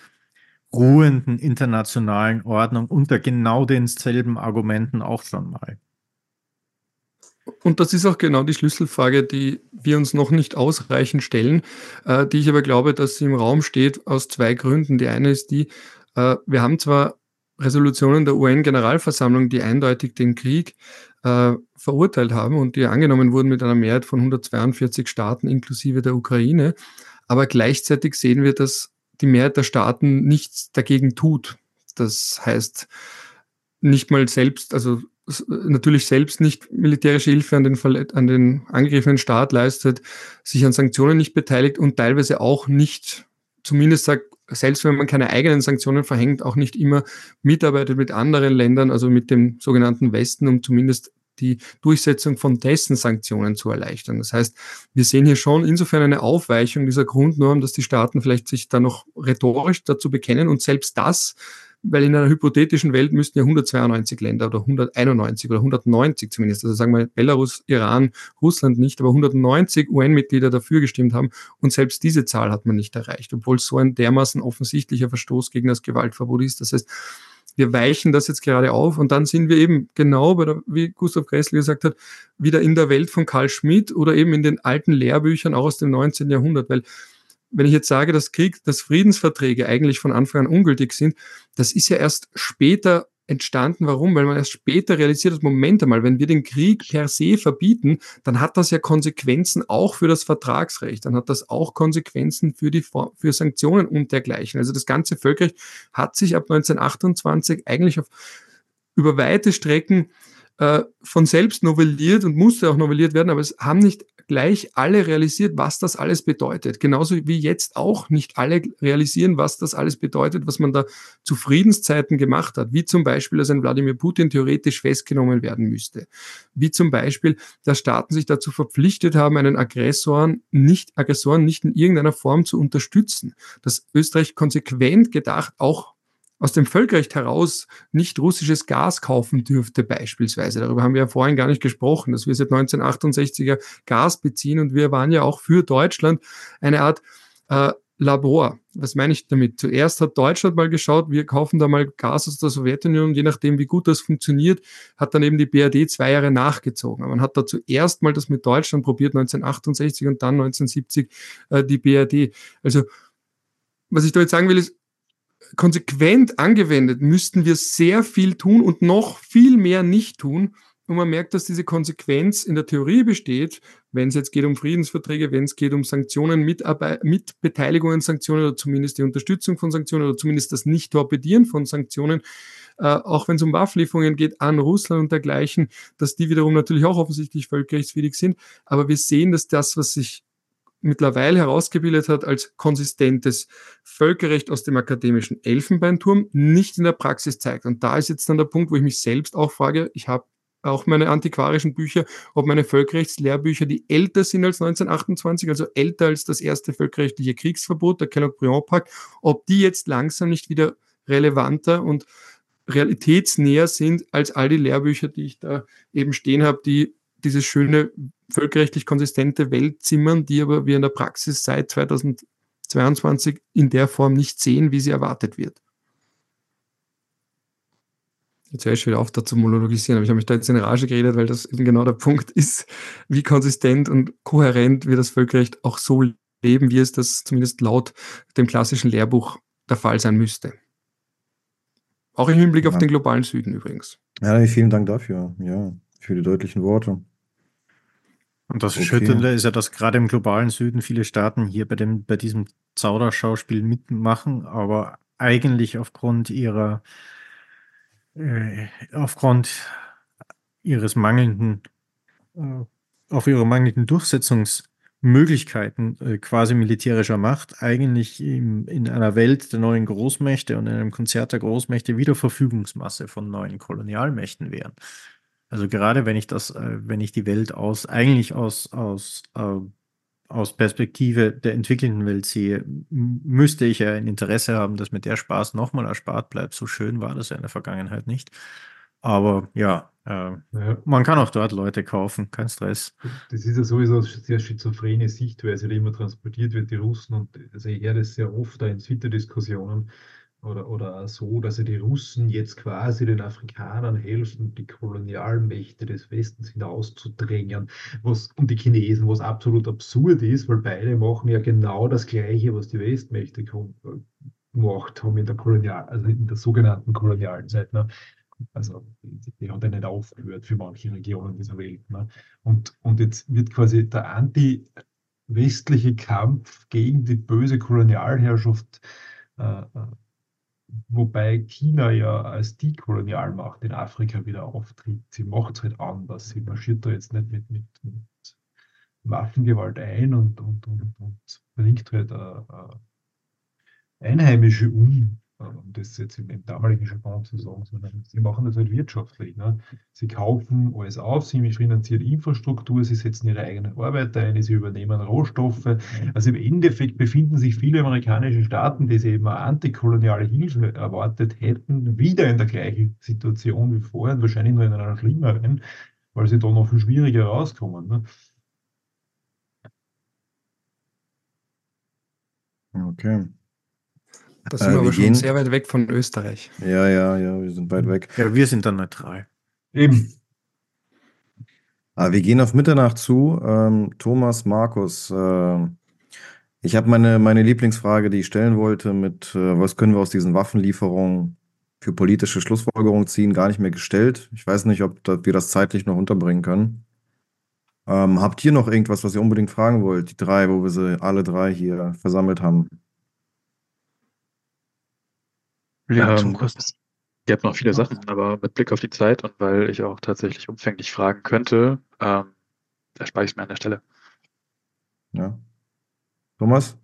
ruhenden internationalen Ordnung unter genau denselben Argumenten auch schon mal. Und das ist auch genau die Schlüsselfrage, die wir uns noch nicht ausreichend stellen, äh, die ich aber glaube, dass sie im Raum steht aus zwei Gründen. Die eine ist die, äh, wir haben zwar Resolutionen der UN-Generalversammlung, die eindeutig den Krieg äh, verurteilt haben und die angenommen wurden mit einer Mehrheit von 142 Staaten inklusive der Ukraine. Aber gleichzeitig sehen wir, dass die Mehrheit der Staaten nichts dagegen tut. Das heißt, nicht mal selbst, also natürlich selbst nicht militärische Hilfe an den, an den angegriffenen Staat leistet, sich an Sanktionen nicht beteiligt und teilweise auch nicht, zumindest sagt selbst wenn man keine eigenen Sanktionen verhängt, auch nicht immer mitarbeitet mit anderen Ländern, also mit dem sogenannten Westen, um zumindest die Durchsetzung von dessen Sanktionen zu erleichtern. Das heißt, wir sehen hier schon insofern eine Aufweichung dieser Grundnorm, dass die Staaten vielleicht sich da noch rhetorisch dazu bekennen und selbst das weil in einer hypothetischen Welt müssten ja 192 Länder oder 191 oder 190 zumindest, also sagen wir Belarus, Iran, Russland nicht, aber 190 UN-Mitglieder dafür gestimmt haben und selbst diese Zahl hat man nicht erreicht, obwohl es so ein dermaßen offensichtlicher Verstoß gegen das Gewaltverbot ist. Das heißt, wir weichen das jetzt gerade auf und dann sind wir eben genau, bei der, wie Gustav Gressel gesagt hat, wieder in der Welt von Karl Schmidt oder eben in den alten Lehrbüchern auch aus dem 19. Jahrhundert, weil wenn ich jetzt sage, dass Krieg, dass Friedensverträge eigentlich von Anfang an ungültig sind, das ist ja erst später entstanden. Warum? Weil man erst später realisiert hat, Moment einmal, wenn wir den Krieg per se verbieten, dann hat das ja Konsequenzen auch für das Vertragsrecht. Dann hat das auch Konsequenzen für die, für Sanktionen und dergleichen. Also das ganze Völkerrecht hat sich ab 1928 eigentlich auf, über weite Strecken äh, von selbst novelliert und musste auch novelliert werden, aber es haben nicht gleich alle realisiert, was das alles bedeutet. Genauso wie jetzt auch nicht alle realisieren, was das alles bedeutet, was man da zu Friedenszeiten gemacht hat. Wie zum Beispiel, dass ein Wladimir Putin theoretisch festgenommen werden müsste. Wie zum Beispiel, dass Staaten sich dazu verpflichtet haben, einen Aggressoren nicht, Aggressoren nicht in irgendeiner Form zu unterstützen. Dass Österreich konsequent gedacht auch aus dem Völkerrecht heraus nicht russisches Gas kaufen dürfte beispielsweise. Darüber haben wir ja vorhin gar nicht gesprochen, dass wir seit 1968er Gas beziehen und wir waren ja auch für Deutschland eine Art äh, Labor. Was meine ich damit? Zuerst hat Deutschland mal geschaut, wir kaufen da mal Gas aus der Sowjetunion und je nachdem, wie gut das funktioniert, hat dann eben die BRD zwei Jahre nachgezogen. Man hat da zuerst mal das mit Deutschland probiert, 1968 und dann 1970 äh, die BRD. Also, was ich da jetzt sagen will, ist, konsequent angewendet, müssten wir sehr viel tun und noch viel mehr nicht tun. Und man merkt, dass diese Konsequenz in der Theorie besteht, wenn es jetzt geht um Friedensverträge, wenn es geht um Sanktionen, Mitarbeit, Mitbeteiligung an Sanktionen oder zumindest die Unterstützung von Sanktionen oder zumindest das Nicht-Torpedieren von Sanktionen, äh, auch wenn es um Waffenlieferungen geht an Russland und dergleichen, dass die wiederum natürlich auch offensichtlich völkerrechtswidrig sind. Aber wir sehen, dass das, was sich mittlerweile herausgebildet hat als konsistentes Völkerrecht aus dem akademischen Elfenbeinturm, nicht in der Praxis zeigt. Und da ist jetzt dann der Punkt, wo ich mich selbst auch frage, ich habe auch meine antiquarischen Bücher, ob meine Völkerrechtslehrbücher, die älter sind als 1928, also älter als das erste völkerrechtliche Kriegsverbot, der Kellogg-Briand-Pakt, ob die jetzt langsam nicht wieder relevanter und realitätsnäher sind als all die Lehrbücher, die ich da eben stehen habe, die dieses schöne völkerrechtlich konsistente Welt zimmern, die aber wir in der Praxis seit 2022 in der Form nicht sehen, wie sie erwartet wird. Jetzt höre ich wieder auf, da zu monologisieren, aber ich habe mich da jetzt in Rage geredet, weil das eben genau der Punkt ist, wie konsistent und kohärent wir das Völkerrecht auch so leben, wie es das zumindest laut dem klassischen Lehrbuch der Fall sein müsste. Auch im Hinblick ja. auf den globalen Süden übrigens. Ja, vielen Dank dafür, ja, für die deutlichen Worte. Und das okay. Schüttelnde ist ja, dass gerade im globalen Süden viele Staaten hier bei, dem, bei diesem Zauderschauspiel mitmachen, aber eigentlich aufgrund ihrer, äh, aufgrund ihres mangelnden, äh, auf ihre mangelnden Durchsetzungsmöglichkeiten äh, quasi militärischer Macht eigentlich im, in einer Welt der neuen Großmächte und in einem Konzert der Großmächte wieder Verfügungsmasse von neuen Kolonialmächten wären. Also gerade wenn ich das, äh, wenn ich die Welt aus, eigentlich aus, aus, äh, aus Perspektive der entwickelnden Welt sehe, müsste ich ja ein Interesse haben, dass mir der Spaß nochmal erspart bleibt. So schön war das ja in der Vergangenheit nicht. Aber ja, äh, ja, man kann auch dort Leute kaufen, kein Stress. Das ist ja sowieso eine sehr schizophrene Sichtweise, die immer transportiert wird, die Russen. Und also ich höre das sehr oft da in Twitter-Diskussionen, oder, oder so, dass die Russen jetzt quasi den Afrikanern helfen, die Kolonialmächte des Westens hinauszudrängen, was, und die Chinesen, was absolut absurd ist, weil beide machen ja genau das Gleiche, was die Westmächte gemacht haben in der Kolonial, also in der sogenannten kolonialen Zeit. Ne? Also die, die hat ja nicht aufgehört für manche Regionen dieser Welt. Ne? Und, und jetzt wird quasi der anti-westliche Kampf gegen die böse Kolonialherrschaft äh, äh Wobei China ja als die Kolonialmacht in Afrika wieder auftritt. Sie macht es halt anders. Sie marschiert da jetzt nicht mit, mit, mit Waffengewalt ein und, und, und, und bringt halt äh, äh, Einheimische um, um das jetzt im, im damaligen Jargon zu sagen, sondern sie machen das halt wirtschaftlich. Ne? Sie kaufen alles auf, sie finanzieren Infrastruktur, sie setzen ihre eigenen Arbeiter ein, sie übernehmen Rohstoffe. Also im Endeffekt befinden sich viele amerikanische Staaten, die sie eben eine antikoloniale Hilfe erwartet hätten, wieder in der gleichen Situation wie vorher, wahrscheinlich nur in einer schlimmeren, weil sie da noch viel schwieriger rauskommen. Ne? Okay. Da sind äh, wir aber schon sehr weit weg von Österreich. Ja, ja, ja, wir sind weit weg. Ja, wir sind dann neutral. Eben. Aber wir gehen auf Mitternacht zu. Ähm, Thomas, Markus, äh, ich habe meine, meine Lieblingsfrage, die ich stellen wollte, mit äh, was können wir aus diesen Waffenlieferungen für politische Schlussfolgerungen ziehen, gar nicht mehr gestellt. Ich weiß nicht, ob wir das zeitlich noch unterbringen können. Ähm, habt ihr noch irgendwas, was ihr unbedingt fragen wollt? Die drei, wo wir sie alle drei hier versammelt haben. Ja, ähm, ihr habt noch viele Sachen, aber mit Blick auf die Zeit und weil ich auch tatsächlich umfänglich fragen könnte, ähm, erspare ich es mir an der Stelle. Ja. Thomas?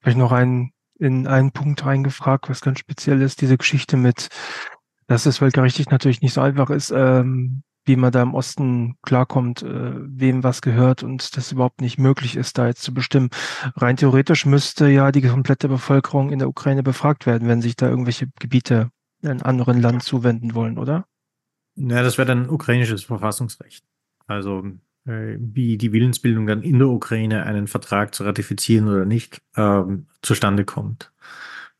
Vielleicht noch einen, in einen Punkt reingefragt, was ganz speziell ist, diese Geschichte mit, dass es völkerrechtlich natürlich nicht so einfach ist, ähm, wie man da im Osten klarkommt, äh, wem was gehört und das überhaupt nicht möglich ist, da jetzt zu bestimmen. Rein theoretisch müsste ja die komplette Bevölkerung in der Ukraine befragt werden, wenn sich da irgendwelche Gebiete in anderen Land zuwenden wollen, oder? Ja, das wäre dann ukrainisches Verfassungsrecht. Also äh, wie die Willensbildung dann in der Ukraine einen Vertrag zu ratifizieren oder nicht ähm, zustande kommt.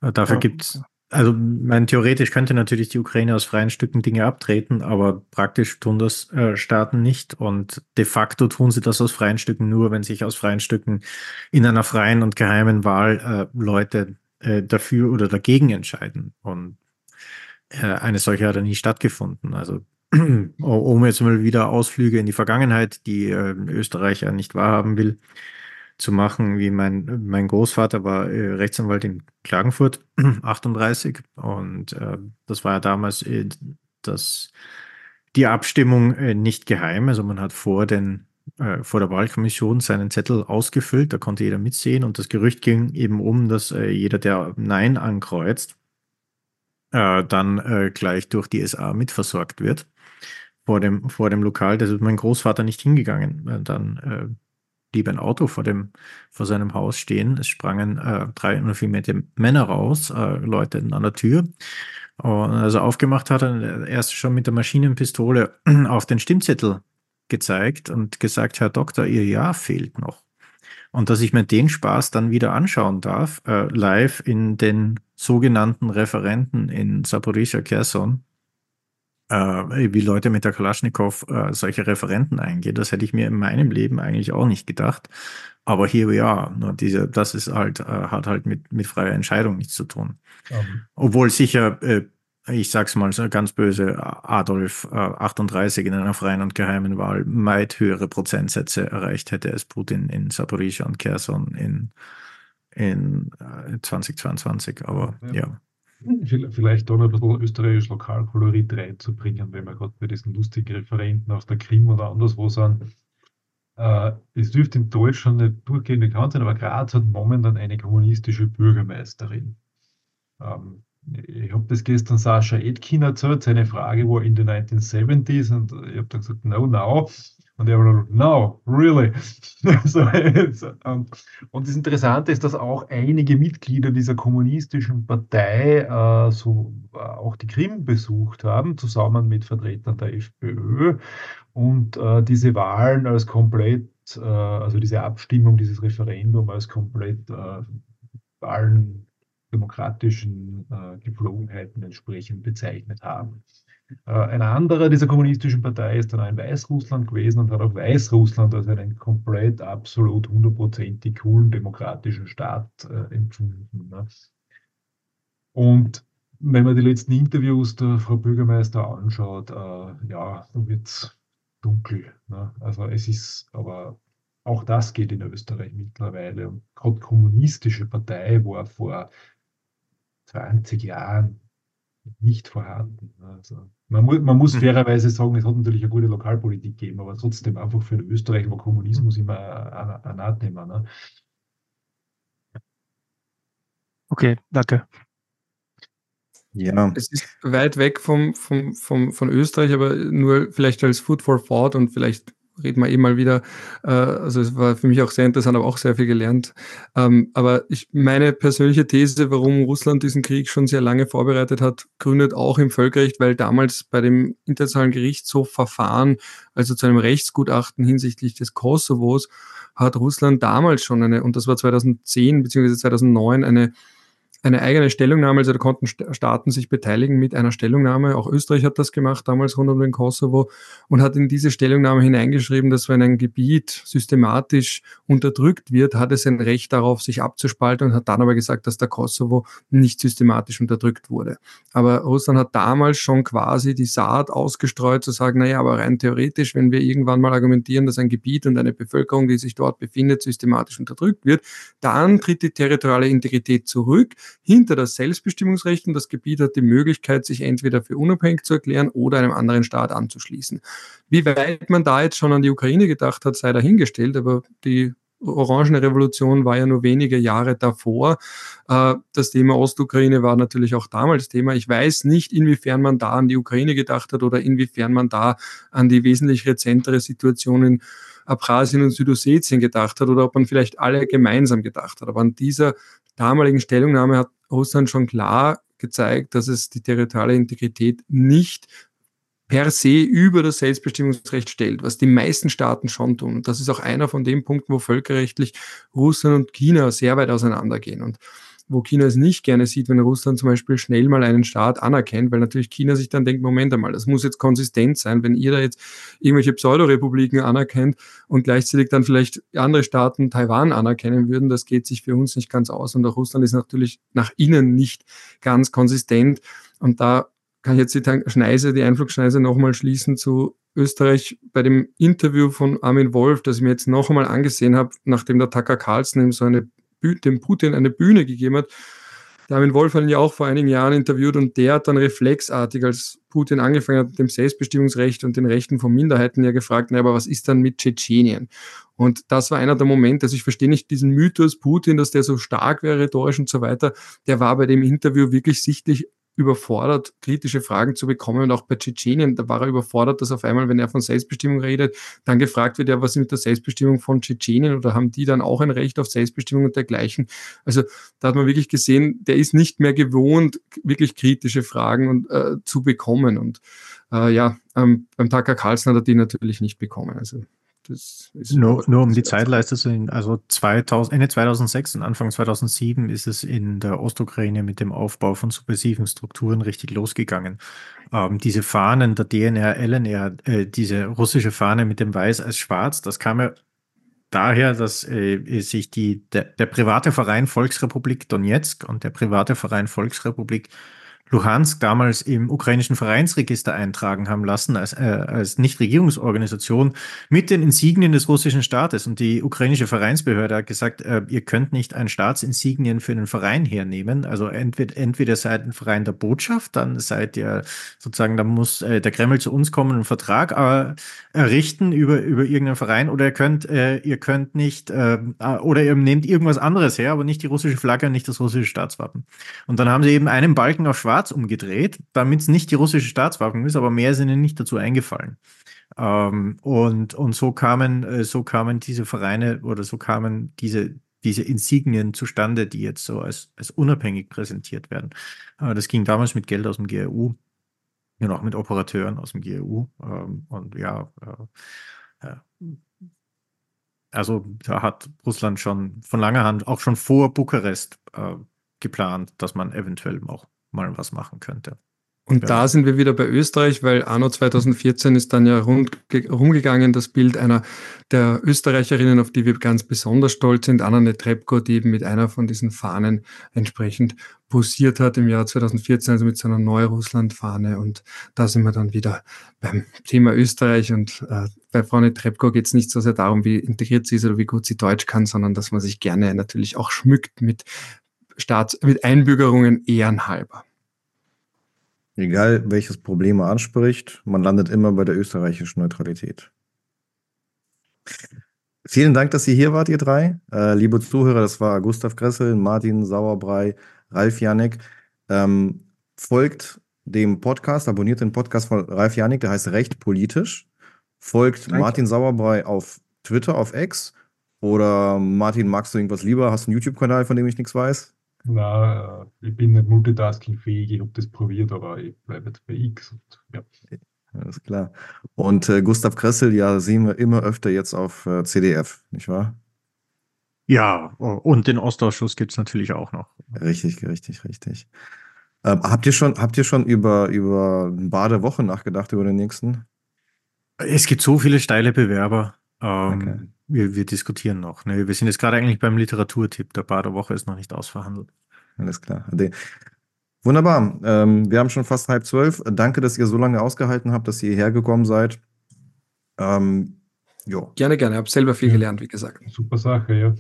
Äh, dafür ja. gibt es also, mein, theoretisch könnte natürlich die Ukraine aus freien Stücken Dinge abtreten, aber praktisch tun das äh, Staaten nicht. Und de facto tun sie das aus freien Stücken nur, wenn sich aus freien Stücken in einer freien und geheimen Wahl äh, Leute äh, dafür oder dagegen entscheiden. Und äh, eine solche hat ja nie stattgefunden. Also, um jetzt mal wieder Ausflüge in die Vergangenheit, die äh, Österreich ja nicht wahrhaben will, zu machen, wie mein, mein Großvater war äh, Rechtsanwalt in Klagenfurt, 38. Und äh, das war ja damals äh, das, die Abstimmung äh, nicht geheim. Also man hat vor, den, äh, vor der Wahlkommission seinen Zettel ausgefüllt, da konnte jeder mitsehen. Und das Gerücht ging eben um, dass äh, jeder, der Nein ankreuzt, dann gleich durch die SA mitversorgt wird vor dem, vor dem Lokal. Das ist mein Großvater nicht hingegangen. Dann blieb ein Auto vor, dem, vor seinem Haus stehen. Es sprangen äh, drei Meter Männer raus, äh, läuteten an der Tür. Und als er aufgemacht hat, hat er erst schon mit der Maschinenpistole auf den Stimmzettel gezeigt und gesagt, Herr Doktor, Ihr Ja fehlt noch. Und dass ich mir den Spaß dann wieder anschauen darf, äh, live in den sogenannten Referenten in Saporizia Kherson, wie Leute mit der Kalaschnikow äh, solche Referenten eingehen. Das hätte ich mir in meinem Leben eigentlich auch nicht gedacht. Aber hier we are. Nur diese, das ist halt, äh, hat halt mit, mit freier Entscheidung nichts zu tun. Mhm. Obwohl sicher, äh, ich sag's mal so ganz böse, Adolf 38 äh, in einer freien und geheimen Wahl weit höhere Prozentsätze erreicht hätte als Putin in Saporizhia und Kherson in, in 2022. Äh, Aber ja. ja. Vielleicht da noch ein bisschen österreichisch Lokalkolorit reinzubringen, wenn wir gerade bei diesen lustigen Referenten aus der Krim oder anderswo sind. Äh, es dürfte in Deutschland nicht durchgehend bekannt sein, aber Graz hat momentan eine kommunistische Bürgermeisterin. Ähm, ich habe das gestern Sascha Edkin erzählt, seine Frage war in den 1970s und ich habe dann gesagt, no, no. Und er war no, really. so, und das Interessante ist, dass auch einige Mitglieder dieser kommunistischen Partei äh, so äh, auch die Krim besucht haben, zusammen mit Vertretern der FPÖ und äh, diese Wahlen als komplett, äh, also diese Abstimmung, dieses Referendum als komplett äh, allen demokratischen äh, Gepflogenheiten entsprechend bezeichnet haben. Äh, ein anderer dieser kommunistischen Partei ist dann in Weißrussland gewesen und hat auch Weißrussland als einen komplett, absolut hundertprozentig coolen demokratischen Staat äh, empfunden. Ne? Und wenn man die letzten Interviews der Frau Bürgermeister anschaut, äh, ja, dann wird es dunkel. Ne? Also es ist, aber auch das geht in Österreich mittlerweile. Und gerade kommunistische Partei war vor 20 Jahren nicht vorhanden. Also man, mu man muss mhm. fairerweise sagen, es hat natürlich eine gute Lokalpolitik gegeben, aber trotzdem einfach für Österreich war Kommunismus immer ein Anathema. Ne? Okay, danke. Ja. Es ist weit weg vom, vom, vom, von Österreich, aber nur vielleicht als Food for Thought und vielleicht reden wir eh mal wieder. Äh, also es war für mich auch sehr interessant, aber auch sehr viel gelernt. Ähm, aber ich, meine persönliche These, warum Russland diesen Krieg schon sehr lange vorbereitet hat, gründet auch im Völkerrecht, weil damals bei dem Internationalen Gerichtshof Verfahren, also zu einem Rechtsgutachten hinsichtlich des Kosovos, hat Russland damals schon eine, und das war 2010 bzw. 2009, eine eine eigene Stellungnahme, also da konnten Staaten sich beteiligen mit einer Stellungnahme. Auch Österreich hat das gemacht, damals rund um den Kosovo, und hat in diese Stellungnahme hineingeschrieben, dass wenn ein Gebiet systematisch unterdrückt wird, hat es ein Recht darauf, sich abzuspalten und hat dann aber gesagt, dass der Kosovo nicht systematisch unterdrückt wurde. Aber Russland hat damals schon quasi die Saat ausgestreut, zu sagen, naja, aber rein theoretisch, wenn wir irgendwann mal argumentieren, dass ein Gebiet und eine Bevölkerung, die sich dort befindet, systematisch unterdrückt wird, dann tritt die territoriale Integrität zurück hinter das Selbstbestimmungsrecht und das Gebiet hat die Möglichkeit, sich entweder für unabhängig zu erklären oder einem anderen Staat anzuschließen. Wie weit man da jetzt schon an die Ukraine gedacht hat, sei dahingestellt, aber die Orangene Revolution war ja nur wenige Jahre davor. Äh, das Thema Ostukraine war natürlich auch damals Thema. Ich weiß nicht, inwiefern man da an die Ukraine gedacht hat oder inwiefern man da an die wesentlich rezentere Situation in Abchasien und Südossetien gedacht hat oder ob man vielleicht alle gemeinsam gedacht hat. Aber an dieser damaligen Stellungnahme hat Russland schon klar gezeigt, dass es die territoriale Integrität nicht per se über das Selbstbestimmungsrecht stellt, was die meisten Staaten schon tun. Und das ist auch einer von den Punkten, wo völkerrechtlich Russland und China sehr weit auseinandergehen. Und wo China es nicht gerne sieht, wenn Russland zum Beispiel schnell mal einen Staat anerkennt, weil natürlich China sich dann denkt, Moment einmal, das muss jetzt konsistent sein, wenn ihr da jetzt irgendwelche Pseudorepubliken anerkennt und gleichzeitig dann vielleicht andere Staaten Taiwan anerkennen würden, das geht sich für uns nicht ganz aus und auch Russland ist natürlich nach innen nicht ganz konsistent und da kann ich jetzt die Schneise, die Einflugschneise nochmal schließen zu Österreich bei dem Interview von Armin Wolf, das ich mir jetzt noch einmal angesehen habe, nachdem der Tucker Carlson ihm so eine dem Putin eine Bühne gegeben hat. David Wolf hat ihn ja auch vor einigen Jahren interviewt und der hat dann reflexartig, als Putin angefangen hat mit dem Selbstbestimmungsrecht und den Rechten von Minderheiten, ja gefragt, na, aber was ist dann mit Tschetschenien? Und das war einer der Momente, also ich verstehe nicht diesen Mythos Putin, dass der so stark wäre, rhetorisch und so weiter. Der war bei dem Interview wirklich sichtlich überfordert, kritische Fragen zu bekommen. Und auch bei Tschetschenien, da war er überfordert, dass auf einmal, wenn er von Selbstbestimmung redet, dann gefragt wird, ja, was ist mit der Selbstbestimmung von Tschetschenien oder haben die dann auch ein Recht auf Selbstbestimmung und dergleichen? Also da hat man wirklich gesehen, der ist nicht mehr gewohnt, wirklich kritische Fragen und, äh, zu bekommen. Und äh, ja, ähm, beim Tucker Carlson hat er die natürlich nicht bekommen. Also das ist nur, nur um die Zeitleiste zu sehen, also 2000, Ende 2006 und Anfang 2007 ist es in der Ostukraine mit dem Aufbau von subversiven Strukturen richtig losgegangen. Ähm, diese Fahnen der DNR, LNR, äh, diese russische Fahne mit dem Weiß als Schwarz, das kam ja daher, dass äh, sich die, der, der private Verein Volksrepublik Donetsk und der private Verein Volksrepublik Luhansk damals im ukrainischen Vereinsregister eintragen haben lassen als, äh, als Nichtregierungsorganisation mit den Insignien des russischen Staates. Und die ukrainische Vereinsbehörde hat gesagt, äh, ihr könnt nicht ein Staatsinsignien für einen Verein hernehmen. Also entweder, entweder seid ein Verein der Botschaft, dann seid ihr sozusagen, dann muss äh, der Kreml zu uns kommen und einen Vertrag äh, errichten über, über irgendeinen Verein oder ihr könnt, äh, ihr könnt nicht, äh, oder ihr nehmt irgendwas anderes her, aber nicht die russische Flagge nicht das russische Staatswappen. Und dann haben sie eben einen Balken auf schwarz schwarz umgedreht, damit es nicht die russische Staatswaffen ist, aber mehr ist ihnen nicht dazu eingefallen. Ähm, und, und so kamen, äh, so kamen diese Vereine oder so kamen diese, diese Insignien zustande, die jetzt so als, als unabhängig präsentiert werden. Äh, das ging damals mit Geld aus dem GRU und auch mit Operateuren aus dem GRU. Ähm, und ja, äh, äh, also da hat Russland schon von langer Hand, auch schon vor Bukarest, äh, geplant, dass man eventuell auch mal was machen könnte. Und ja. da sind wir wieder bei Österreich, weil Anno 2014 ist dann ja rund, rumgegangen, das Bild einer der Österreicherinnen, auf die wir ganz besonders stolz sind, Anna Netrebko, die eben mit einer von diesen Fahnen entsprechend posiert hat im Jahr 2014, also mit so einer Neurussland-Fahne. Und da sind wir dann wieder beim Thema Österreich. Und äh, bei Frau Netrebko geht es nicht so sehr darum, wie integriert sie ist oder wie gut sie Deutsch kann, sondern dass man sich gerne natürlich auch schmückt mit Staats mit Einbürgerungen ehrenhalber. Egal welches Problem man anspricht, man landet immer bei der österreichischen Neutralität. vielen Dank, dass ihr hier wart, ihr drei. Äh, liebe Zuhörer, das war Gustav Gressel, Martin Sauerbrei, Ralf Janik. Ähm, folgt dem Podcast, abonniert den Podcast von Ralf Janik, der heißt Recht politisch. Folgt Danke. Martin Sauerbrei auf Twitter, auf X. Oder Martin, magst du irgendwas lieber? Hast du einen YouTube-Kanal, von dem ich nichts weiß? Na, äh, ich bin nicht multitaskingfähig, ich habe das probiert, aber ich bleibe jetzt bei X. Und, ja. Alles klar. Und äh, Gustav Kressel, ja, sehen wir immer öfter jetzt auf äh, CDF, nicht wahr? Ja, und den Ostausschuss gibt es natürlich auch noch. Richtig, richtig, richtig. Ähm, habt ihr schon, habt ihr schon über, über ein Badewoche nachgedacht, über den nächsten? Es gibt so viele steile Bewerber. Ähm, Okay. wir, wir diskutieren noch. Ne? Wir sind jetzt gerade eigentlich beim Literaturtipp. Der Bar der Woche ist noch nicht ausverhandelt. Alles klar. Ade. Wunderbar. Ähm, wir haben schon fast halb zwölf. Danke, dass ihr so lange ausgehalten habt, dass ihr hierher gekommen seid. Ähm, jo. Gerne, gerne. Ich habe selber viel Ja. gelernt, wie gesagt. Super Sache, ja.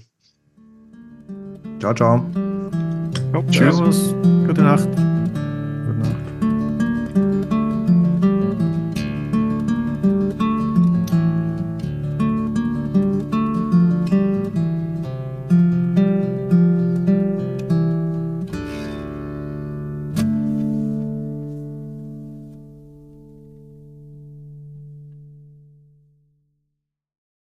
Ciao, ciao. Servus. Gute Nacht.